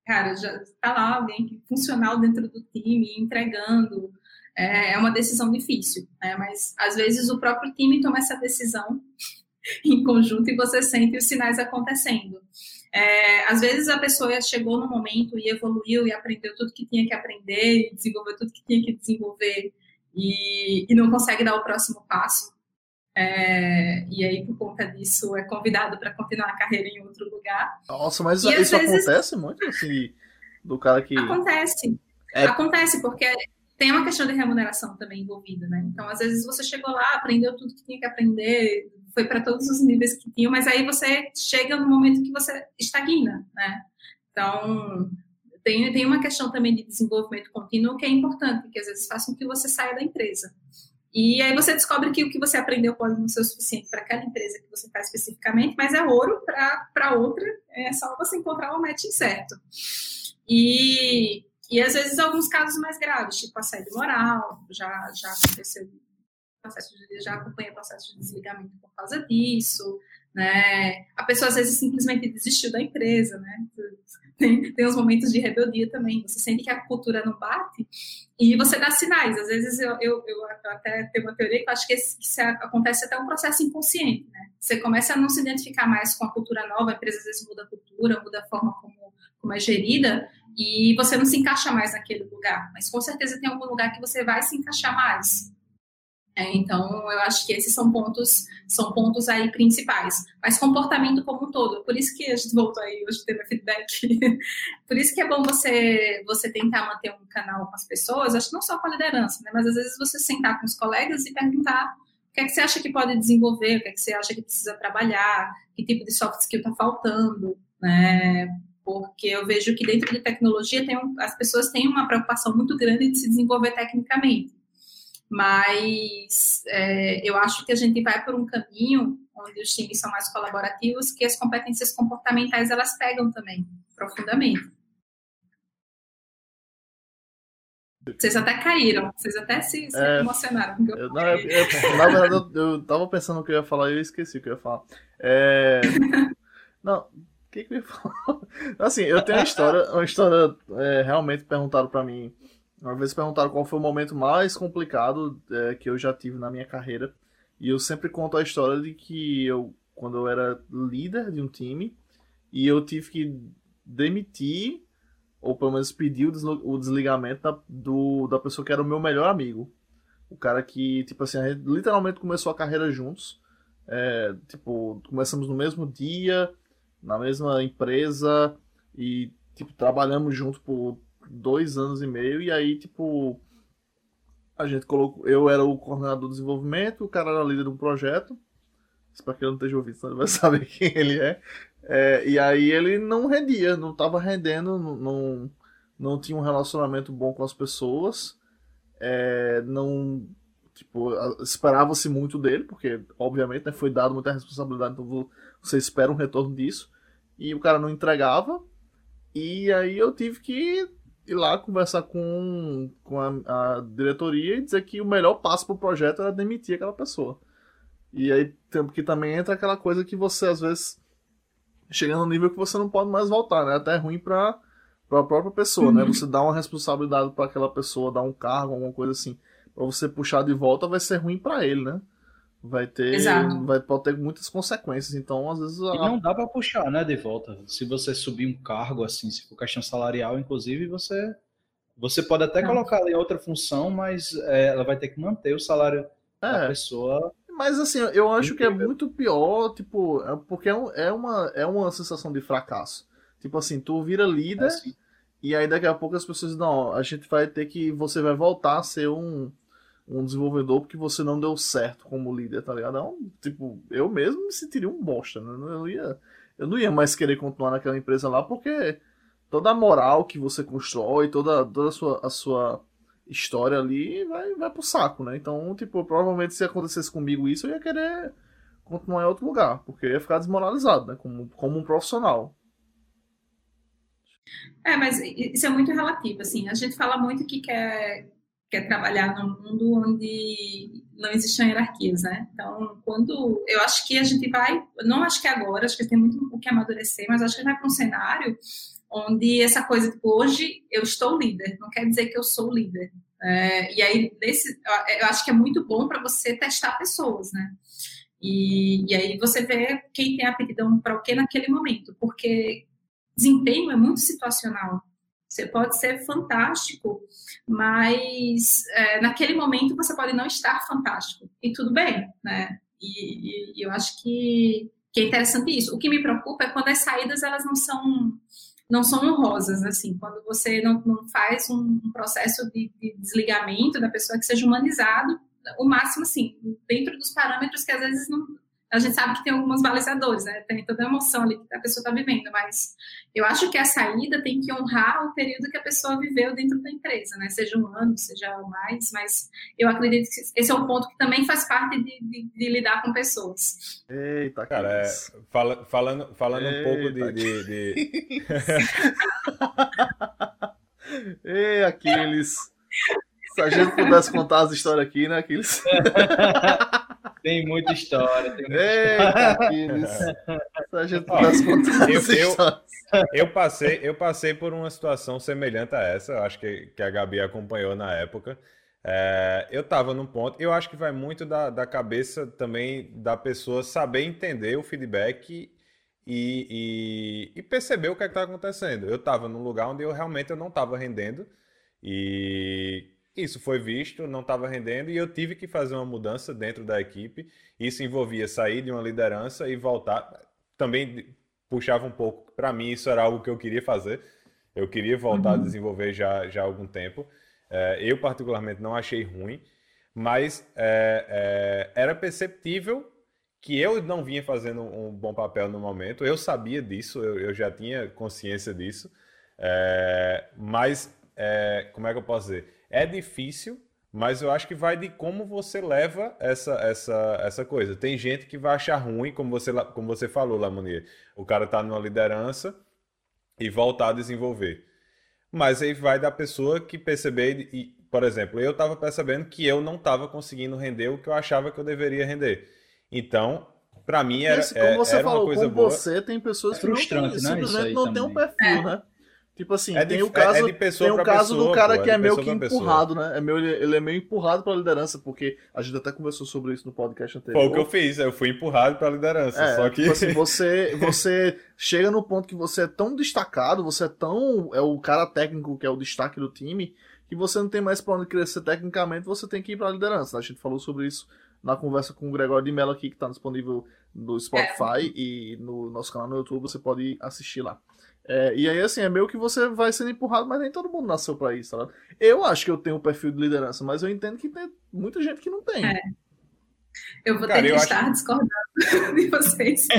cara, já está lá alguém funcional dentro do time, entregando. É, é uma decisão difícil, né? Mas às vezes o próprio time toma essa decisão (laughs) em conjunto e você sente os sinais acontecendo. É, às vezes a pessoa chegou no momento e evoluiu e aprendeu tudo que tinha que aprender, e desenvolveu tudo que tinha que desenvolver e, e não consegue dar o próximo passo. É, e aí, por conta disso, é convidado para continuar a carreira em outro lugar. Nossa, mas e isso vezes, acontece muito, assim, do cara que. Acontece. É... Acontece, porque tem uma questão de remuneração também envolvida, né? Então, às vezes você chegou lá, aprendeu tudo que tinha que aprender, foi para todos os níveis que tinha, mas aí você chega no momento que você estagna, né? Então, tem, tem uma questão também de desenvolvimento contínuo que é importante, que às vezes faz com que você saia da empresa. E aí você descobre que o que você aprendeu pode não ser o suficiente para aquela empresa que você está especificamente, mas é ouro para outra, é só você encontrar o match certo. E, e às vezes alguns casos mais graves, tipo assédio moral, já, já aconteceu, processo de, já acompanha processo de desligamento por causa disso, né? A pessoa às vezes simplesmente desistiu da empresa, né? Tem, tem uns momentos de rebeldia também. Você sente que a cultura não bate e você dá sinais. Às vezes eu, eu, eu até tenho uma teoria que eu acho que, esse, que acontece até um processo inconsciente, né? Você começa a não se identificar mais com a cultura nova, a empresa às vezes muda a cultura, muda a forma como, como é gerida e você não se encaixa mais naquele lugar. Mas com certeza tem algum lugar que você vai se encaixar mais. É, então, eu acho que esses são pontos, são pontos aí principais. Mas comportamento como um todo, por isso que a gente voltou aí hoje teve feedback. (laughs) por isso que é bom você você tentar manter um canal com as pessoas, acho que não só com a liderança, né? Mas às vezes você sentar com os colegas e perguntar o que é que você acha que pode desenvolver, o que é que você acha que precisa trabalhar, que tipo de soft skill está faltando, né? Porque eu vejo que dentro de tecnologia tem um, as pessoas têm uma preocupação muito grande de se desenvolver tecnicamente mas é, eu acho que a gente vai por um caminho onde os times são mais colaborativos, que as competências comportamentais elas pegam também profundamente. Vocês até caíram, vocês até se, se é, emocionaram. Eu, não, eu, eu, na verdade, eu, eu tava pensando o que eu ia falar e eu esqueci o que eu ia falar. É, (laughs) não, O que, que me falou? Assim, eu tenho uma história, uma história é, realmente perguntaram para mim. Uma vez perguntaram qual foi o momento mais complicado é, que eu já tive na minha carreira. E eu sempre conto a história de que eu, quando eu era líder de um time, e eu tive que demitir, ou pelo menos pedir o desligamento da, do, da pessoa que era o meu melhor amigo. O cara que, tipo assim, a gente literalmente começou a carreira juntos. É, tipo, começamos no mesmo dia, na mesma empresa e, tipo, trabalhamos juntos por dois anos e meio. E aí, tipo, a gente colocou. Eu era o coordenador de desenvolvimento, o cara era líder de um projeto. Espero que ele não esteja ouvindo, senão ele vai (laughs) saber quem ele é. é. E aí ele não rendia, não estava rendendo, não, não tinha um relacionamento bom com as pessoas é, não tipo esperava-se muito dele porque obviamente né, foi dado muita responsabilidade então você espera um retorno disso e o cara não entregava e aí eu tive que ir lá conversar com, com a, a diretoria e dizer que o melhor passo para o projeto era demitir aquela pessoa e aí que também entra aquela coisa que você às vezes chega no nível que você não pode mais voltar né até é ruim para para a própria pessoa, né? uhum. né? Você dá uma responsabilidade para aquela pessoa, dar um cargo, alguma coisa assim, para você puxar de volta, vai ser ruim para ele, né? Vai ter, Exato. vai pode ter muitas consequências. Então, às vezes a... e não dá para puxar, né, de volta. Se você subir um cargo assim, se for questão salarial, inclusive, você você pode até não. colocar em outra função, mas é, ela vai ter que manter o salário é. da pessoa mas assim, eu acho que é muito pior, tipo, é porque é, é, uma, é uma sensação de fracasso. Tipo assim, tu vira líder é e aí daqui a pouco as pessoas não, a gente vai ter que você vai voltar a ser um, um desenvolvedor porque você não deu certo como líder, tá ligado? Não, tipo, eu mesmo me sentiria um bosta, né? Eu não ia, eu não ia mais querer continuar naquela empresa lá porque toda a moral que você constrói, toda, toda a sua, a sua história ali vai, vai pro saco, né? Então, tipo, provavelmente se acontecesse comigo isso, eu ia querer continuar em outro lugar, porque eu ia ficar desmoralizado, né? Como, como um profissional. É, mas isso é muito relativo, assim. A gente fala muito que quer, quer trabalhar num mundo onde não existem hierarquias, né? Então, quando... Eu acho que a gente vai... Não acho que agora, acho que tem muito o que amadurecer, mas acho que vai para um cenário onde essa coisa, tipo, hoje eu estou líder, não quer dizer que eu sou líder. É, e aí, nesse, eu acho que é muito bom para você testar pessoas, né? E, e, aí você vê quem tem aptidão para o que naquele momento, porque desempenho é muito situacional. Você pode ser fantástico, mas é, naquele momento você pode não estar fantástico. E tudo bem, né? E, e, eu acho que, que é interessante isso. O que me preocupa é quando as saídas elas não são não são honrosas, assim, quando você não, não faz um, processo de, de, desligamento da pessoa que seja humanizado, o máximo, assim, dentro dos parâmetros que às vezes não, a gente sabe que tem alguns balizadores, né? Tem toda a emoção ali que a pessoa está vivendo, mas eu acho que a saída tem que honrar o período que a pessoa viveu dentro da empresa, né? Seja um ano, seja mais, mas eu acredito que esse é um ponto que também faz parte de, de, de lidar com pessoas. Eita, cara, é, fala, falando, falando um pouco de. de, de... (laughs) Ei, Aquiles. Se a gente pudesse contar as histórias aqui, né, Aquiles? (laughs) Tem muita história. Tem muita Eita, contar eu, eu, eu, passei, eu passei por uma situação semelhante a essa, eu acho que, que a Gabi acompanhou na época. É, eu estava num ponto, eu acho que vai muito da, da cabeça também da pessoa saber entender o feedback e, e, e perceber o que é está acontecendo. Eu estava num lugar onde eu realmente eu não estava rendendo e isso foi visto, não estava rendendo e eu tive que fazer uma mudança dentro da equipe. Isso envolvia sair de uma liderança e voltar. Também puxava um pouco, para mim, isso era algo que eu queria fazer. Eu queria voltar uhum. a desenvolver já, já há algum tempo. É, eu, particularmente, não achei ruim, mas é, é, era perceptível que eu não vinha fazendo um bom papel no momento. Eu sabia disso, eu, eu já tinha consciência disso. É, mas, é, como é que eu posso dizer? É difícil, mas eu acho que vai de como você leva essa, essa, essa coisa. Tem gente que vai achar ruim, como você, como você falou, Lamonier. O cara tá numa liderança e voltar a desenvolver. Mas aí vai da pessoa que perceber, e, por exemplo, eu estava percebendo que eu não estava conseguindo render o que eu achava que eu deveria render. Então, para mim era, Como é, você era falou, uma coisa boa. você tem pessoas é que não frustrante, né? simplesmente não tem um também. perfil, né? Tipo assim, É de- tem o é- caso, é de pessoa tem o caso pessoa, do cara pô, é que de é meio que pra pessoa. empurrado, né? É meio, ele é meio empurrado pra liderança, porque a gente até conversou sobre isso no podcast anterior. Foi o que eu fiz, eu fui empurrado pra liderança. É, só que. tipo assim, você, (laughs) você chega no ponto que você é tão destacado, você é tão. É o cara técnico que é o destaque do time, que você não tem mais pra onde crescer tecnicamente, você tem que ir pra liderança. A gente falou sobre isso na conversa com o Gregório de Mello aqui, que tá disponível no Spotify e no nosso canal no YouTube, você pode assistir lá. É, e aí, assim, é meio que você vai sendo empurrado, mas nem todo mundo nasceu pra isso, tá ligado? Eu acho que eu tenho um perfil de liderança, mas eu entendo que tem muita gente que não tem. É. Eu vou Cara, ter que eu estar discordando (laughs) de vocês. (laughs)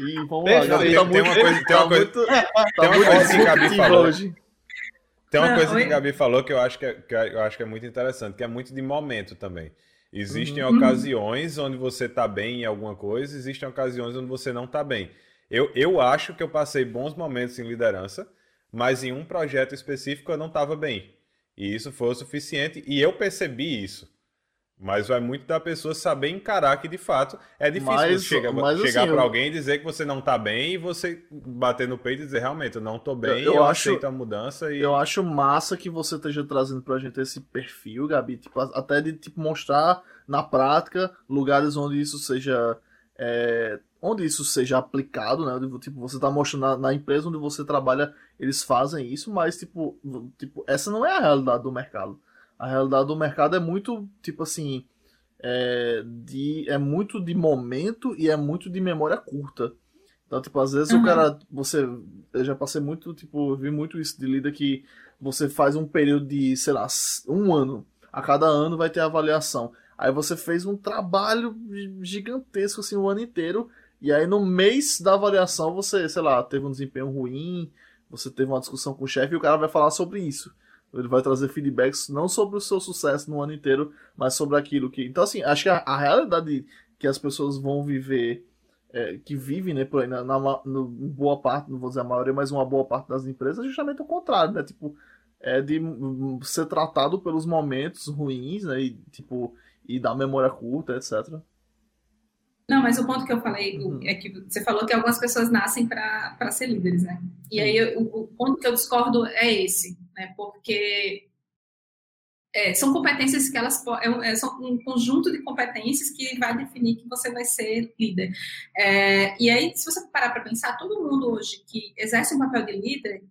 E vamos Beijo, lá, Gabi, tem- tá tem muito, uma coisa- tem tá uma coisa- muito, (laughs) tá tem uma muito coisa que a Gabi falou. hoje. Tem uma Não, coisa que a Gabi falou que eu acho que é, que eu acho que é muito interessante, que é muito de momento também. Existem Uhum. ocasiões onde você tá bem em alguma coisa, existem ocasiões onde você não tá bem. Eu, eu acho que eu passei bons momentos em liderança, mas em um projeto específico eu não estava bem. E isso foi o suficiente, e eu percebi isso. Mas vai muito da pessoa saber encarar que, de fato, é difícil Mas- chegar, mas, chegar assim, para alguém e dizer que você não tá bem e você bater no peito e dizer, realmente, eu não tô bem, Eu- eu, eu acho- aceito a mudança e... Eu acho massa que você esteja trazendo pra gente esse perfil, Gabi, tipo, até de tipo, mostrar na prática lugares onde isso seja é, onde isso seja aplicado, né? Tipo, você tá mostrando na, na empresa onde você trabalha, eles fazem isso, mas tipo, tipo, essa não é a realidade do mercado. A realidade do mercado é muito, tipo assim, é, de, é muito de momento e é muito de memória curta. Então, tipo, às vezes o Uhum. cara, você, eu já passei muito, tipo, vi muito isso de líder que você faz um período de, sei lá, um ano. A cada ano vai ter avaliação. Aí você fez um trabalho gigantesco, assim, o ano inteiro. E aí no mês da avaliação você, sei lá, teve um desempenho ruim, você teve uma discussão com o chefe e o cara vai falar sobre isso. Ele vai trazer feedbacks não sobre o seu sucesso no ano inteiro, mas sobre aquilo que. Então, assim, acho que a, a realidade que as pessoas vão viver, é, que vivem, né, por aí, na, na no- boa parte, não vou dizer a maioria, mas uma boa parte das empresas, é justamente o contrário, né? Tipo, é de ser tratado pelos momentos ruins, né? E, tipo, e da memória curta, etc. Não, mas o ponto que eu falei o- Uhum. é que você falou que algumas pessoas nascem para ser líderes, né? E aí eu- o, o ponto que eu discordo é esse, né? Porque é, são competências que elas é é, são um conjunto de competências que vai definir que você vai ser líder. É, e aí, se você parar para pensar, todo mundo hoje que exerce um papel de líder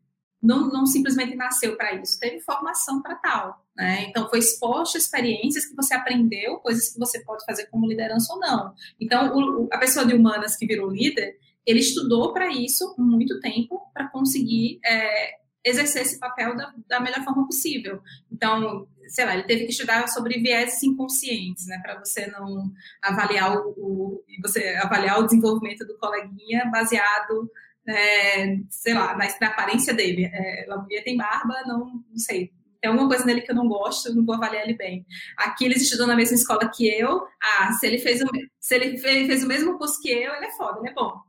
não, não simplesmente nasceu para isso, teve formação para tal. Né? Então, foi exposto a experiências que você aprendeu, coisas que você pode fazer como liderança ou não. Então, o, a pessoa de humanas que virou líder, ele estudou para isso muito tempo para conseguir é, exercer esse papel da, da, melhor forma possível. Então, sei lá, ele teve que estudar sobre vieses inconscientes, né, para você não avaliar o, o, você avaliar o desenvolvimento do coleguinha baseado é, sei lá, na, na, aparência dele. É, Lamouria tem barba, não, não sei. Tem alguma coisa nele que eu não gosto, não vou avaliar ele bem. Aqui eles estudam na mesma escola que eu. Ah, se ele fez o, se ele fez, fez o mesmo curso que eu, ele é foda, ele é bom.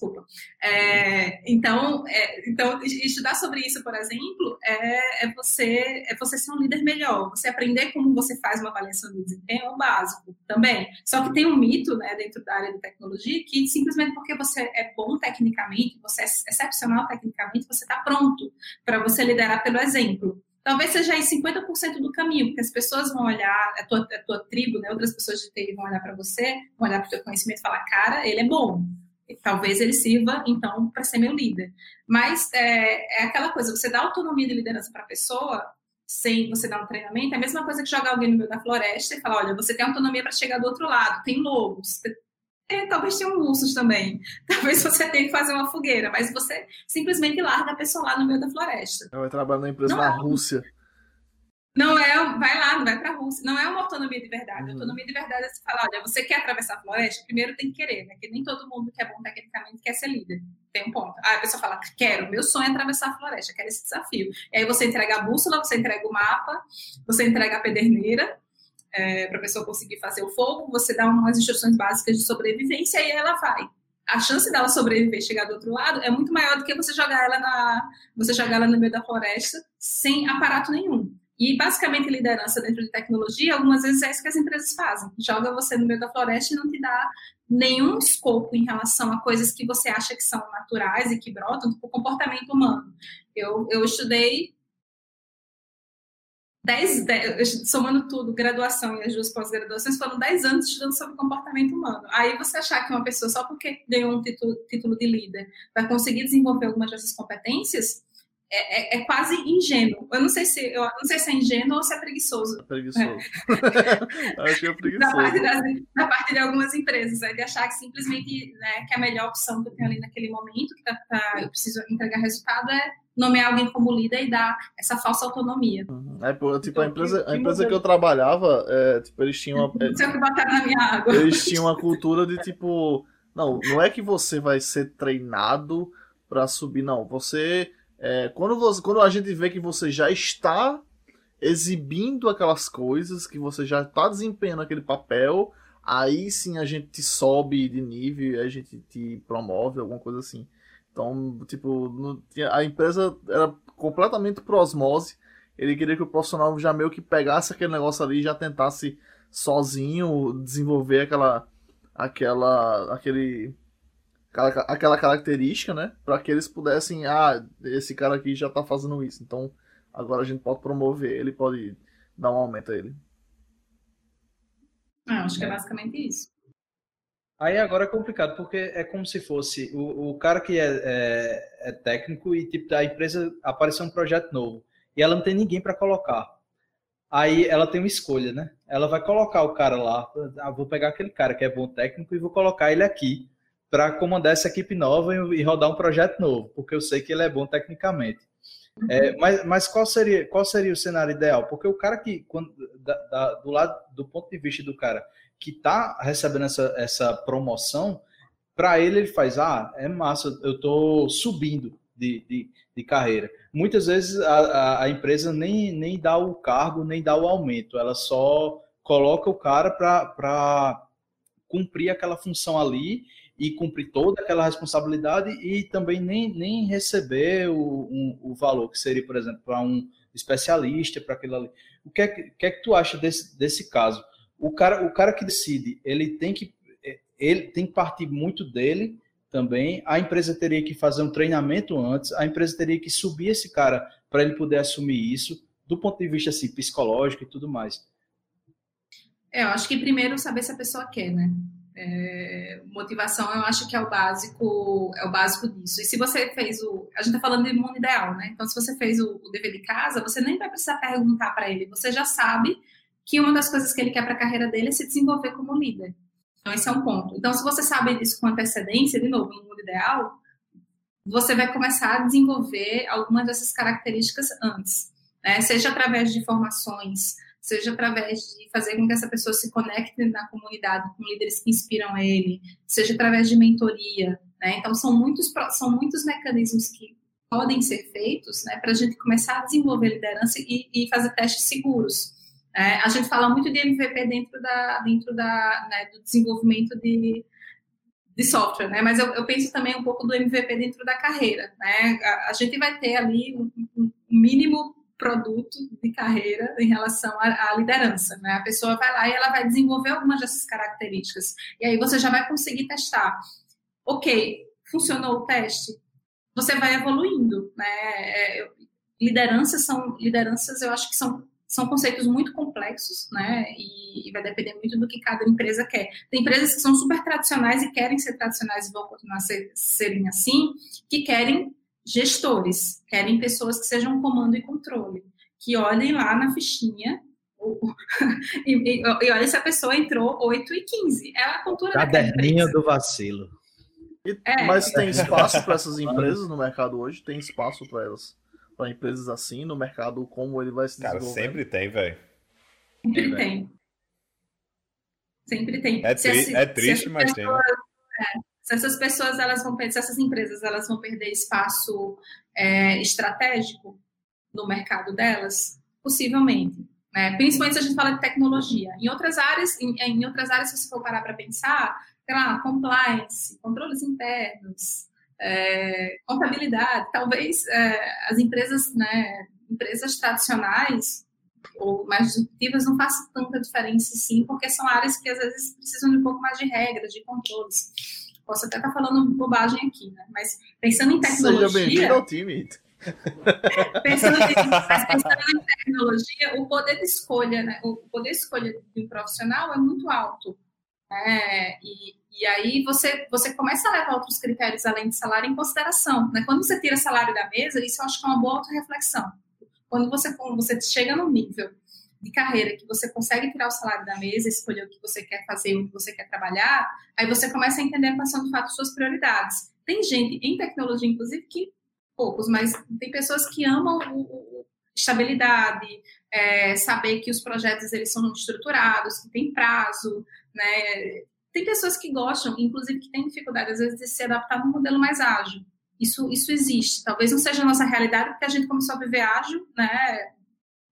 Desculpa. É, então, é, então, estudar sobre isso, por exemplo, é, é, você, é você ser um líder melhor. Você aprender como você faz uma avaliação de desempenho é o básico também. Só que tem um mito né, dentro da área de tecnologia que simplesmente porque você é bom tecnicamente, você é excepcional tecnicamente, você está pronto para você liderar pelo exemplo talvez seja aí 50% do caminho, porque as pessoas vão olhar, a tua, a tua tribo, né, outras pessoas de TI vão olhar para você, vão olhar para o teu conhecimento e falar, cara, ele é bom. Talvez ele sirva, então, para ser meu líder. Mas é, é, aquela coisa, você dá autonomia de liderança para a pessoa, sem você dar um treinamento, é a mesma coisa que jogar alguém no meio da floresta e falar, olha, você tem autonomia para chegar do outro lado, tem lobos, é, talvez tenham ursos também. (laughs) Talvez você tenha que fazer uma fogueira, mas você simplesmente larga a pessoa lá no meio da floresta. Ela vai trabalhar na empresa não na é, Rússia. Não é, vai lá, vai para a Rússia. Não é uma autonomia de verdade. Uhum. Autonomia de verdade é você falar, olha, você quer atravessar a floresta? Primeiro tem que querer, né? Porque nem todo mundo que é bom tecnicamente quer ser líder. Tem um ponto. Aí a pessoa fala, quero, meu sonho é atravessar a floresta, quero esse desafio. E aí você entrega a bússola, você entrega o mapa, você entrega a pederneira, é, para a pessoa conseguir fazer o fogo, você dá umas instruções básicas de sobrevivência e ela vai. A chance dela sobreviver e chegar do outro lado é muito maior do que você jogar ela na, você jogar ela no meio da floresta sem aparato nenhum. E basicamente liderança dentro de tecnologia, algumas vezes é isso que as empresas fazem. Joga você no meio da floresta e não te dá nenhum escopo em relação a coisas que você acha que são naturais e que brotam, tipo comportamento humano. Eu, eu estudei 10, 10, somando tudo, graduação e as duas pós-graduações, foram 10 anos estudando sobre comportamento humano. Aí você achar que uma pessoa, só porque ganhou um título, título de líder, vai conseguir desenvolver algumas dessas competências, é, é, é, quase ingênuo. Eu não sei se eu não sei se é ingênuo ou se é preguiçoso. É preguiçoso. É. (laughs) Acho que é preguiçoso. Da parte, das, da parte de algumas empresas, é de achar que simplesmente né, que a melhor opção que eu tenho ali naquele momento, que tá, tá, eu preciso entregar resultado, é nomear alguém como líder e dar essa falsa autonomia. Uhum. É, tipo, então, a empresa, a empresa que eu trabalhava, é, tipo, eles tinham uma. Que na minha água. Eles tinham uma cultura de tipo. Não, não é que você vai ser treinado para subir, não. Você é, quando, você, quando a gente vê que você já está exibindo aquelas coisas, que você já está desempenhando aquele papel, aí sim a gente te sobe de nível, a gente te promove, alguma coisa assim. Então, tipo, no, a empresa era completamente por osmose. Ele queria que o profissional já meio que pegasse aquele negócio ali e já tentasse sozinho desenvolver aquela aquela aquele aquela característica, né? Para que eles pudessem, ah, esse cara aqui já tá fazendo isso, então agora a gente pode promover ele, pode dar um aumento a ele. Ah, acho que é basicamente isso. Aí agora é complicado, porque é como se fosse o, o cara que é, é, é técnico e tipo, a empresa apareceu um projeto novo e ela não tem ninguém para colocar. Aí ela tem uma escolha, né? Ela vai colocar o cara lá, ah, vou pegar aquele cara que é bom técnico e vou colocar ele aqui para comandar essa equipe nova e, rodar um projeto novo, porque eu sei que ele é bom tecnicamente. É, mas mas qual, seria, qual seria o cenário ideal? Porque o cara que, quando, da, da, do lado do ponto de vista do cara que está recebendo essa, essa promoção, para ele ele faz, ah, é massa, eu estou subindo de, de, de, carreira. Muitas vezes a, a, a, empresa nem, nem dá o cargo, nem dá o aumento, ela só coloca o cara para cumprir aquela função ali e cumprir toda aquela responsabilidade e também nem, nem receber o, um, o valor que seria, por exemplo, para um especialista, para aquilo ali. O que é que, que, é que tu acha desse, desse caso? O cara, o cara que decide, ele tem que ele tem que partir muito dele também. A empresa teria que fazer um treinamento antes, a empresa teria que subir esse cara para ele poder assumir isso, do ponto de vista assim, psicológico e tudo mais. É, eu acho que primeiro saber se a pessoa quer, né? É, motivação, eu acho que é o básico, é o básico disso. E se você fez o, a gente está falando de mundo ideal, né? Então, se você fez o, o dever de casa, você nem vai precisar perguntar para ele. Você já sabe que uma das coisas que ele quer para a carreira dele é se desenvolver como líder. Então, esse é um ponto. Então, se você sabe disso com antecedência, de novo, no mundo ideal, você vai começar a desenvolver algumas dessas características antes, né? Seja através de formações seja através de fazer com que essa pessoa se conecte na comunidade com líderes que inspiram ele, seja através de mentoria, né? Então são muitos são muitos mecanismos que podem ser feitos, né, para a gente começar a desenvolver liderança e, e fazer testes seguros. É, a gente fala muito de MVP dentro da dentro da né, do desenvolvimento de de software, né? Mas eu, eu, penso também um pouco do MVP dentro da carreira, né? A, a gente vai ter ali um, um mínimo produto de carreira em relação à, à, liderança, né? A pessoa vai lá e ela vai desenvolver algumas dessas características. E aí você já vai conseguir testar. Ok, funcionou o teste? Você vai evoluindo, né? É, lideranças são lideranças, eu acho que são são conceitos muito complexos, né? E, e, vai depender muito do que cada empresa quer. Tem empresas que são super tradicionais e querem ser tradicionais e vão continuar ser, serem assim, que querem gestores, querem pessoas que sejam comando e controle, que olhem lá na fichinha (laughs) e, e, e olha se a pessoa entrou 8 e 15. É a cultura Caderninho do vacilo. E, é, mas tem (laughs) espaço para essas empresas no mercado hoje? Tem espaço para elas? Para empresas assim, no mercado, como ele vai se Cara, sempre tem, velho. Sempre tem. Sempre tem. É, tri é triste, mas tem. É, se essas pessoas elas vão se essas empresas elas vão perder espaço é, estratégico no mercado delas, possivelmente. Né? Principalmente se a gente fala de tecnologia. Em outras áreas, em, em outras áreas, se você for parar para pensar, sei lá, compliance, controles internos, é, contabilidade, talvez é, as empresas, né, empresas tradicionais ou mais disruptivas não faz tanta diferença, sim, porque são áreas que às vezes precisam de um pouco mais de regras, de controles. Posso até estar falando bobagem aqui, né? Mas pensando em tecnologia. Seja bem-vindo ao time. (laughs) pensando, em, pensando em tecnologia, o poder de escolha, né? O poder de escolha de um profissional é muito alto. É, e, e aí você, você começa a levar outros critérios além de salário em consideração. Né? Quando você tira salário da mesa, isso eu acho que é uma boa auto-reflexão. Quando você, quando você chega no nível de carreira que você consegue tirar o salário da mesa, escolher o que você quer fazer, o que você quer trabalhar, aí você começa a entender quais são de fato suas prioridades. Tem gente em tecnologia, inclusive, que poucos, mas tem pessoas que amam o, o estabilidade, é, saber que os projetos eles são estruturados, que tem prazo, né? Tem pessoas que gostam, inclusive que têm dificuldade às vezes de se adaptar no modelo mais ágil. Isso, isso existe. Talvez não seja a nossa realidade, porque a gente começou a viver ágil, né?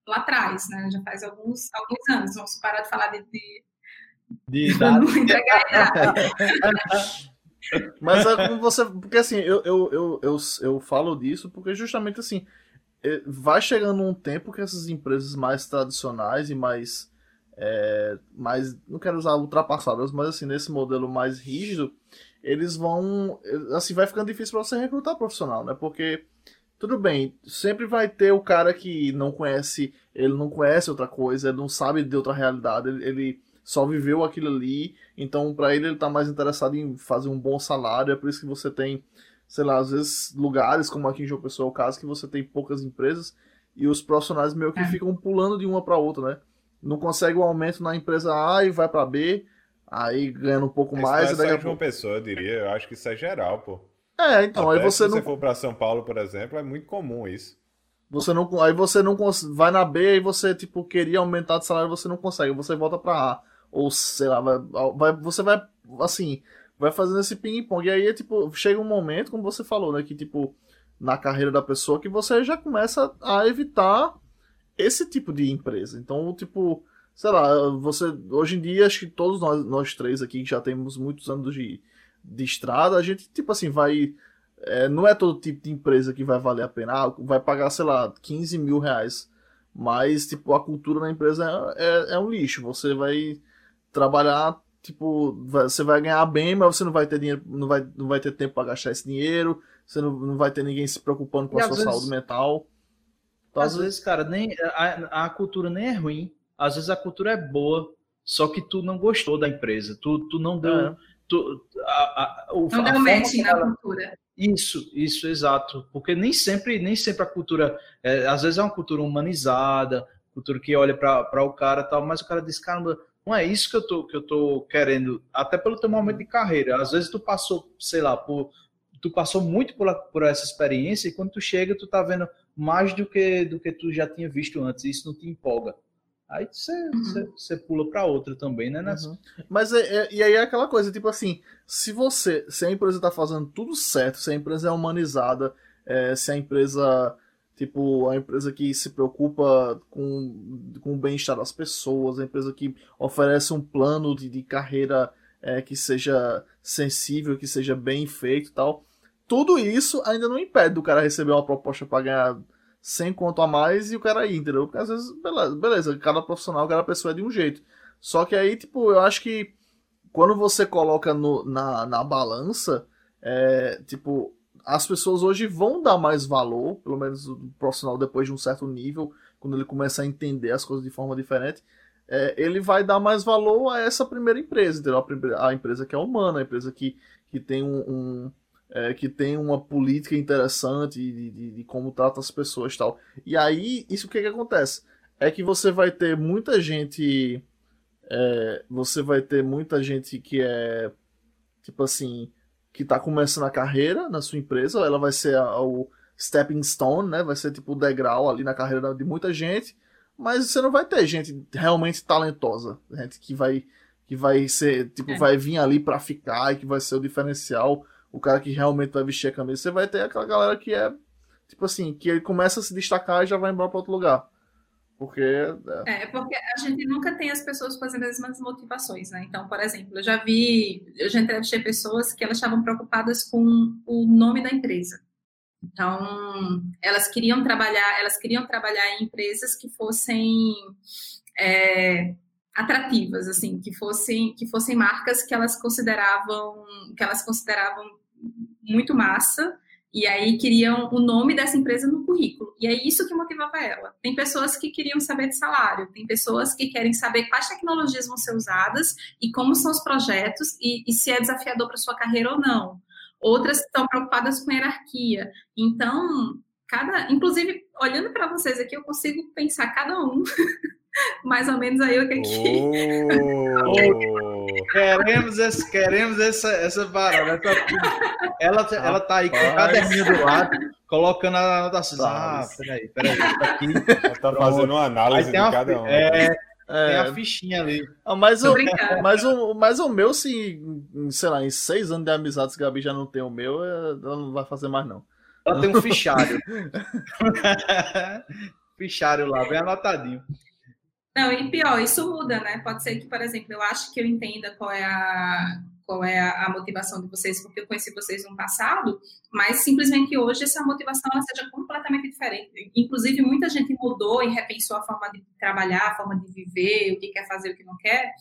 Lá atrás, né? Já faz alguns, alguns anos. Vamos parar de falar de, de, de (laughs) idade. (laughs) Mas é como você. Porque assim, eu, eu, eu, eu, eu falo disso porque justamente assim, é, vai chegando um tempo que essas empresas mais tradicionais e mais. É, mais não quero usar ultrapassadas, mas assim, nesse modelo mais rígido, eles vão. Assim, vai ficando difícil para você recrutar profissional, né? Porque. Tudo bem, sempre vai ter o cara que não conhece, ele não conhece outra coisa, ele não sabe de outra realidade, ele, ele só viveu aquilo ali, então para ele ele tá mais interessado em fazer um bom salário, é por isso que você tem, sei lá, às vezes lugares como aqui em João Pessoa é o caso que você tem poucas empresas e os profissionais meio que é. ficam pulando de uma para outra, né? Não consegue o um aumento na empresa A e vai para B, aí ganhando um pouco Esse mais. Não é só de uma pessoa, eu diria. Eu acho que isso é geral, pô. É, então Até aí você se não. Se você for para São Paulo, por exemplo, é muito comum isso. Você não, aí você não vai na B e você tipo queria aumentar de salário, você não consegue, você volta para A ou sei lá, vai, vai, você vai, assim, vai fazendo esse ping-pong. E aí, tipo, chega um momento, como você falou, né, que, tipo, na carreira da pessoa, que você já começa a evitar esse tipo de empresa. Então, tipo, sei lá, você, hoje em dia, acho que todos nós, nós três aqui, que já temos muitos anos de, de estrada, a gente, tipo assim, vai. É, não é todo tipo de empresa que vai valer a pena. Ah, vai pagar, sei lá, 15 mil reais. Mas, tipo, a cultura na empresa é, é, é um lixo. Você vai trabalhar, tipo, você vai ganhar bem, mas você não vai ter dinheiro, não vai, não vai ter tempo para gastar esse dinheiro, você não, não vai ter ninguém se preocupando com e a sua vezes, saúde mental. Então, às, às vezes, cara, nem a, a cultura nem é ruim. Às vezes a cultura é boa, só que tu não gostou da empresa, tu, tu não deu. É. Tu, a, a, o, não deu match na ela... cultura. Isso, isso, exato. Porque nem sempre, nem sempre a cultura, é, às vezes é uma cultura humanizada, cultura que olha para o cara tal, mas o cara diz, caramba, não é isso que eu tô, que eu tô querendo, até pelo teu momento de carreira. Às vezes tu passou, sei lá, por, tu passou muito por, por essa experiência e quando tu chega, tu tá vendo mais do que, do que tu já tinha visto antes, e isso não te empolga. Aí você, uhum. você, pula para outra também, né? Nessa... Uhum. Mas é, é, e aí é aquela coisa, tipo assim, se você, se a empresa tá fazendo tudo certo, se a empresa é humanizada, é, se a empresa Tipo, a empresa que se preocupa com, com o bem-estar das pessoas, a empresa que oferece um plano de, de carreira é, que seja sensível, que seja bem feito e tal. Tudo isso ainda não impede do cara receber uma proposta para ganhar 100 conto a mais e o cara ir, entendeu? Porque às vezes, beleza, beleza, cada profissional, cada pessoa é de um jeito. Só que aí, tipo, eu acho que quando você coloca no, na, na balança, é, tipo, as pessoas hoje vão dar mais valor, pelo menos o profissional depois de um certo nível, quando ele começa a entender as coisas de forma diferente, é, ele vai dar mais valor a essa primeira empresa, entendeu? A, a empresa que é humana, a empresa que, que tem um, um é, que tem uma política interessante de, de, de, como trata as pessoas e tal. E aí, isso o que, que acontece? É que você vai ter muita gente. É, você vai ter muita gente que é tipo assim que está começando a carreira na sua empresa, ela vai ser a, o stepping stone, né? Vai ser tipo o degrau ali na carreira de muita gente, mas você não vai ter gente realmente talentosa, gente que vai que vai ser, tipo, é. vai vir ali para ficar e que vai ser o diferencial, o cara que realmente vai vestir a camisa. Você vai ter aquela galera que é tipo assim, que ele começa a se destacar e já vai embora para outro lugar. Porque. É. é. porque a gente nunca tem as pessoas com as mesmas motivações, né? Então, por exemplo, eu já vi, eu já entrevistei pessoas que elas estavam preocupadas com o nome da empresa. Então, elas queriam trabalhar, elas queriam trabalhar em empresas que fossem é, atrativas, assim, que fossem que fossem marcas que elas consideravam que elas consideravam muito massa e aí queriam o nome dessa empresa no currículo. E é isso que motivava ela. Tem pessoas que queriam saber de salário, tem pessoas que querem saber quais tecnologias vão ser usadas e como são os projetos e, e se é desafiador para sua carreira ou não. Outras estão preocupadas com hierarquia. Então, cada, inclusive, olhando para vocês aqui, eu consigo pensar cada um (laughs) mais ou menos aí o que é que. Oh. (laughs) queremos esse, queremos essa, essa parada. (laughs) Ela, ela tá aí com o caderninho do lado, colocando a anotação. Ah, peraí, peraí. Tá aqui. (laughs) Ela tá fazendo uma análise de cada um. É, é, tem a fichinha ali. Ah, mas, o, mas, o, mas o meu, se, sei lá, em seis anos de amizade, se Gabi já não tem o meu, é, ela não vai fazer mais, não. Ela tem um fichário. fichário lá, bem anotadinho. Não, e pior, isso muda, né? Pode ser que, por exemplo, eu acho que eu entenda qual é a, qual é a motivação de vocês, porque eu conheci vocês no passado, mas simplesmente hoje essa motivação ela seja completamente diferente. Inclusive, muita gente mudou e repensou a forma de trabalhar, a forma de viver, o que quer fazer, o que não quer,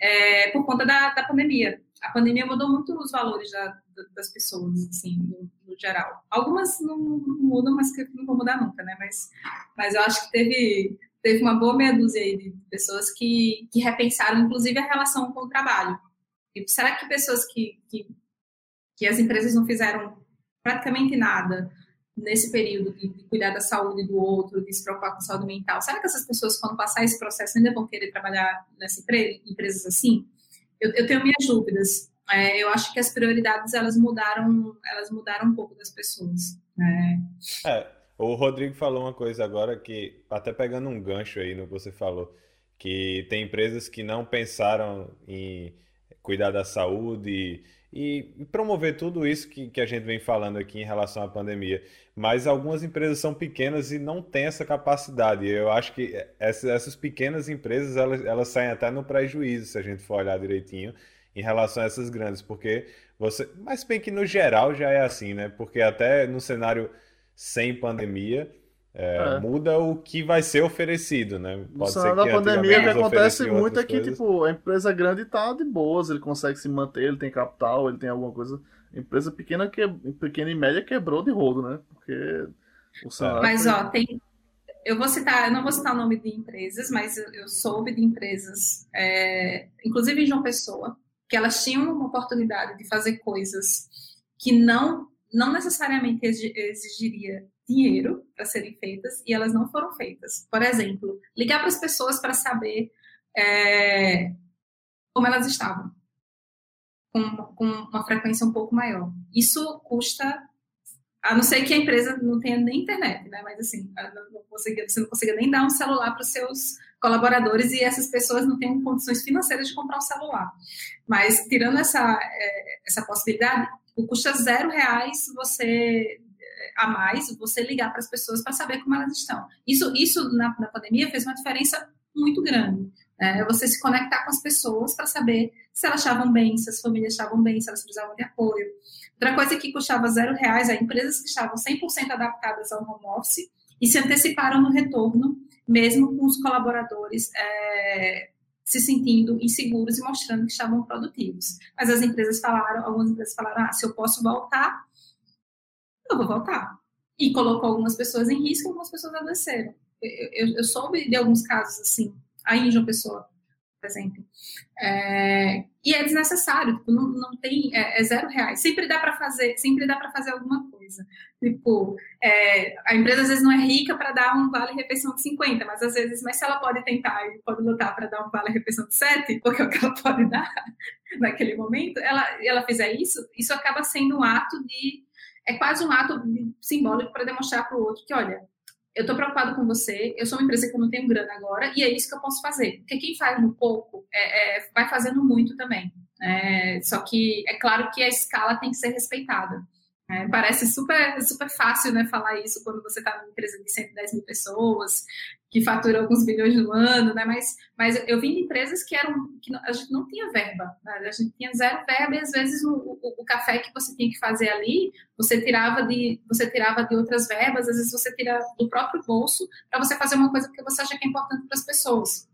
é, por conta da, da pandemia. A pandemia mudou muito os valores da, das pessoas, assim, no, no, geral. Algumas não, mudam, mas que não vão mudar nunca, né? Mas, mas eu acho que teve teve uma boa meia dúzia aí de pessoas que, que repensaram, inclusive, a relação com o trabalho. E será que pessoas que, que, que as empresas não fizeram praticamente nada nesse período de, de, cuidar da saúde do outro, de se preocupar com saúde mental, será que essas pessoas, quando passar esse processo, ainda vão querer trabalhar nessa empresa, empresas assim? Eu, eu tenho minhas dúvidas. É, eu acho que as prioridades elas mudaram, elas mudaram um pouco das pessoas. Né? É, o Rodrigo falou uma coisa agora que, até pegando um gancho aí no que você falou, que tem empresas que não pensaram em cuidar da saúde e, e promover tudo isso que, que a gente vem falando aqui em relação à pandemia. Mas algumas empresas são pequenas e não têm essa capacidade. Eu acho que essas, essas pequenas empresas elas, elas saem até no prejuízo, se a gente for olhar direitinho, em relação a essas grandes, porque você. Mas bem que no geral já é assim, né? Porque até no cenário sem pandemia, é, é. muda o que vai ser oferecido, né? Pode ser da pandemia, o que acontece muito é que, coisas. tipo, a empresa grande tá de boas, ele consegue se manter, ele tem capital, ele tem alguma coisa. A empresa pequena, que, pequena e média quebrou de rodo, né? Porque o salário. Mas, foi... ó, tem. Eu vou citar, eu não vou citar o nome de empresas, mas eu, eu soube de empresas, é, inclusive em João Pessoa, que elas tinham uma oportunidade de fazer coisas que não não necessariamente exigiria dinheiro para serem feitas e elas não foram feitas. Por exemplo, ligar para as pessoas para saber é, como elas estavam, com, com, uma frequência um pouco maior. Isso custa, a não ser que a empresa não tenha nem internet, né? Mas assim, não consiga, você não consiga nem dar um celular para os seus colaboradores e essas pessoas não têm condições financeiras de comprar um celular. Mas tirando essa, é, essa possibilidade, custa zero reais você a mais você ligar para as pessoas para saber como elas estão. Isso, isso na, na pandemia fez uma diferença muito grande. É, você se conectar com as pessoas para saber se elas estavam bem, se as famílias estavam bem, se elas precisavam de apoio. Outra coisa que custava zero reais, é empresas que estavam 100% adaptadas ao home office e se anteciparam no retorno, mesmo com os colaboradores é, se sentindo inseguros e mostrando que estavam produtivos. Mas as empresas falaram, algumas empresas falaram, ah, se eu posso voltar, eu vou voltar. E colocou algumas pessoas em risco, algumas pessoas adoeceram. Eu, eu, eu soube de alguns casos assim, aí em João Pessoa, por exemplo. É, e é desnecessário, tipo, não, não tem, é, é zero reais. Sempre dá para fazer, sempre dá para fazer alguma coisa. Tipo, é, a empresa às vezes não é rica para dar um vale refeição de 50, mas às vezes, mas se ela pode tentar e pode lutar para dar um vale refeição de 7, porque é o que ela (laughs) pode dar naquele momento, ela, ela fizer isso, isso acaba sendo um ato de é quase um ato simbólico para demonstrar para o outro que, olha, eu estou preocupado com você, eu sou uma empresa que eu não tenho grana agora, e é isso que eu posso fazer. Porque quem faz um pouco é, é, vai fazendo muito também. É, só que é claro que a escala tem que ser respeitada. É, parece super, super fácil né, falar isso quando você está numa empresa de 110 mil pessoas, que fatura alguns bilhões no ano, né? Mas, mas eu vim de empresas que eram que a gente não tinha verba, né? a gente tinha zero verba e às vezes o, o, o, café que você tinha que fazer ali, você tirava de você tirava de outras verbas, às vezes você tira do próprio bolso para você fazer uma coisa que você acha que é importante para as pessoas.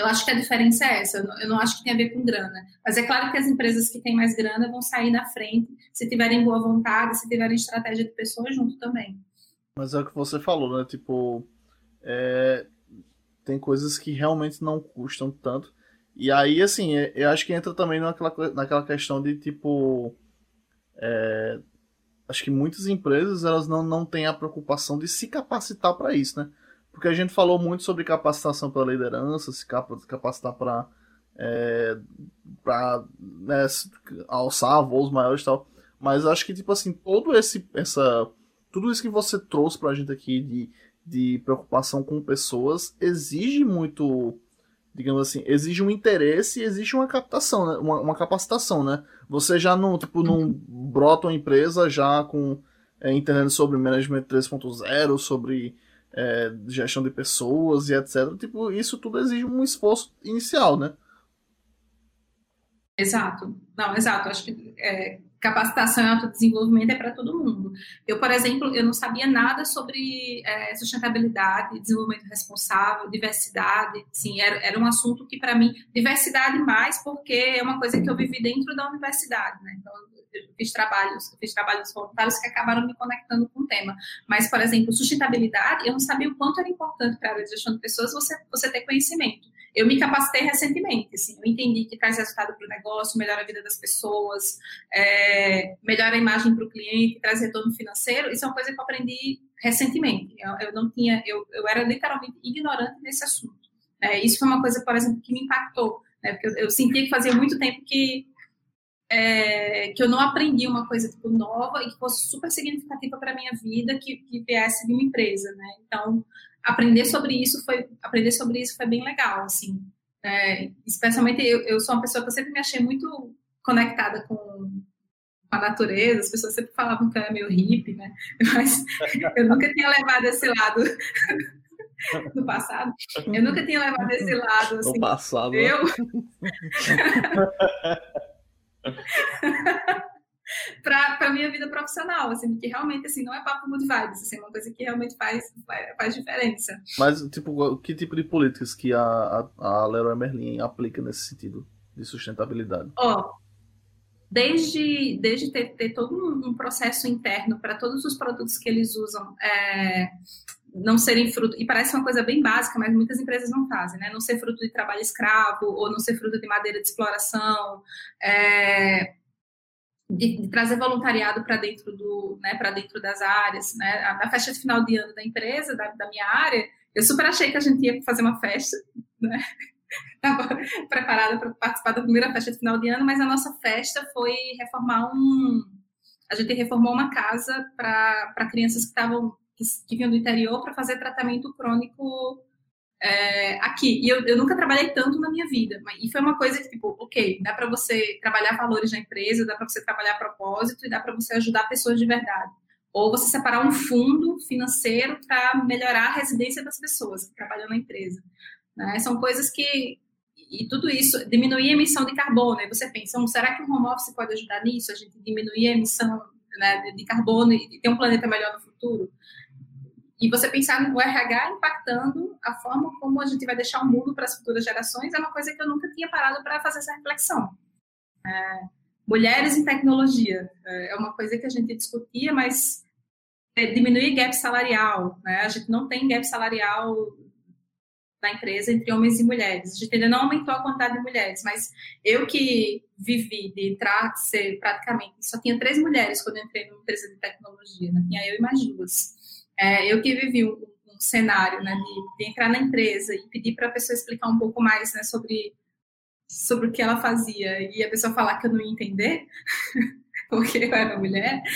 Eu acho que a diferença é essa. Eu não, eu não, acho que tem a ver com grana. Mas é claro que as empresas que têm mais grana vão sair na frente se tiverem boa vontade, se tiverem estratégia de pessoas junto também. Mas é o que você falou, né? Tipo, é... tem coisas que realmente não custam tanto. E aí, assim, é, eu acho que entra também naquela, naquela questão de, tipo... É... Acho que muitas empresas, elas não, não têm a preocupação de se capacitar para isso, né? Porque a gente falou muito sobre capacitação para liderança, se capacitar para é, né, alçar voos maiores e tal. Mas acho que, tipo assim, todo esse, essa, tudo isso que você trouxe para a gente aqui de, de preocupação com pessoas exige muito, digamos assim, exige um interesse e exige uma captação, né? uma, uma capacitação, né? Você já não, tipo, não brota uma empresa já com é, entendendo sobre management 3.0, sobre é, gestão de pessoas e etc. Tipo, isso tudo exige um esforço inicial, né? Exato. Não, exato. Acho que é, capacitação e autodesenvolvimento é para todo mundo. Eu, por exemplo, eu não sabia nada sobre é, sustentabilidade, desenvolvimento responsável, diversidade. Sim, era, era um assunto que, para mim, diversidade mais, porque é uma coisa que eu vivi dentro da universidade, né? Então, eu fiz trabalhos, fiz trabalhos voluntários que acabaram me conectando com o tema. Mas, por exemplo, sustentabilidade, eu não sabia o quanto era importante para a gestão de pessoas você, você ter conhecimento. Eu me capacitei recentemente, assim, eu entendi que traz resultado para o negócio, melhora a vida das pessoas, é, melhora a imagem para o cliente, traz retorno financeiro. Isso é uma coisa que eu aprendi recentemente. Eu, eu não tinha, eu, eu era literalmente ignorante nesse assunto. É, isso foi uma coisa, por exemplo, que me impactou, né, porque eu, eu sentia que fazia muito tempo que é, que eu não aprendi uma coisa tipo, nova e que fosse super significativa para a minha vida, que, que viesse de uma empresa, né? Então, aprender sobre isso foi aprender sobre isso foi bem legal, assim. É, especialmente eu, eu sou uma pessoa que eu sempre me achei muito conectada com a natureza, as pessoas sempre falavam que eu era meio hippie, né? (laughs) Mas eu nunca tinha levado esse lado (laughs) no passado. Eu nunca tinha levado esse lado assim. No passado. Eu. (laughs) para a minha vida profissional, assim, que realmente assim não é papo good vibes, assim, é uma coisa que realmente faz, faz diferença. Mas tipo, que tipo de políticas que a, a, a Leroy Merlin aplica nesse sentido de sustentabilidade? Ó, oh, desde, desde ter, ter todo um, um processo interno para todos os produtos que eles usam é, não serem fruto, e parece uma coisa bem básica, mas muitas empresas não fazem, né? Não ser fruto de trabalho escravo, ou não ser fruto de madeira de exploração, é, de, de, trazer voluntariado para dentro do, né, para dentro das áreas, né? Na festa de final de ano da empresa, da, da minha área, eu super achei que a gente ia fazer uma festa, né? (laughs) Estava preparada para participar da primeira festa de final de ano, mas a nossa festa foi reformar um. A gente reformou uma casa para crianças que estavam que, que vinham do interior para fazer tratamento crônico é, aqui. E eu, eu, nunca trabalhei tanto na minha vida. Mas, e foi uma coisa que, tipo, ok, dá para você trabalhar valores na empresa, dá para você trabalhar propósito e dá para você ajudar pessoas de verdade. Ou você separar um fundo financeiro para melhorar a residência das pessoas que trabalham na empresa. Né? São coisas que. E tudo isso, diminuir a emissão de carbono. E você pensa, será que o home office pode ajudar nisso? A gente diminuir a emissão né, de carbono e ter um planeta melhor no futuro? E você pensar no RH impactando a forma como a gente vai deixar o mundo para as futuras gerações é uma coisa que eu nunca tinha parado para fazer essa reflexão. É, mulheres em tecnologia é, é uma coisa que a gente discutia, mas é, diminuir gap salarial. Né? A gente não tem gap salarial na empresa entre homens e mulheres. A gente ainda não aumentou a quantidade de mulheres, mas eu que vivi de entrar, ser praticamente, só tinha três mulheres quando eu entrei numa empresa de tecnologia, né? tinha eu e mais duas. É, eu que vivi um, um cenário né, de, de, entrar na empresa e pedir para a pessoa explicar um pouco mais né, sobre, sobre o que ela fazia e a pessoa falar que eu não ia entender, (laughs) porque eu era mulher. (laughs)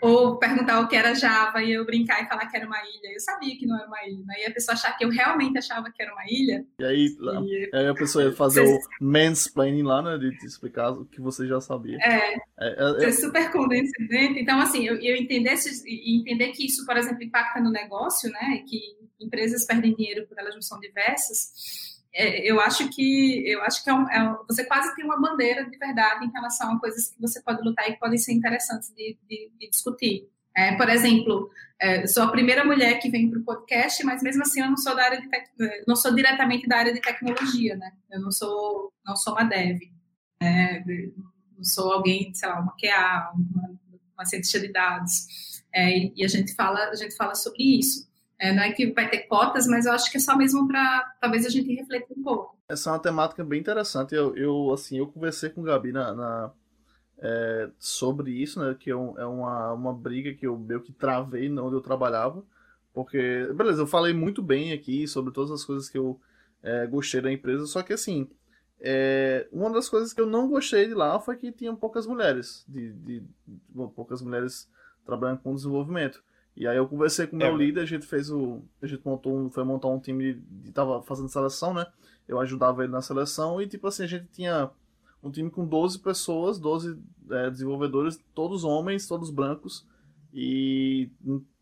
ou perguntar o que era Java e eu brincar e falar que era uma ilha. Eu sabia que não era uma ilha, e a pessoa achar que eu realmente achava que era uma ilha. E aí, e... aí a pessoa ia fazer o mansplaining lá, né? De te explicar o que você já sabia. É, é, é, é... super condescendente. Então, assim, eu, eu entender, entender que isso, por exemplo, impacta no negócio, né? Que empresas perdem dinheiro porque elas não são diversas é, eu acho que eu acho que é um, é você quase tem uma bandeira de verdade em relação a coisas que você pode lutar e que podem ser interessantes de, de, de discutir. É, por exemplo, é, sou a primeira mulher que vem para o podcast, mas mesmo assim eu não sou da área de é, não sou diretamente da área de tecnologia, né? Eu não sou não sou uma dev, né? não sou alguém, sei lá, uma QA, uma, uma cientista de dados. É, e, e a gente fala a gente fala sobre isso. É, não é que vai ter cotas, mas eu acho que é só mesmo para talvez a gente refletir um pouco. Essa é uma temática bem interessante. Eu, eu assim, eu conversei com o Gabi na, na é, sobre isso, né? Que é, é, uma, uma briga que eu meio que travei onde eu trabalhava. Porque, beleza, eu falei muito bem aqui sobre todas as coisas que eu é, gostei da empresa, só que assim, é, uma das coisas que eu não gostei de lá foi que tinham poucas mulheres, de, de, de poucas mulheres trabalhando com desenvolvimento. E aí eu conversei com o meu é. líder, a gente fez o. A gente montou um, foi montar um time de. tava fazendo seleção, né? Eu ajudava ele na seleção e tipo assim, a gente tinha um time com 12 pessoas, 12 é, desenvolvedores, todos homens, todos brancos. E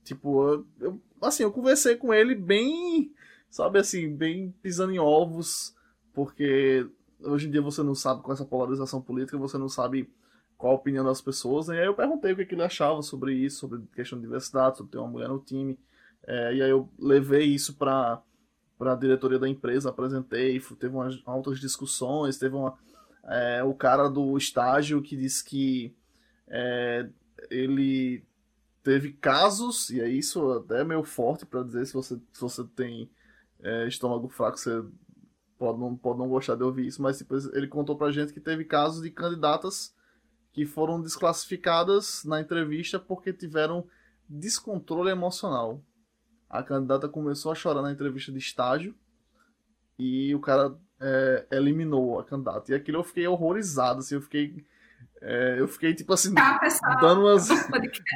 tipo, eu, eu, assim, eu conversei com ele bem, sabe assim, bem pisando em ovos, porque hoje em dia você não sabe com essa polarização política, você não sabe qual a opinião das pessoas. Né? E aí eu perguntei o que, que ele achava sobre isso, sobre questão de diversidade, sobre ter uma mulher no time. É, e aí eu levei isso para para a diretoria da empresa, apresentei, teve umas altas discussões, teve uma, é, o cara do estágio que disse que é, ele teve casos, e é isso até meio forte para dizer se você, se você tem é, estômago fraco, você pode não, pode não gostar de ouvir isso, mas tipo, ele contou pra gente que teve casos de candidatas que foram desclassificadas na entrevista porque tiveram descontrole emocional. A candidata começou a chorar na entrevista de estágio e o cara é, eliminou a candidata. E aquilo eu fiquei horrorizado, assim, eu fiquei é, eu fiquei, tipo assim, tá, dando, umas,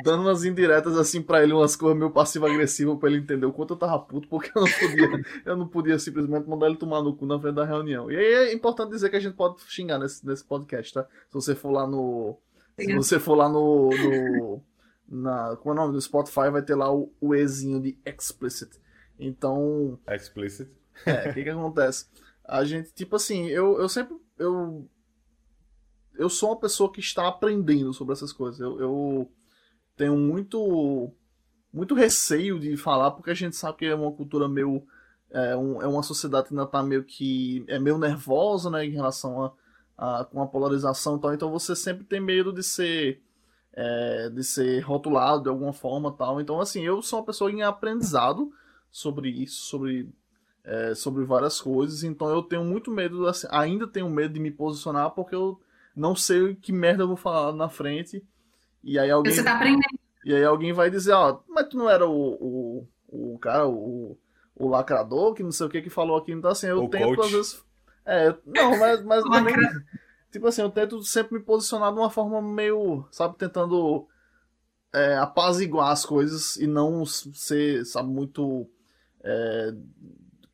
dando umas indiretas assim para ele, umas coisas meio passivo-agressivo para ele entender o quanto eu tava puto, porque eu não podia, (laughs) eu não podia simplesmente mandar ele tomar no cu na frente da reunião. E aí é importante dizer que a gente pode xingar nesse, nesse podcast, tá? Se você for lá no. Se você for lá no. no na, como é o nome? No Spotify vai ter lá o, o Ezinho de explicit. Então. Explicit. É, o que que acontece? A gente, tipo assim, eu, eu sempre. Eu eu sou uma pessoa que está aprendendo sobre essas coisas. Eu, eu, tenho muito muito receio de falar, porque a gente sabe que é uma cultura meio. É, um, é uma sociedade que ainda está meio que. é meio nervosa, né, em relação a, a, com a polarização e tal. Então você sempre tem medo de ser. É, de ser rotulado de alguma forma tal. Então, assim, eu sou uma pessoa em aprendizado sobre isso, sobre, é, sobre várias coisas. Então eu tenho muito medo, assim, ainda tenho medo de me posicionar, porque eu não sei que merda eu vou falar na frente. E aí alguém. Você tá aprendendo. E aí alguém vai dizer, ó, mas tu não era o, o, o cara, o, o lacrador, que não sei o que, que falou aqui. Então, assim, eu o tento, coach. às vezes. É, não, mas, mas (laughs) também, tipo assim, eu tento sempre me posicionar de uma forma meio, sabe, tentando é, apaziguar as coisas e não ser, sabe, muito. É,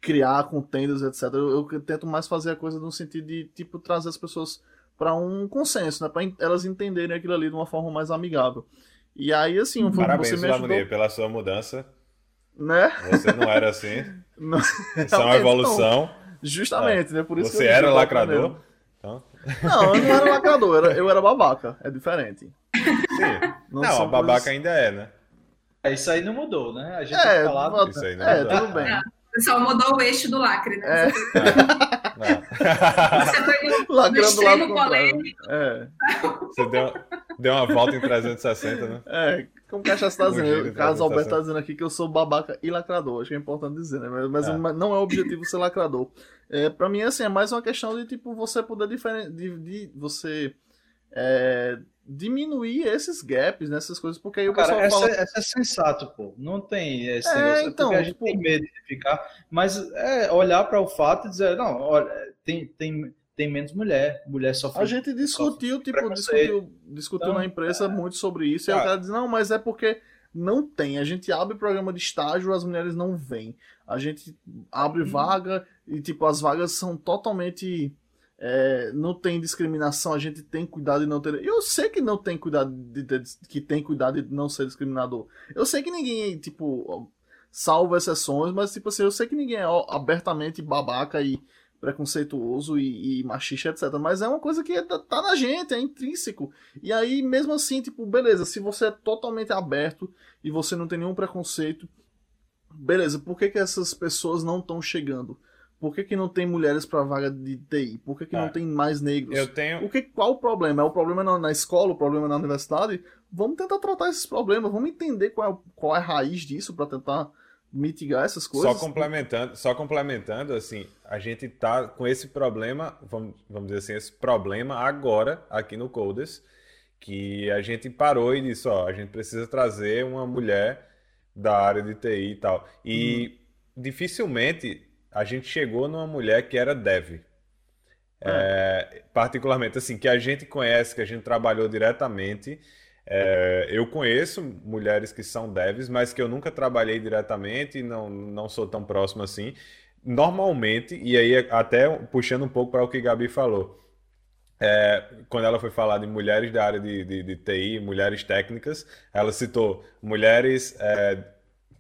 criar contendas, etc. Eu, eu, tento mais fazer a coisa no sentido de, tipo, trazer as pessoas para um consenso, né? Para elas entenderem aquilo ali de uma forma mais amigável. E aí, assim, Parabéns, você me ajudou... pela sua mudança. Né? Você não era assim. (laughs) não, Isso é uma evolução. Não. Justamente, né? Por isso você era lacrador? Então... Não, eu não era (laughs) lacrador, eu era, eu era babaca. É diferente. Sim. Não, não babaca coisas... ainda é, né? É, isso aí não mudou, né? A gente é, falado. Isso aí não é, mudou. tudo bem. Só mudou o eixo do lacre, né? É. (laughs) Você foi (laughs) no, Lacrando no extremo polêmico. É. Você deu, deu uma volta em 360, né? É, como o Cachaça está dizendo, o Carlos Alberto está dizendo aqui que eu sou babaca e lacrador. Acho que é importante dizer, né? Mas, mas é. não é o objetivo ser lacrador. É, pra mim, assim, é mais uma questão de, tipo, você poder diferenciar. De, de, você. É, diminuir esses gaps nessas coisas, porque aí o Cara, pessoal fala... essa é sensato, pô. Não tem esse é, negócio, é então, porque a gente tipo... tem medo de ficar, mas é olhar para o fato e dizer, não, olha, tem, tem, tem menos mulher, mulher sofre. A gente discutiu, tipo, discutiu, discutiu então, na imprensa é... muito sobre isso, e o cara diz, não, mas é porque não tem. A gente abre programa de estágio, as mulheres não vêm. A gente abre uhum. vaga e, tipo, as vagas são totalmente. É, não tem discriminação, a gente tem cuidado de não ter. Eu sei que não tem cuidado de que tem cuidado de não ser discriminador. Eu sei que ninguém, tipo, salvo exceções, mas tipo assim, eu sei que ninguém é abertamente babaca e preconceituoso e, e, machista, etc. Mas é uma coisa que tá, tá na gente, é intrínseco. E aí, mesmo assim, tipo, beleza, se você é totalmente aberto e você não tem nenhum preconceito, beleza, por que, que essas pessoas não estão chegando? Por que, que não tem mulheres para vaga de TI? Por que, que não é. tem mais negros? Eu tenho... o que, qual o problema? É o problema na, na, escola, o problema na universidade? Vamos tentar tratar esses problemas, vamos entender qual é, qual é a raiz disso para tentar mitigar essas coisas. Só complementando, só complementando, assim, a gente tá com esse problema, vamos, vamos dizer assim, esse problema agora aqui no Codes, que a gente parou e disse, ó, a gente precisa trazer uma mulher da área de TI e tal. E hum. dificilmente a gente chegou numa mulher que era dev. É. É, particularmente assim, que a gente conhece, que a gente trabalhou diretamente é, eu conheço mulheres que são devs, mas que eu nunca trabalhei diretamente e não, não sou tão próximo assim. Normalmente, e aí até puxando um pouco para o que Gabi falou, é, quando ela foi falar de mulheres da área de, de, de TI, mulheres técnicas, ela citou mulheres é,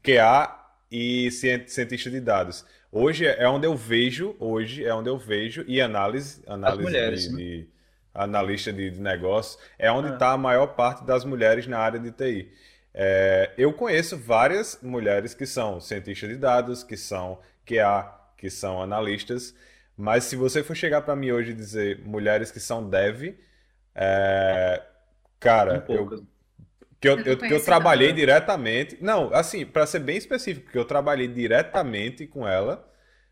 QA e cientista de dados. Hoje é onde eu vejo, hoje é onde eu vejo, e análise, análise mulheres, de, né? de analista de, de negócios, é onde está ah. a maior parte das mulheres na área de TI. É, eu conheço várias mulheres que são cientistas de dados, que são QA, que são analistas, mas se você for chegar para mim hoje e dizer mulheres que são dev, é, cara, eu, que eu, eu, que eu trabalhei diretamente. Não, assim, para ser bem específico, que eu trabalhei diretamente com ela,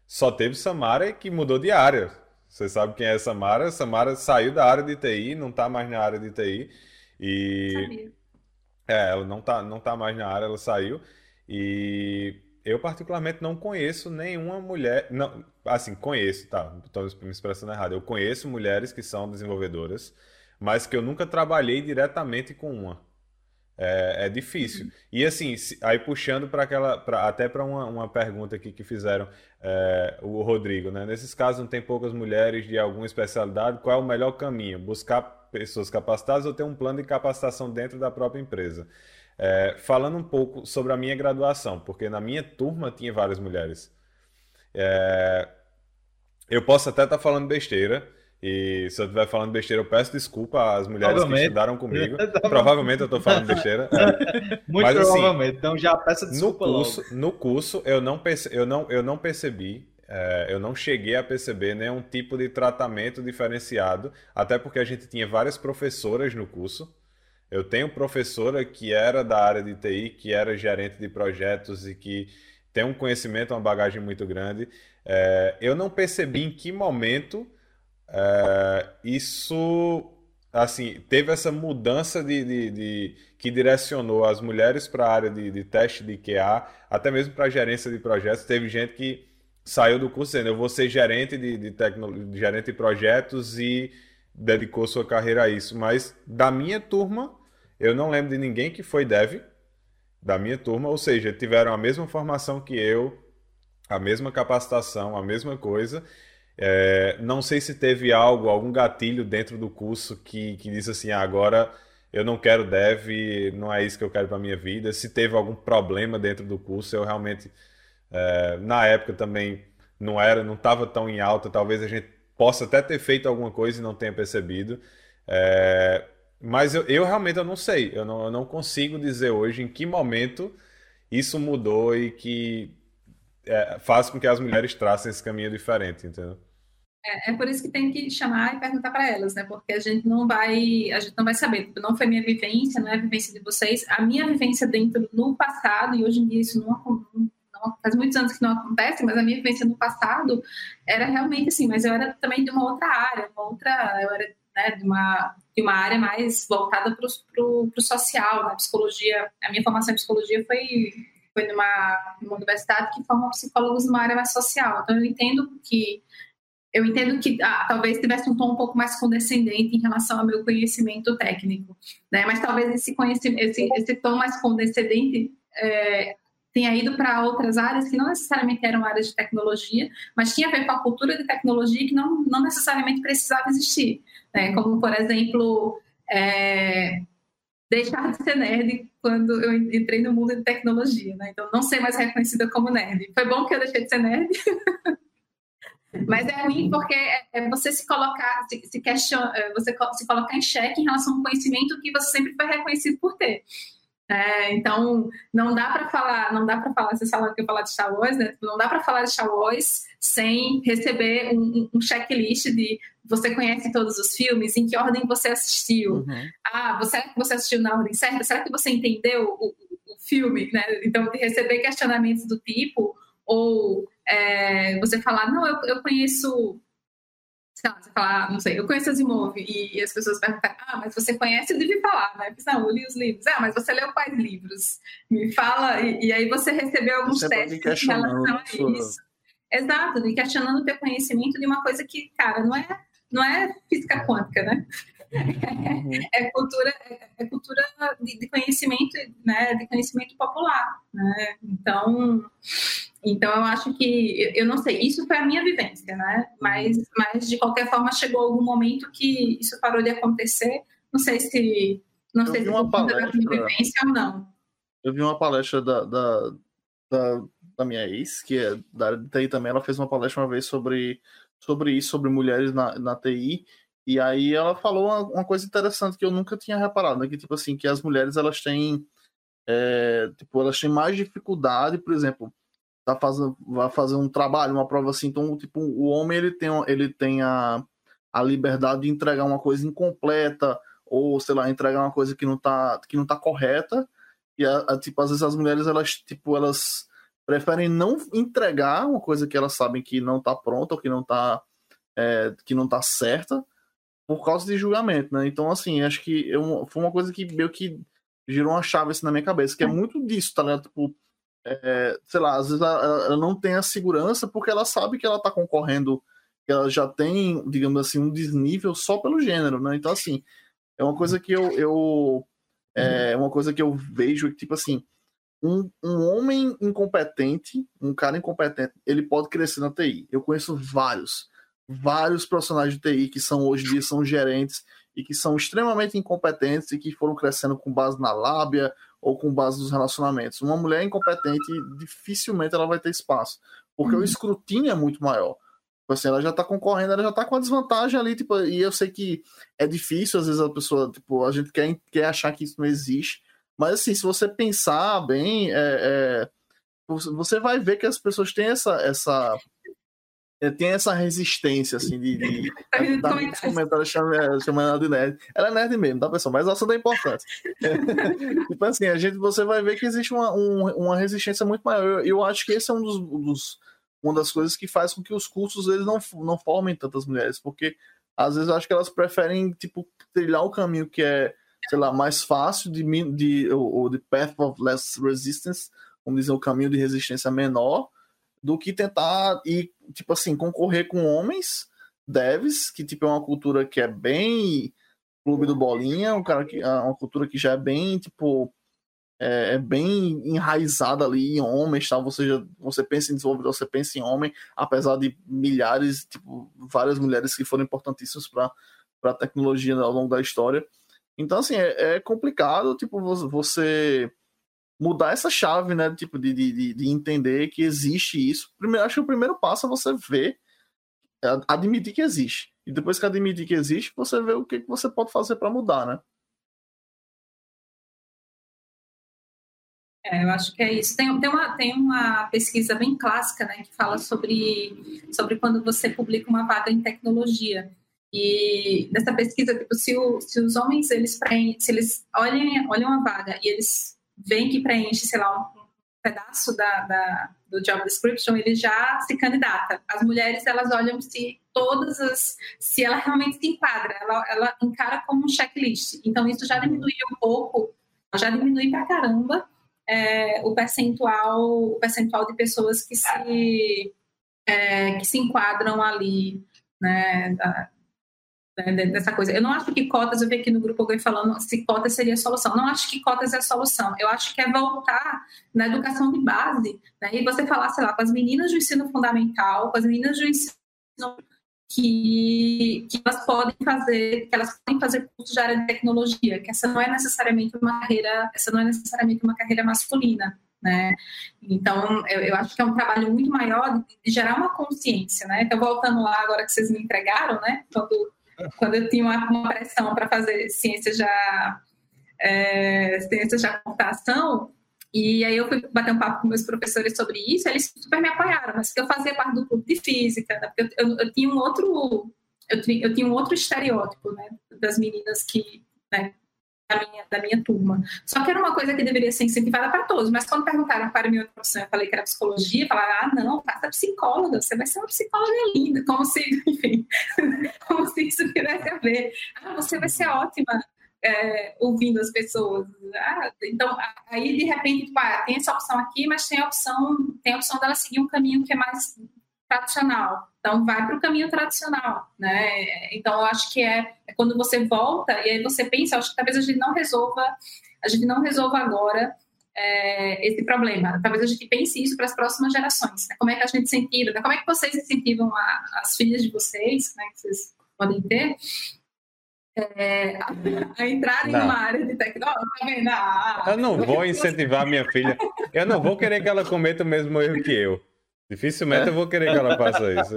só teve Samara que mudou de área. Você sabe quem é Samara? Samara saiu da área de TI, não está mais na área de TI. E. Sabia. É, ela não está não tá mais na área, ela saiu. E eu, particularmente, não conheço nenhuma mulher. Não, assim, conheço, tá? Estou me expressando errado. Eu conheço mulheres que são desenvolvedoras, mas que eu nunca trabalhei diretamente com uma. É, é difícil. E assim, aí puxando para aquela, pra, até para uma, uma pergunta aqui que fizeram é, o Rodrigo, né? Nesses casos não tem poucas mulheres de alguma especialidade, qual é o melhor caminho? Buscar pessoas capacitadas ou ter um plano de capacitação dentro da própria empresa? É, falando um pouco sobre a minha graduação, porque na minha turma tinha várias mulheres. É, eu posso até estar tá falando besteira, e se eu estiver falando besteira, eu peço desculpa às mulheres que estudaram comigo. (laughs) provavelmente eu estou falando besteira. É. (laughs) Muito Mas, assim, provavelmente. Assim, então já peço desculpa no curso, logo. No curso, eu não, perce, eu não, eu não percebi, é, eu não cheguei a perceber nenhum tipo de tratamento diferenciado, até porque a gente tinha várias professoras no curso. Eu tenho professora que era da área de TI, que era gerente de projetos e que tem um conhecimento, uma bagagem muito grande. É, eu não percebi em que momento é, isso assim teve essa mudança de, de, de que direcionou as mulheres para a área de, de, teste de QA, até mesmo para gerência de projetos. Teve gente que saiu do curso dizendo eu vou ser gerente de, de, gerente de projetos e dedicou sua carreira a isso. Mas da minha turma, eu não lembro de ninguém que foi dev da minha turma, ou seja, tiveram a mesma formação que eu, a mesma capacitação, a mesma coisa, é, não sei se teve algo, algum gatilho dentro do curso que, que disse assim, ah, agora eu não quero dev, não é isso que eu quero para minha vida. Se teve algum problema dentro do curso, eu realmente, é, na época também não era, não estava tão em alta. Talvez a gente possa até ter feito alguma coisa e não tenha percebido. É, mas eu, eu, realmente eu não sei, eu não, eu não consigo dizer hoje em que momento isso mudou e que é, faz com que as mulheres tracem esse caminho diferente, entendeu? É, é, por isso que tem que chamar e perguntar para elas, né? Porque a gente não vai, a gente não vai saber. Não foi minha vivência, não é a vivência de vocês. A minha vivência dentro no passado e hoje em dia isso não, não faz muitos anos que não acontece, mas a minha vivência no passado era realmente assim. Mas eu era também de uma outra área, uma outra, eu era né, de uma de uma área mais voltada para o social, na psicologia. A minha formação em psicologia foi foi numa, numa universidade que forma psicólogos numa área mais social. Então eu entendo que eu entendo que ah, talvez tivesse um tom um pouco mais condescendente em relação ao meu conhecimento técnico, né? Mas talvez esse conhecimento, esse, esse tom mais condescendente é, tenha ido para outras áreas que não necessariamente eram áreas de tecnologia, mas tinha a ver com a cultura de tecnologia que não, não necessariamente precisava existir, né? Como por exemplo é, deixar de ser nerd quando eu entrei no mundo de tecnologia, né? Então não ser mais reconhecida como nerd. Foi bom que eu deixei de ser nerd. (laughs) Mas é ruim porque é você se colocar, se, se questiona, é, você se colocar em xeque em relação a um conhecimento que você sempre foi reconhecido por ter. É, então, não dá para falar, não dá para falar, vocês falaram que eu falar de Star Wars, né? Não dá para falar de Star Wars sem receber um, um, checklist de você conhece todos os filmes, em que ordem você assistiu. Uhum. Ah, você, você assistiu na ordem certa? Será que você entendeu o, o filme? Né? Então, de receber questionamentos do tipo, ou é, você falar, não, eu, eu conheço, sei lá, você falar, não sei, eu conheço Asimov, e, e as pessoas perguntam, ah, mas você conhece, eu devia falar, né? Não, eu li os livros. Ah, mas você leu quais livros? Me fala, e, e aí você recebeu alguns você testes em relação a isso. Exato, e questionando o teu conhecimento de uma coisa que, cara, não é, não é física quântica, né? Uhum. (laughs) É cultura, é cultura de, de, conhecimento, né, de conhecimento popular, né? Então, então eu acho que eu não sei, isso foi a minha vivência, né? Mas, mas de qualquer forma chegou algum momento que isso parou de acontecer. Não sei se não eu sei se uma palestra, minha vivência ou não. Eu vi uma palestra da, da, da, da minha ex, que é da área de TI também, ela fez uma palestra uma vez sobre, sobre isso, sobre mulheres na, na TI, e aí ela falou uma, uma, coisa interessante que eu nunca tinha reparado, né? Que, tipo assim, que as mulheres, elas têm, é, tipo, elas têm mais dificuldade, por exemplo, tá fazendo, vai fazer um trabalho, uma prova assim, então, tipo, o homem, ele tem, ele tem a, a liberdade de entregar uma coisa incompleta, ou, sei lá, entregar uma coisa que não tá, que não tá correta, e, a, a, tipo, às vezes as mulheres, elas, tipo, elas preferem não entregar uma coisa que elas sabem que não tá pronta, ou que não tá, é, que não tá certa, por causa de julgamento, né? Então, assim, acho que eu, foi uma coisa que meio que girou uma chave assim, na minha cabeça, que é muito disso, tá ligado? Tipo, é, sei lá, às vezes ela, ela, não tem a segurança porque ela sabe que ela tá concorrendo, que ela já tem, digamos assim, um desnível só pelo gênero, né? Então, assim, é uma coisa que eu, eu é uma coisa que eu vejo que, tipo assim, um, um homem incompetente, um cara incompetente, ele pode crescer na TI. Eu conheço vários vários profissionais de TI que são hoje em dia são gerentes e que são extremamente incompetentes e que foram crescendo com base na lábia ou com base nos relacionamentos. Uma mulher incompetente, dificilmente ela vai ter espaço, porque uhum. o escrutínio é muito maior. Tipo assim, ela já tá concorrendo, ela já tá com a desvantagem ali, tipo, e eu sei que é difícil, às vezes a pessoa, tipo, a gente quer, quer achar que isso não existe, mas assim, se você pensar bem, é, é, você vai ver que as pessoas têm essa, essa tem essa resistência, assim, de. de (laughs) dar muitos comentários chamando, chamando ela de nerd. Ela é nerd mesmo, tá, pessoal? Mas ela só dá importância. tipo assim, a gente, você vai ver que existe uma, um, uma resistência muito maior. Eu, eu acho que esse é um dos, dos, uma das coisas que faz com que os cursos eles não, não formem tantas mulheres, porque às vezes eu acho que elas preferem, tipo, trilhar o caminho que é, sei lá, mais fácil de, de ou, de path of less resistance, vamos dizer, o caminho de resistência menor do que tentar ir, tipo assim, concorrer com homens devs, que tipo é uma cultura que é bem clube do bolinha, um cara que é uma cultura que já é bem, tipo, é, é bem enraizada ali em homens, tal. Você já, você pensa em desenvolvedor, você pensa em homem, apesar de milhares, tipo, várias mulheres que foram importantíssimas para para a tecnologia ao longo da história. Então, assim, é, é complicado, tipo, você mudar essa chave, né? Tipo, de, de, de entender que existe isso. Primeiro, acho que o primeiro passo é você ver, é admitir que existe. E depois que admitir que existe, você vê o que, que você pode fazer para mudar, né? É, eu acho que é isso. Tem, tem, uma, tem uma pesquisa bem clássica, né, que fala sobre, sobre quando você publica uma vaga em tecnologia. E nessa pesquisa, tipo, se, o, se os homens, eles, se eles olhem, olham a vaga e eles vem que preenche, sei lá, um pedaço da, da, do job description, ele já se candidata. As mulheres, elas olham se todas as... se ela realmente se enquadra, ela, ela encara como um checklist. Então, isso já diminui um pouco, já diminui pra caramba é, o percentual o percentual de pessoas que se, é, que se enquadram ali né, da, né, dessa coisa. Eu não acho que cotas, eu vi aqui no grupo alguém falando se cotas seria a solução. Não acho que cotas é a solução. Eu acho que é voltar na educação de base, né, e você falar, sei lá, com as meninas do ensino fundamental, com as meninas do ensino que, que elas podem fazer, que elas podem fazer cursos de área de tecnologia, que essa não é necessariamente uma carreira, essa não é necessariamente uma carreira masculina, né? Então, eu, eu acho que é um trabalho muito maior de, de, gerar uma consciência, né? Então, voltando lá agora que vocês me entregaram, né? Quando, quando eu tinha uma, uma pressão para fazer ciência já é, ciência da computação, e aí eu fui bater um papo com meus professores sobre isso, eles super me apoiaram, mas que eu fazia parte do clube de física, né? eu, eu, eu, tinha um outro eu, eu tinha um outro estereótipo, né, das meninas que, né, minha, da minha turma. Só que era uma coisa que deveria ser incentivada para todos, mas quando perguntaram para a minha profissão, eu falei que era psicologia, falaram, ah, não, faça psicóloga, você vai ser uma psicóloga linda, como se, (laughs) enfim, como se isso tivesse a ver. Ah, você vai ser ótima é, ouvindo as pessoas. Ah, então, aí de repente, tipo, ah, tem essa opção aqui, mas tem a opção, tem a opção dela seguir um caminho que é mais tradicional. Então, vai para o caminho tradicional, né? Então, eu acho que é, é, quando você volta e aí você pensa, acho que talvez a gente não resolva, a gente não resolva agora é, esse problema. Talvez a gente pense isso para as próximas gerações. Né? Como é que a gente incentiva? Né? Como é que vocês incentivam a, as filhas de vocês, né, que vocês podem ter, é, a, a entrar em uma área de tecnologia. Tá vendo? Ah, eu não vou incentivar minha filha. Eu não vou querer que ela cometa o mesmo erro que eu. Dificilmente é. eu vou querer que ela faça isso.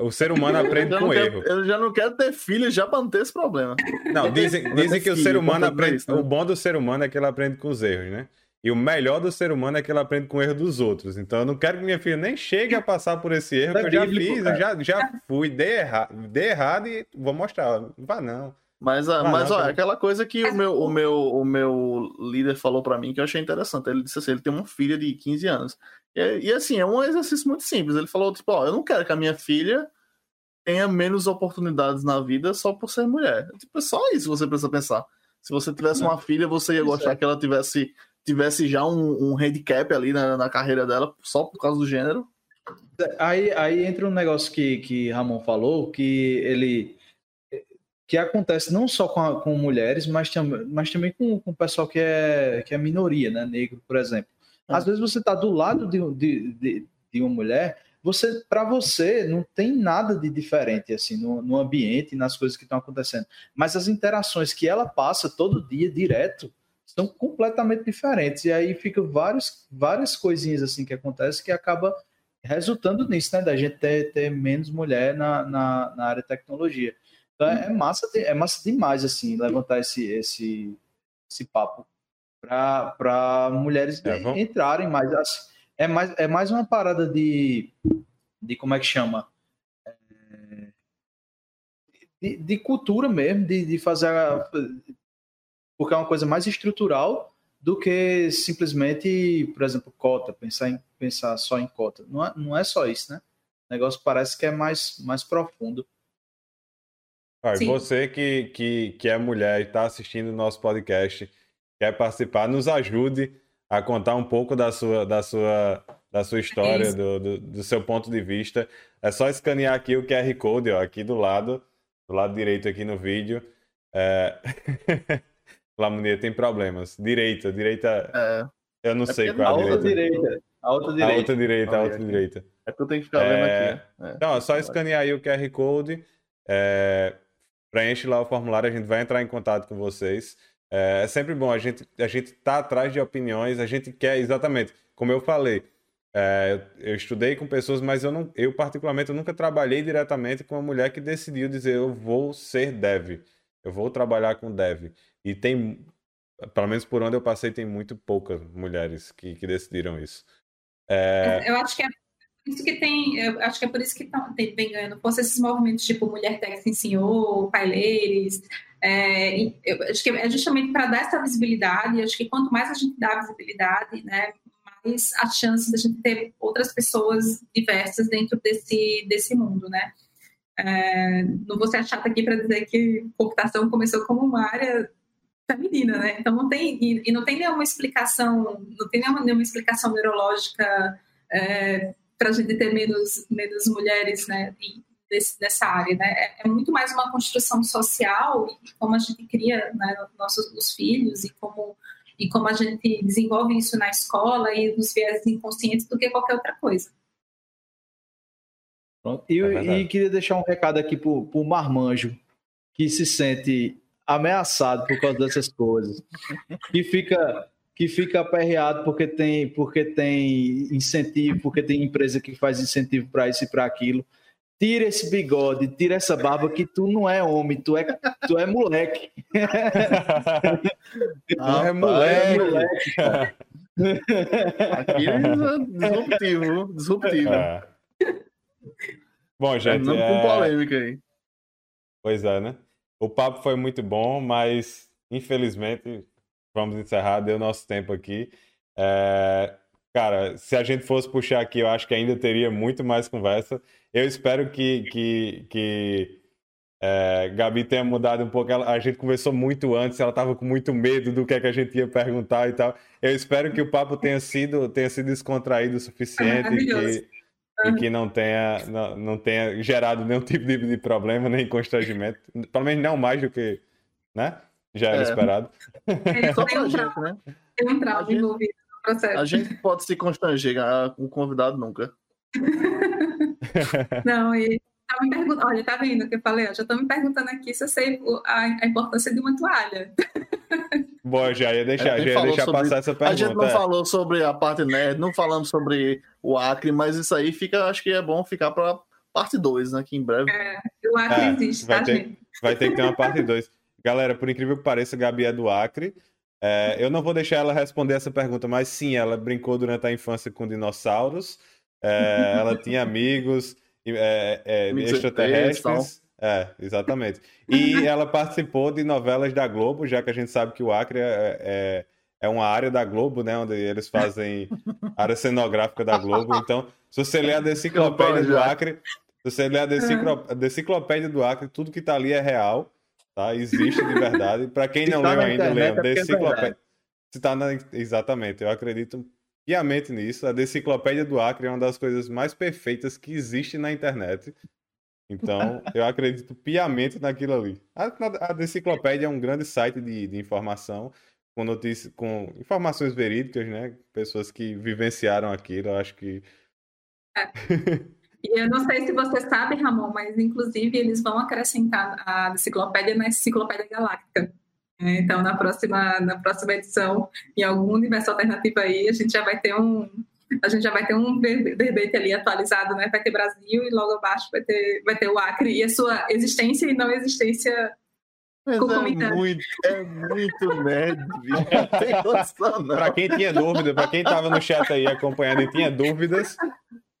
O ser humano aprende com quero, erro. Eu já não quero ter filha já para não ter esse problema. Não, dizem, dizem que o ser humano aprende. Isso, né? O bom do ser humano é que ele aprende com os erros, né? E o melhor do ser humano é que ele aprende com o erro dos outros. Então eu não quero que minha filha nem chegue a passar por esse erro, que eu já fiz, eu já, já fui, dei, erra, dei errado e vou mostrar. Não vá não. Mas, ah, mas não, ó, aquela coisa que o meu, o meu, o meu líder falou para mim que eu achei interessante. Ele disse assim: ele tem uma filha de 15 anos. E, e assim, é um exercício muito simples. Ele falou: tipo, ó, eu não quero que a minha filha tenha menos oportunidades na vida só por ser mulher. Tipo, é só isso que você precisa pensar. Se você tivesse uma filha, você ia gostar é. que ela tivesse tivesse já um, um handicap ali na, na carreira dela só por causa do gênero. Aí, aí entra um negócio que, que Ramon falou, que ele que acontece não só com, a, com mulheres, mas, tam, mas também com, com o pessoal que é, que é minoria, né? Negro, por exemplo. Ah. Às vezes você está do lado de, de, de, de, uma mulher, você para você não tem nada de diferente assim no, no ambiente, nas coisas que estão acontecendo. Mas as interações que ela passa todo dia direto são completamente diferentes. E aí fica vários, várias coisinhas assim que acontecem que acaba resultando nisso, né? Da gente ter, ter menos mulher na, na, na área de tecnologia. Então é, é massa, é massa demais, assim, levantar esse, esse, esse papo para mulheres é, entrarem mais. Assim, é, mais. é mais uma parada de, de como é que chama? É, de, de cultura mesmo, de, de fazer. A, porque é uma coisa mais estrutural do que simplesmente, por exemplo, cota, pensar, em, pensar só em cota. Não é, não é só isso, né? O negócio parece que é mais, mais profundo. Ah, você que, que, que é mulher e está assistindo o nosso podcast, quer participar, nos ajude a contar um pouco da sua, da sua, da sua história, é do, do, do, seu ponto de vista. É só escanear aqui o QR Code, ó, aqui do lado, do lado direito aqui no vídeo. É... (laughs) Lamonia tem problemas. Direita, direita. É. Eu não é sei qual é a direita. direita. A outra direita. A outra direita, a outra direita. É que eu tenho que ficar vendo é, aqui. É. Então, é só escanear aí o QR Code. É, preenche lá o formulário, a gente vai entrar em contato com vocês. É, é sempre bom, a gente a gente tá atrás de opiniões, a gente quer exatamente, como eu falei, é, eu estudei com pessoas, mas eu não, eu particularmente eu nunca trabalhei diretamente com uma mulher que decidiu dizer eu vou ser dev, eu vou trabalhar com dev. E tem, pelo menos por onde eu passei, tem muito poucas mulheres que, que decidiram isso. É... Eu acho que é isso que tem, eu acho que é por isso que tão, tem, vem ganhando força esses movimentos tipo Mulher Tech Ensinou, Paileiros. É, eu acho que é justamente para dar essa visibilidade. Eu acho que quanto mais a gente dá visibilidade, né, mais a chance da gente ter outras pessoas diversas dentro desse, desse mundo, né? É, não vou ser chata aqui para dizer que computação começou como uma área feminina, né? Então não tem e, e não tem nenhuma explicação, não tem nenhuma, nenhuma explicação neurológica é, para a gente ter menos, menos mulheres né, desse, dessa área, né? É, é, muito mais uma construção social e como a gente cria né, nossos os filhos e como e como a gente desenvolve isso na escola e nos viés inconscientes do que qualquer outra coisa. Pronto. E, é e queria deixar um recado aqui para o marmanjo que se sente ameaçado por causa dessas coisas, que fica que fica aperreado porque tem porque tem incentivo, porque tem empresa que faz incentivo para isso e para aquilo. Tira esse bigode, tira essa barba que tu não é homem, tu é tu é moleque. (laughs) ah, é moleque. É moleque Aqui é disruptivo, disruptivo. É. Bom, gente. Não é... com polêmica aí. Pois é, né? O papo foi muito bom, mas infelizmente vamos encerrar, deu nosso tempo aqui. É... Cara, se a gente fosse puxar aqui, eu acho que ainda teria muito mais conversa. Eu espero que, que, que é, Gabi tenha mudado um pouco. Ela, a gente conversou muito antes, ela estava com muito medo do que, é que a gente ia perguntar e tal. Eu espero que o papo tenha sido, tenha sido descontraído o suficiente e que, e que não tenha, não, não tenha gerado nenhum (laughs) tipo de, de problema, nem constrangimento. Pelo menos não mais do que né? Já era é. esperado. É, Só pra gente, né? Tem um trauma envolvido no processo. A gente pode se constranger com um convidado nunca. (laughs) não, e tá me perguntando, olha, tá vendo o que eu falei? Eu já estou me perguntando aqui se eu sei a, a importância de uma toalha. Bom, já ia deixar, já ia deixar sobre... passar essa pergunta. A gente não é. falou sobre a parte nerd, não falamos sobre o Acre, mas isso aí fica, acho que é bom ficar para parte 2, né? Que em breve. É, o Acre é, existe, vai tá, ter, gente? Vai ter que ter uma parte 2. Galera, por incrível que pareça, Gabi é do Acre. É, eu não vou deixar ela responder essa pergunta, mas sim, ela brincou durante a infância com dinossauros. É, ela (laughs) tinha amigos, é, é, extraterrestres. É, exatamente. E ela participou de novelas da Globo, já que a gente sabe que o Acre é, é, é uma área da Globo, né? Onde eles fazem área cenográfica da Globo. Então, se você ler a (laughs) Deciclopédia do Acre, se você ler a Deciclopédia do Acre, tudo que está ali é real, tá? Existe de verdade. Para quem (laughs) não leu ainda, leiam. É Deciclopédia. Se tá na... Exatamente, eu acredito piamente nisso. A Deciclopédia do Acre é uma das coisas mais perfeitas que existe na internet. Então, (laughs) eu acredito piamente naquilo ali. A, a Deciclopédia é um grande site de, de informação, com notícias, com informações verídicas, né? Pessoas que vivenciaram aquilo, eu acho que. É. (laughs) E eu não sei se você sabe, Ramon, mas inclusive eles vão acrescentar a enciclopédia na enciclopédia galáctica. Então, na próxima, na próxima edição, em algum universo alternativo aí, a gente já vai ter um, a gente já vai ter um verbete ali atualizado, né? Vai ter Brasil e logo abaixo vai ter, vai ter o Acre e a sua existência e não existência mas é muito, é muito nerd, Para quem tinha dúvida, para quem estava no chat aí acompanhando e tinha dúvidas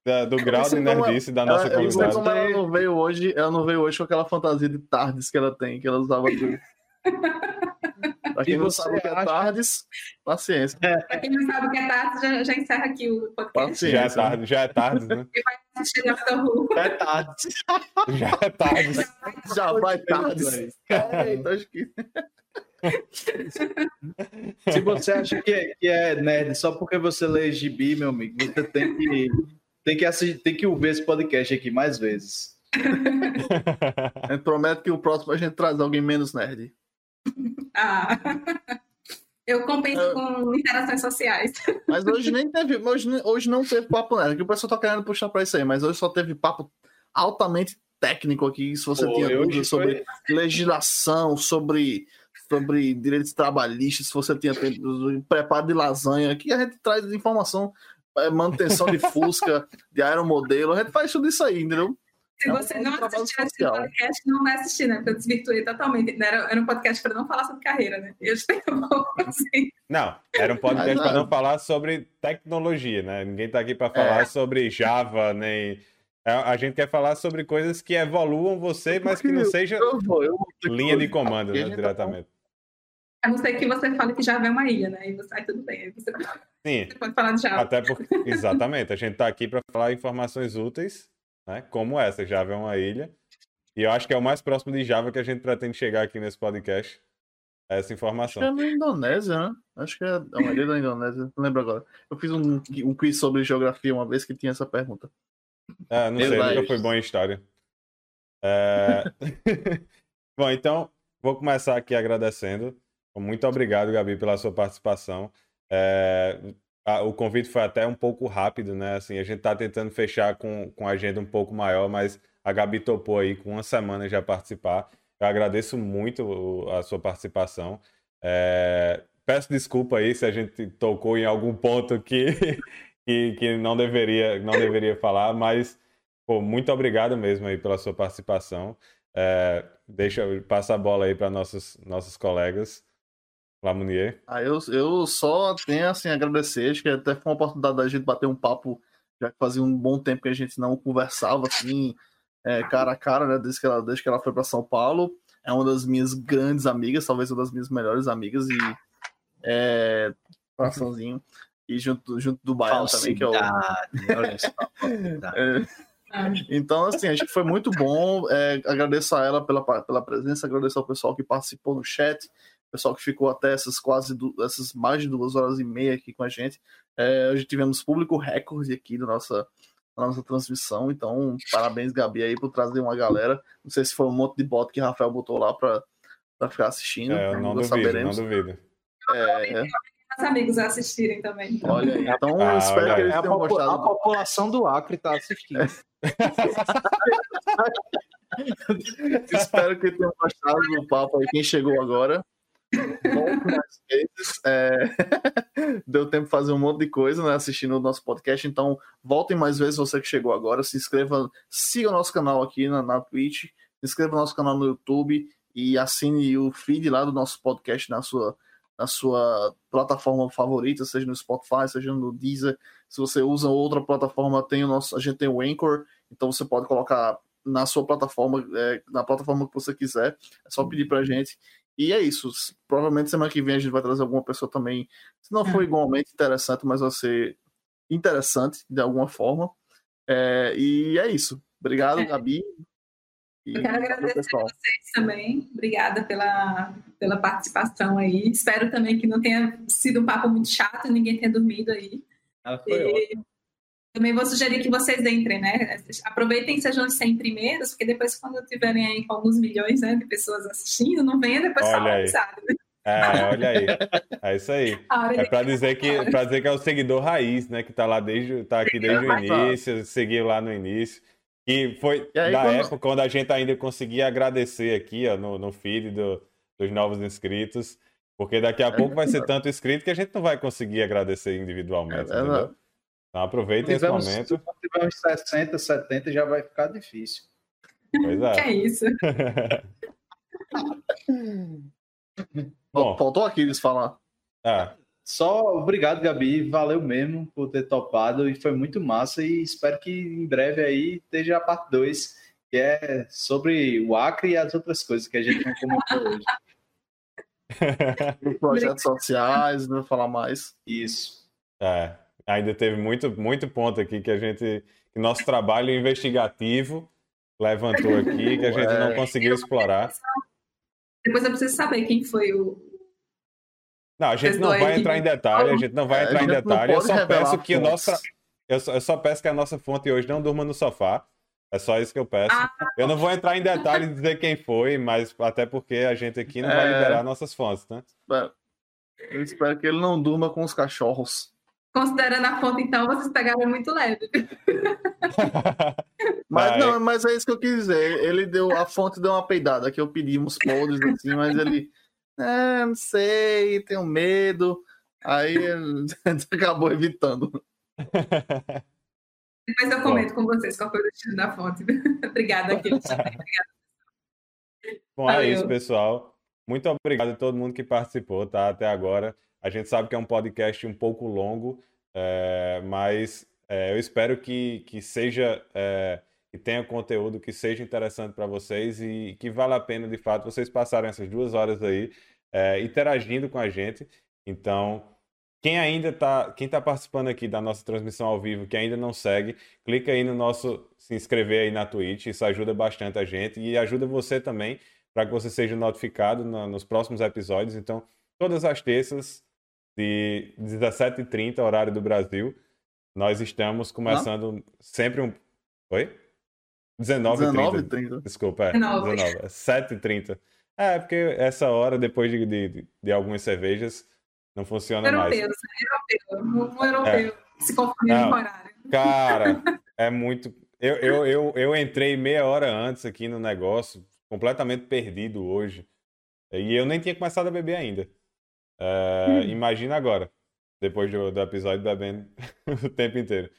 da, do grau de nerdice da nossa ela, comunidade. Como ela não veio hoje, ela não veio hoje com aquela fantasia de tardes que ela tem, que ela usava tudo. (laughs) Pra quem não sabe o que é tardes, paciência. É. Pra quem não sabe o que é tardes, já, já encerra aqui o podcast. Paciência. Já é tarde, já é tarde, né? E vai assistir After Who. Já é tarde. (laughs) Já é tarde. Já vai tarde. É, então acho que... Se você acha que é, que é nerd só porque você lê gibi, meu amigo, você tem que, tem que, assistir, tem que ouvir esse podcast aqui mais vezes. (laughs) A gente promete que o próximo a gente traz alguém menos nerd. Ah. Eu compenso é. com interações sociais. Mas hoje nem teve, hoje, hoje não teve papo nerd, que o pessoal tá querendo puxar para isso aí, mas hoje só teve papo altamente técnico aqui, se você Pô, tinha dúvidas sobre foi... legislação, sobre, sobre direitos trabalhistas, se você tinha preparo de lasanha, aqui a gente traz informação, manutenção de Fusca, de aeromodelo, a gente faz tudo isso aí, entendeu? Se é você não assistiu esse podcast, não vai assistir, né? Porque eu desvirtuei totalmente. Era, era um podcast para não falar sobre carreira, né? Eu assim. Não, era um podcast para não falar sobre tecnologia, né? Ninguém está aqui para falar é. sobre Java, nem. É, a gente quer falar sobre coisas que evoluam você, mas que não seja linha de comando, né, tá diretamente. A não ser que você fale que Java é uma ilha, né? E você, ai, tudo bem. Aí você, Sim. você pode falar de Java. Até porque, exatamente, a gente está aqui para falar informações úteis né? Como essa, Java é uma ilha. E eu acho que é o mais próximo de Java que a gente pretende chegar aqui nesse podcast. Essa informação. Acho que é na Indonésia, né? Acho que é uma ilha da Indonésia, não lembro agora. Eu fiz um, um quiz sobre geografia uma vez que tinha essa pergunta. Ah, não sei, nunca foi bom em história. É... (laughs) Bom, então, vou começar aqui agradecendo. Muito obrigado, Gabi, pela sua participação. É... O convite foi até um pouco rápido, né? Assim, a gente está tentando fechar com, com a agenda um pouco maior, mas a Gabi topou aí com uma semana já participar. Eu agradeço muito a sua participação. É... Peço desculpa aí se a gente tocou em algum ponto que, (laughs) que, que não, deveria, não deveria falar, mas pô, muito obrigado mesmo aí pela sua participação. É... Deixa eu passar a bola aí para nossos, nossos colegas. Lamunier. Ah, eu, eu só tenho assim, a agradecer, acho que até foi uma oportunidade da gente bater um papo, já que fazia um bom tempo que a gente não conversava assim, é, cara a cara, né? Desde que ela, desde que ela foi para São Paulo. É uma das minhas grandes amigas, talvez uma das minhas melhores amigas, e é, coraçãozinho. E junto, junto do Baiano também, que é o. (laughs) é, então, assim, acho que foi muito bom. É, agradeço a ela pela, pela presença, agradeço ao pessoal que participou no chat, pessoal que ficou até essas quase essas mais de duas horas e meia aqui com a gente. É, hoje tivemos público recorde aqui da nossa, da nossa transmissão, então parabéns, Gabi, aí por trazer uma galera. Não sei se foi um monte de bot que o Rafael botou lá para ficar assistindo. É, não duvido, saberemos. não duvido. É, os amigos a assistirem também. Olha aí, então ah, espero que eles tenham gostado. A população do Acre está assistindo. (laughs) espero que tenham gostado do papo aí, quem chegou agora. Vezes. É... (laughs) Deu tempo de fazer um monte de coisa, né? Assistindo o nosso podcast. Então, voltem mais vezes você que chegou agora. Se inscreva, siga o nosso canal aqui na, na Twitch, se inscreva no nosso canal no YouTube e assine o feed lá do nosso podcast na sua, na sua plataforma favorita, seja no Spotify, seja no Deezer. Se você usa outra plataforma, tem o nosso, a gente tem o Anchor, então você pode colocar na sua plataforma, é, na plataforma que você quiser. É só pedir pra gente e é isso. Provavelmente semana que vem a gente vai trazer alguma pessoa também. Se não for é. igualmente interessante, mas vai ser interessante de alguma forma. É, e é isso. Obrigado, é. Gabi. E Eu quero agradecer a vocês também. Obrigada pela, pela participação aí. Espero também que não tenha sido um papo muito chato, ninguém tenha dormido aí. Ah, foi e... ótimo. Também vou sugerir que vocês entrem, né? Aproveitem sejam os 100 primeiros, porque depois, quando tiverem aí com alguns milhões né, de pessoas assistindo, não venha depois falar avisado. Né? É, olha aí. É isso aí. É para dizer que para dizer que é o seguidor raiz, né? Que tá lá desde tá aqui desde o início, seguiu lá no início. E foi e aí, da quando... época quando a gente ainda conseguia agradecer aqui, ó, no, no feed do, dos novos inscritos. Porque daqui a é pouco vai ser tanto inscrito que a gente não vai conseguir agradecer individualmente. É, entendeu? Então aproveitem esse momento. Se tiver uns 60, 70, já vai ficar difícil. Pois é. (laughs) Que é isso? (laughs) Bom, faltou Aquiles falar. Ah. Só obrigado, Gabi. Valeu mesmo por ter topado e foi muito massa. E espero que em breve aí esteja a parte 2, que é sobre o Acre e as outras coisas que a gente não comentou hoje. (laughs) Projetos sociais, não vou falar mais. Isso. É, ainda teve muito, muito ponto aqui que a gente, que nosso trabalho investigativo levantou aqui, que a gente não conseguiu explorar. Depois eu preciso saber quem foi o. Não, a gente não vai entrar em detalhe, a gente não vai entrar em detalhe. Eu só peço que o nosso. Eu só, eu só peço que a nossa fonte hoje não durma no sofá. É só isso que eu peço. Ah, eu não vou entrar em detalhe e dizer quem foi, mas até porque a gente aqui não é... vai liberar nossas fontes, né? Eu espero que ele não durma com os cachorros. Considerando a fonte, então, vocês pegaram muito leve. (laughs) mas não, mas é isso que eu quis dizer. Ele deu, a fonte deu uma peidada, que eu pedi uns podres assim, mas ele. É, não sei, tenho medo. Aí (laughs) acabou evitando. (laughs) Depois eu comento Bom. com vocês qual foi o destino da fonte. Obrigada, aqui. Bom, é Valeu. é isso, pessoal. Muito obrigado a todo mundo que participou, tá? Até agora. A gente sabe que é um podcast um pouco longo, é, mas é, eu espero que, que seja é, que tenha conteúdo que seja interessante para vocês e que vale a pena de fato vocês passarem essas duas horas aí interagindo com a gente. Então, quem ainda está, quem está participando aqui da nossa transmissão ao vivo, que ainda não segue, clica aí no nosso se inscrever aí na Twitch, isso ajuda bastante a gente e ajuda você também para que você seja notificado no, nos próximos episódios. Então, todas as terças de 17h30, horário do Brasil. Nós estamos começando Não? sempre um. Oi? 19h30. 19, Desculpa, é. 19. 19 7h30. É, porque essa hora, depois de, de, de algumas cervejas, não funciona europeu, mais. Europeu, um europeu, é. se confundindo com horário. Cara, (laughs) é muito. Eu, eu, eu, eu entrei meia hora antes aqui no negócio, completamente perdido hoje. E eu nem tinha começado a beber ainda. Hum. (laughs) Imagina agora, depois do, do episódio bebendo (laughs) o tempo inteiro.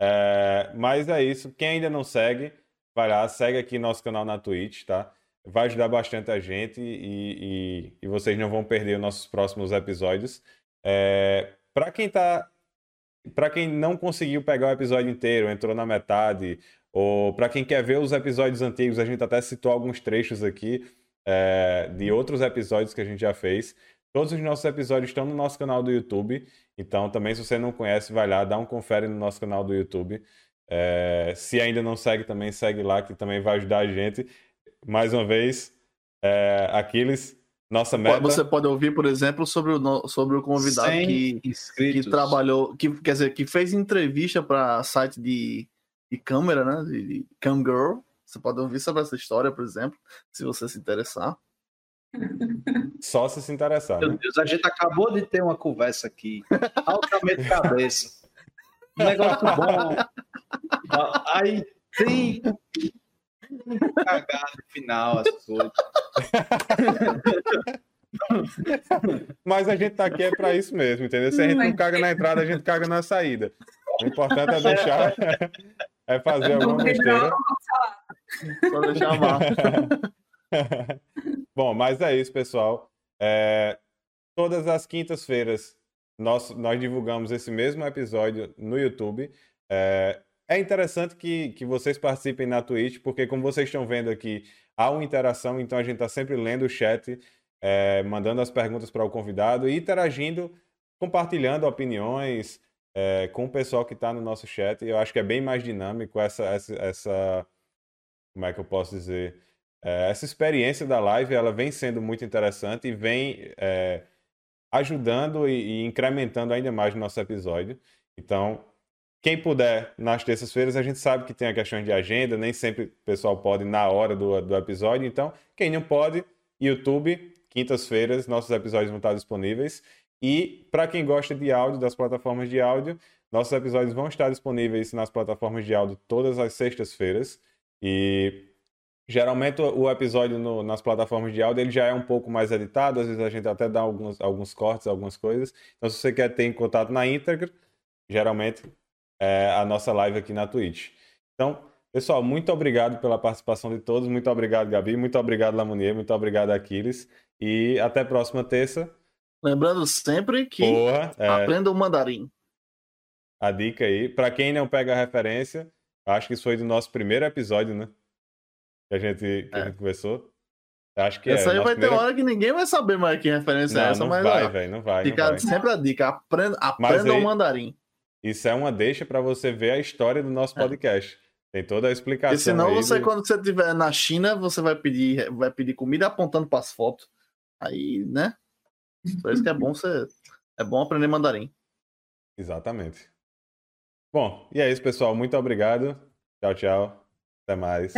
É, mas é isso. Quem ainda não segue, vai lá, segue aqui nosso canal na Twitch, tá? Vai ajudar bastante a gente e, e, e vocês não vão perder os nossos próximos episódios. É, para quem tá. Para quem não conseguiu pegar o episódio inteiro, entrou na metade, ou para quem quer ver os episódios antigos, a gente até citou alguns trechos aqui é, de outros episódios que a gente já fez. Todos os nossos episódios estão no nosso canal do YouTube. Então, também, se você não conhece, vai lá, dá um confere no nosso canal do YouTube. É, se ainda não segue, também segue lá, que também vai ajudar a gente. Mais uma vez, é, Aquiles, nossa meta. Você pode ouvir, por exemplo, sobre o, sobre o convidado que, que trabalhou, que, quer dizer, que fez entrevista para site de, de câmera, né? De, de Cam Girl. Você pode ouvir sobre essa história, por exemplo, se você se interessar. Só se se interessar. Meu né? Deus, a gente acabou de ter uma conversa aqui, altamente cabeça. Um negócio bom. Aí tem cagar no final as coisas. Mas a gente tá aqui é para isso mesmo, entendeu? Se a gente não caga na entrada, a gente caga na saída. O importante é deixar, é fazer alguma besteira. Só deixar mal. (laughs) Bom, mas é isso, pessoal. É, todas as quintas-feiras nós, nós divulgamos esse mesmo episódio no YouTube. É, é interessante que, que vocês participem na Twitch, porque como vocês estão vendo aqui, há uma interação, então a gente está sempre lendo o chat, é, mandando as perguntas para o convidado e interagindo, compartilhando opiniões é, com o pessoal que está no nosso chat. Eu acho que é bem mais dinâmico essa, essa, essa como é que eu posso dizer? É, essa experiência da live ela vem sendo muito interessante e vem é, ajudando e, e, incrementando ainda mais o nosso episódio. Então, quem puder, nas terças-feiras, a gente sabe que tem a questão de agenda, nem sempre o pessoal pode na hora do, do episódio. Então, quem não pode, YouTube, quintas-feiras, nossos episódios vão estar disponíveis. E para quem gosta de áudio, das plataformas de áudio, nossos episódios vão estar disponíveis nas plataformas de áudio todas as sextas-feiras. E Geralmente o episódio no, nas plataformas de áudio ele já é um pouco mais editado, às vezes a gente até dá alguns, alguns cortes, algumas coisas. Então, se você quer ter em contato na íntegra, geralmente é a nossa live aqui na Twitch. Então, pessoal, muito obrigado pela participação de todos. Muito obrigado, Gabi. Muito obrigado, Lamounier. Muito obrigado, Aquiles. E até a próxima terça. Lembrando sempre que Porra, é... aprenda o mandarim. A dica aí. Para quem não pega a referência, acho que isso foi do nosso primeiro episódio, né? Que a gente, que é. a gente conversou. Acho que essa é. aí vai ter hora que ninguém vai saber mais que referência não, é essa, não mas. Vai, velho, não vai. Fica não vai. sempre a dica: aprenda, aprenda aí, o mandarim. Isso é uma deixa para você ver a história do nosso é. podcast. É. Tem toda a explicação. E senão você, quando você estiver na China, você vai pedir, vai pedir comida apontando para as fotos. Aí, né? Por isso que é bom você. É bom aprender mandarim. Exatamente. Bom, e é isso, pessoal. Muito obrigado. Tchau, tchau. Até mais.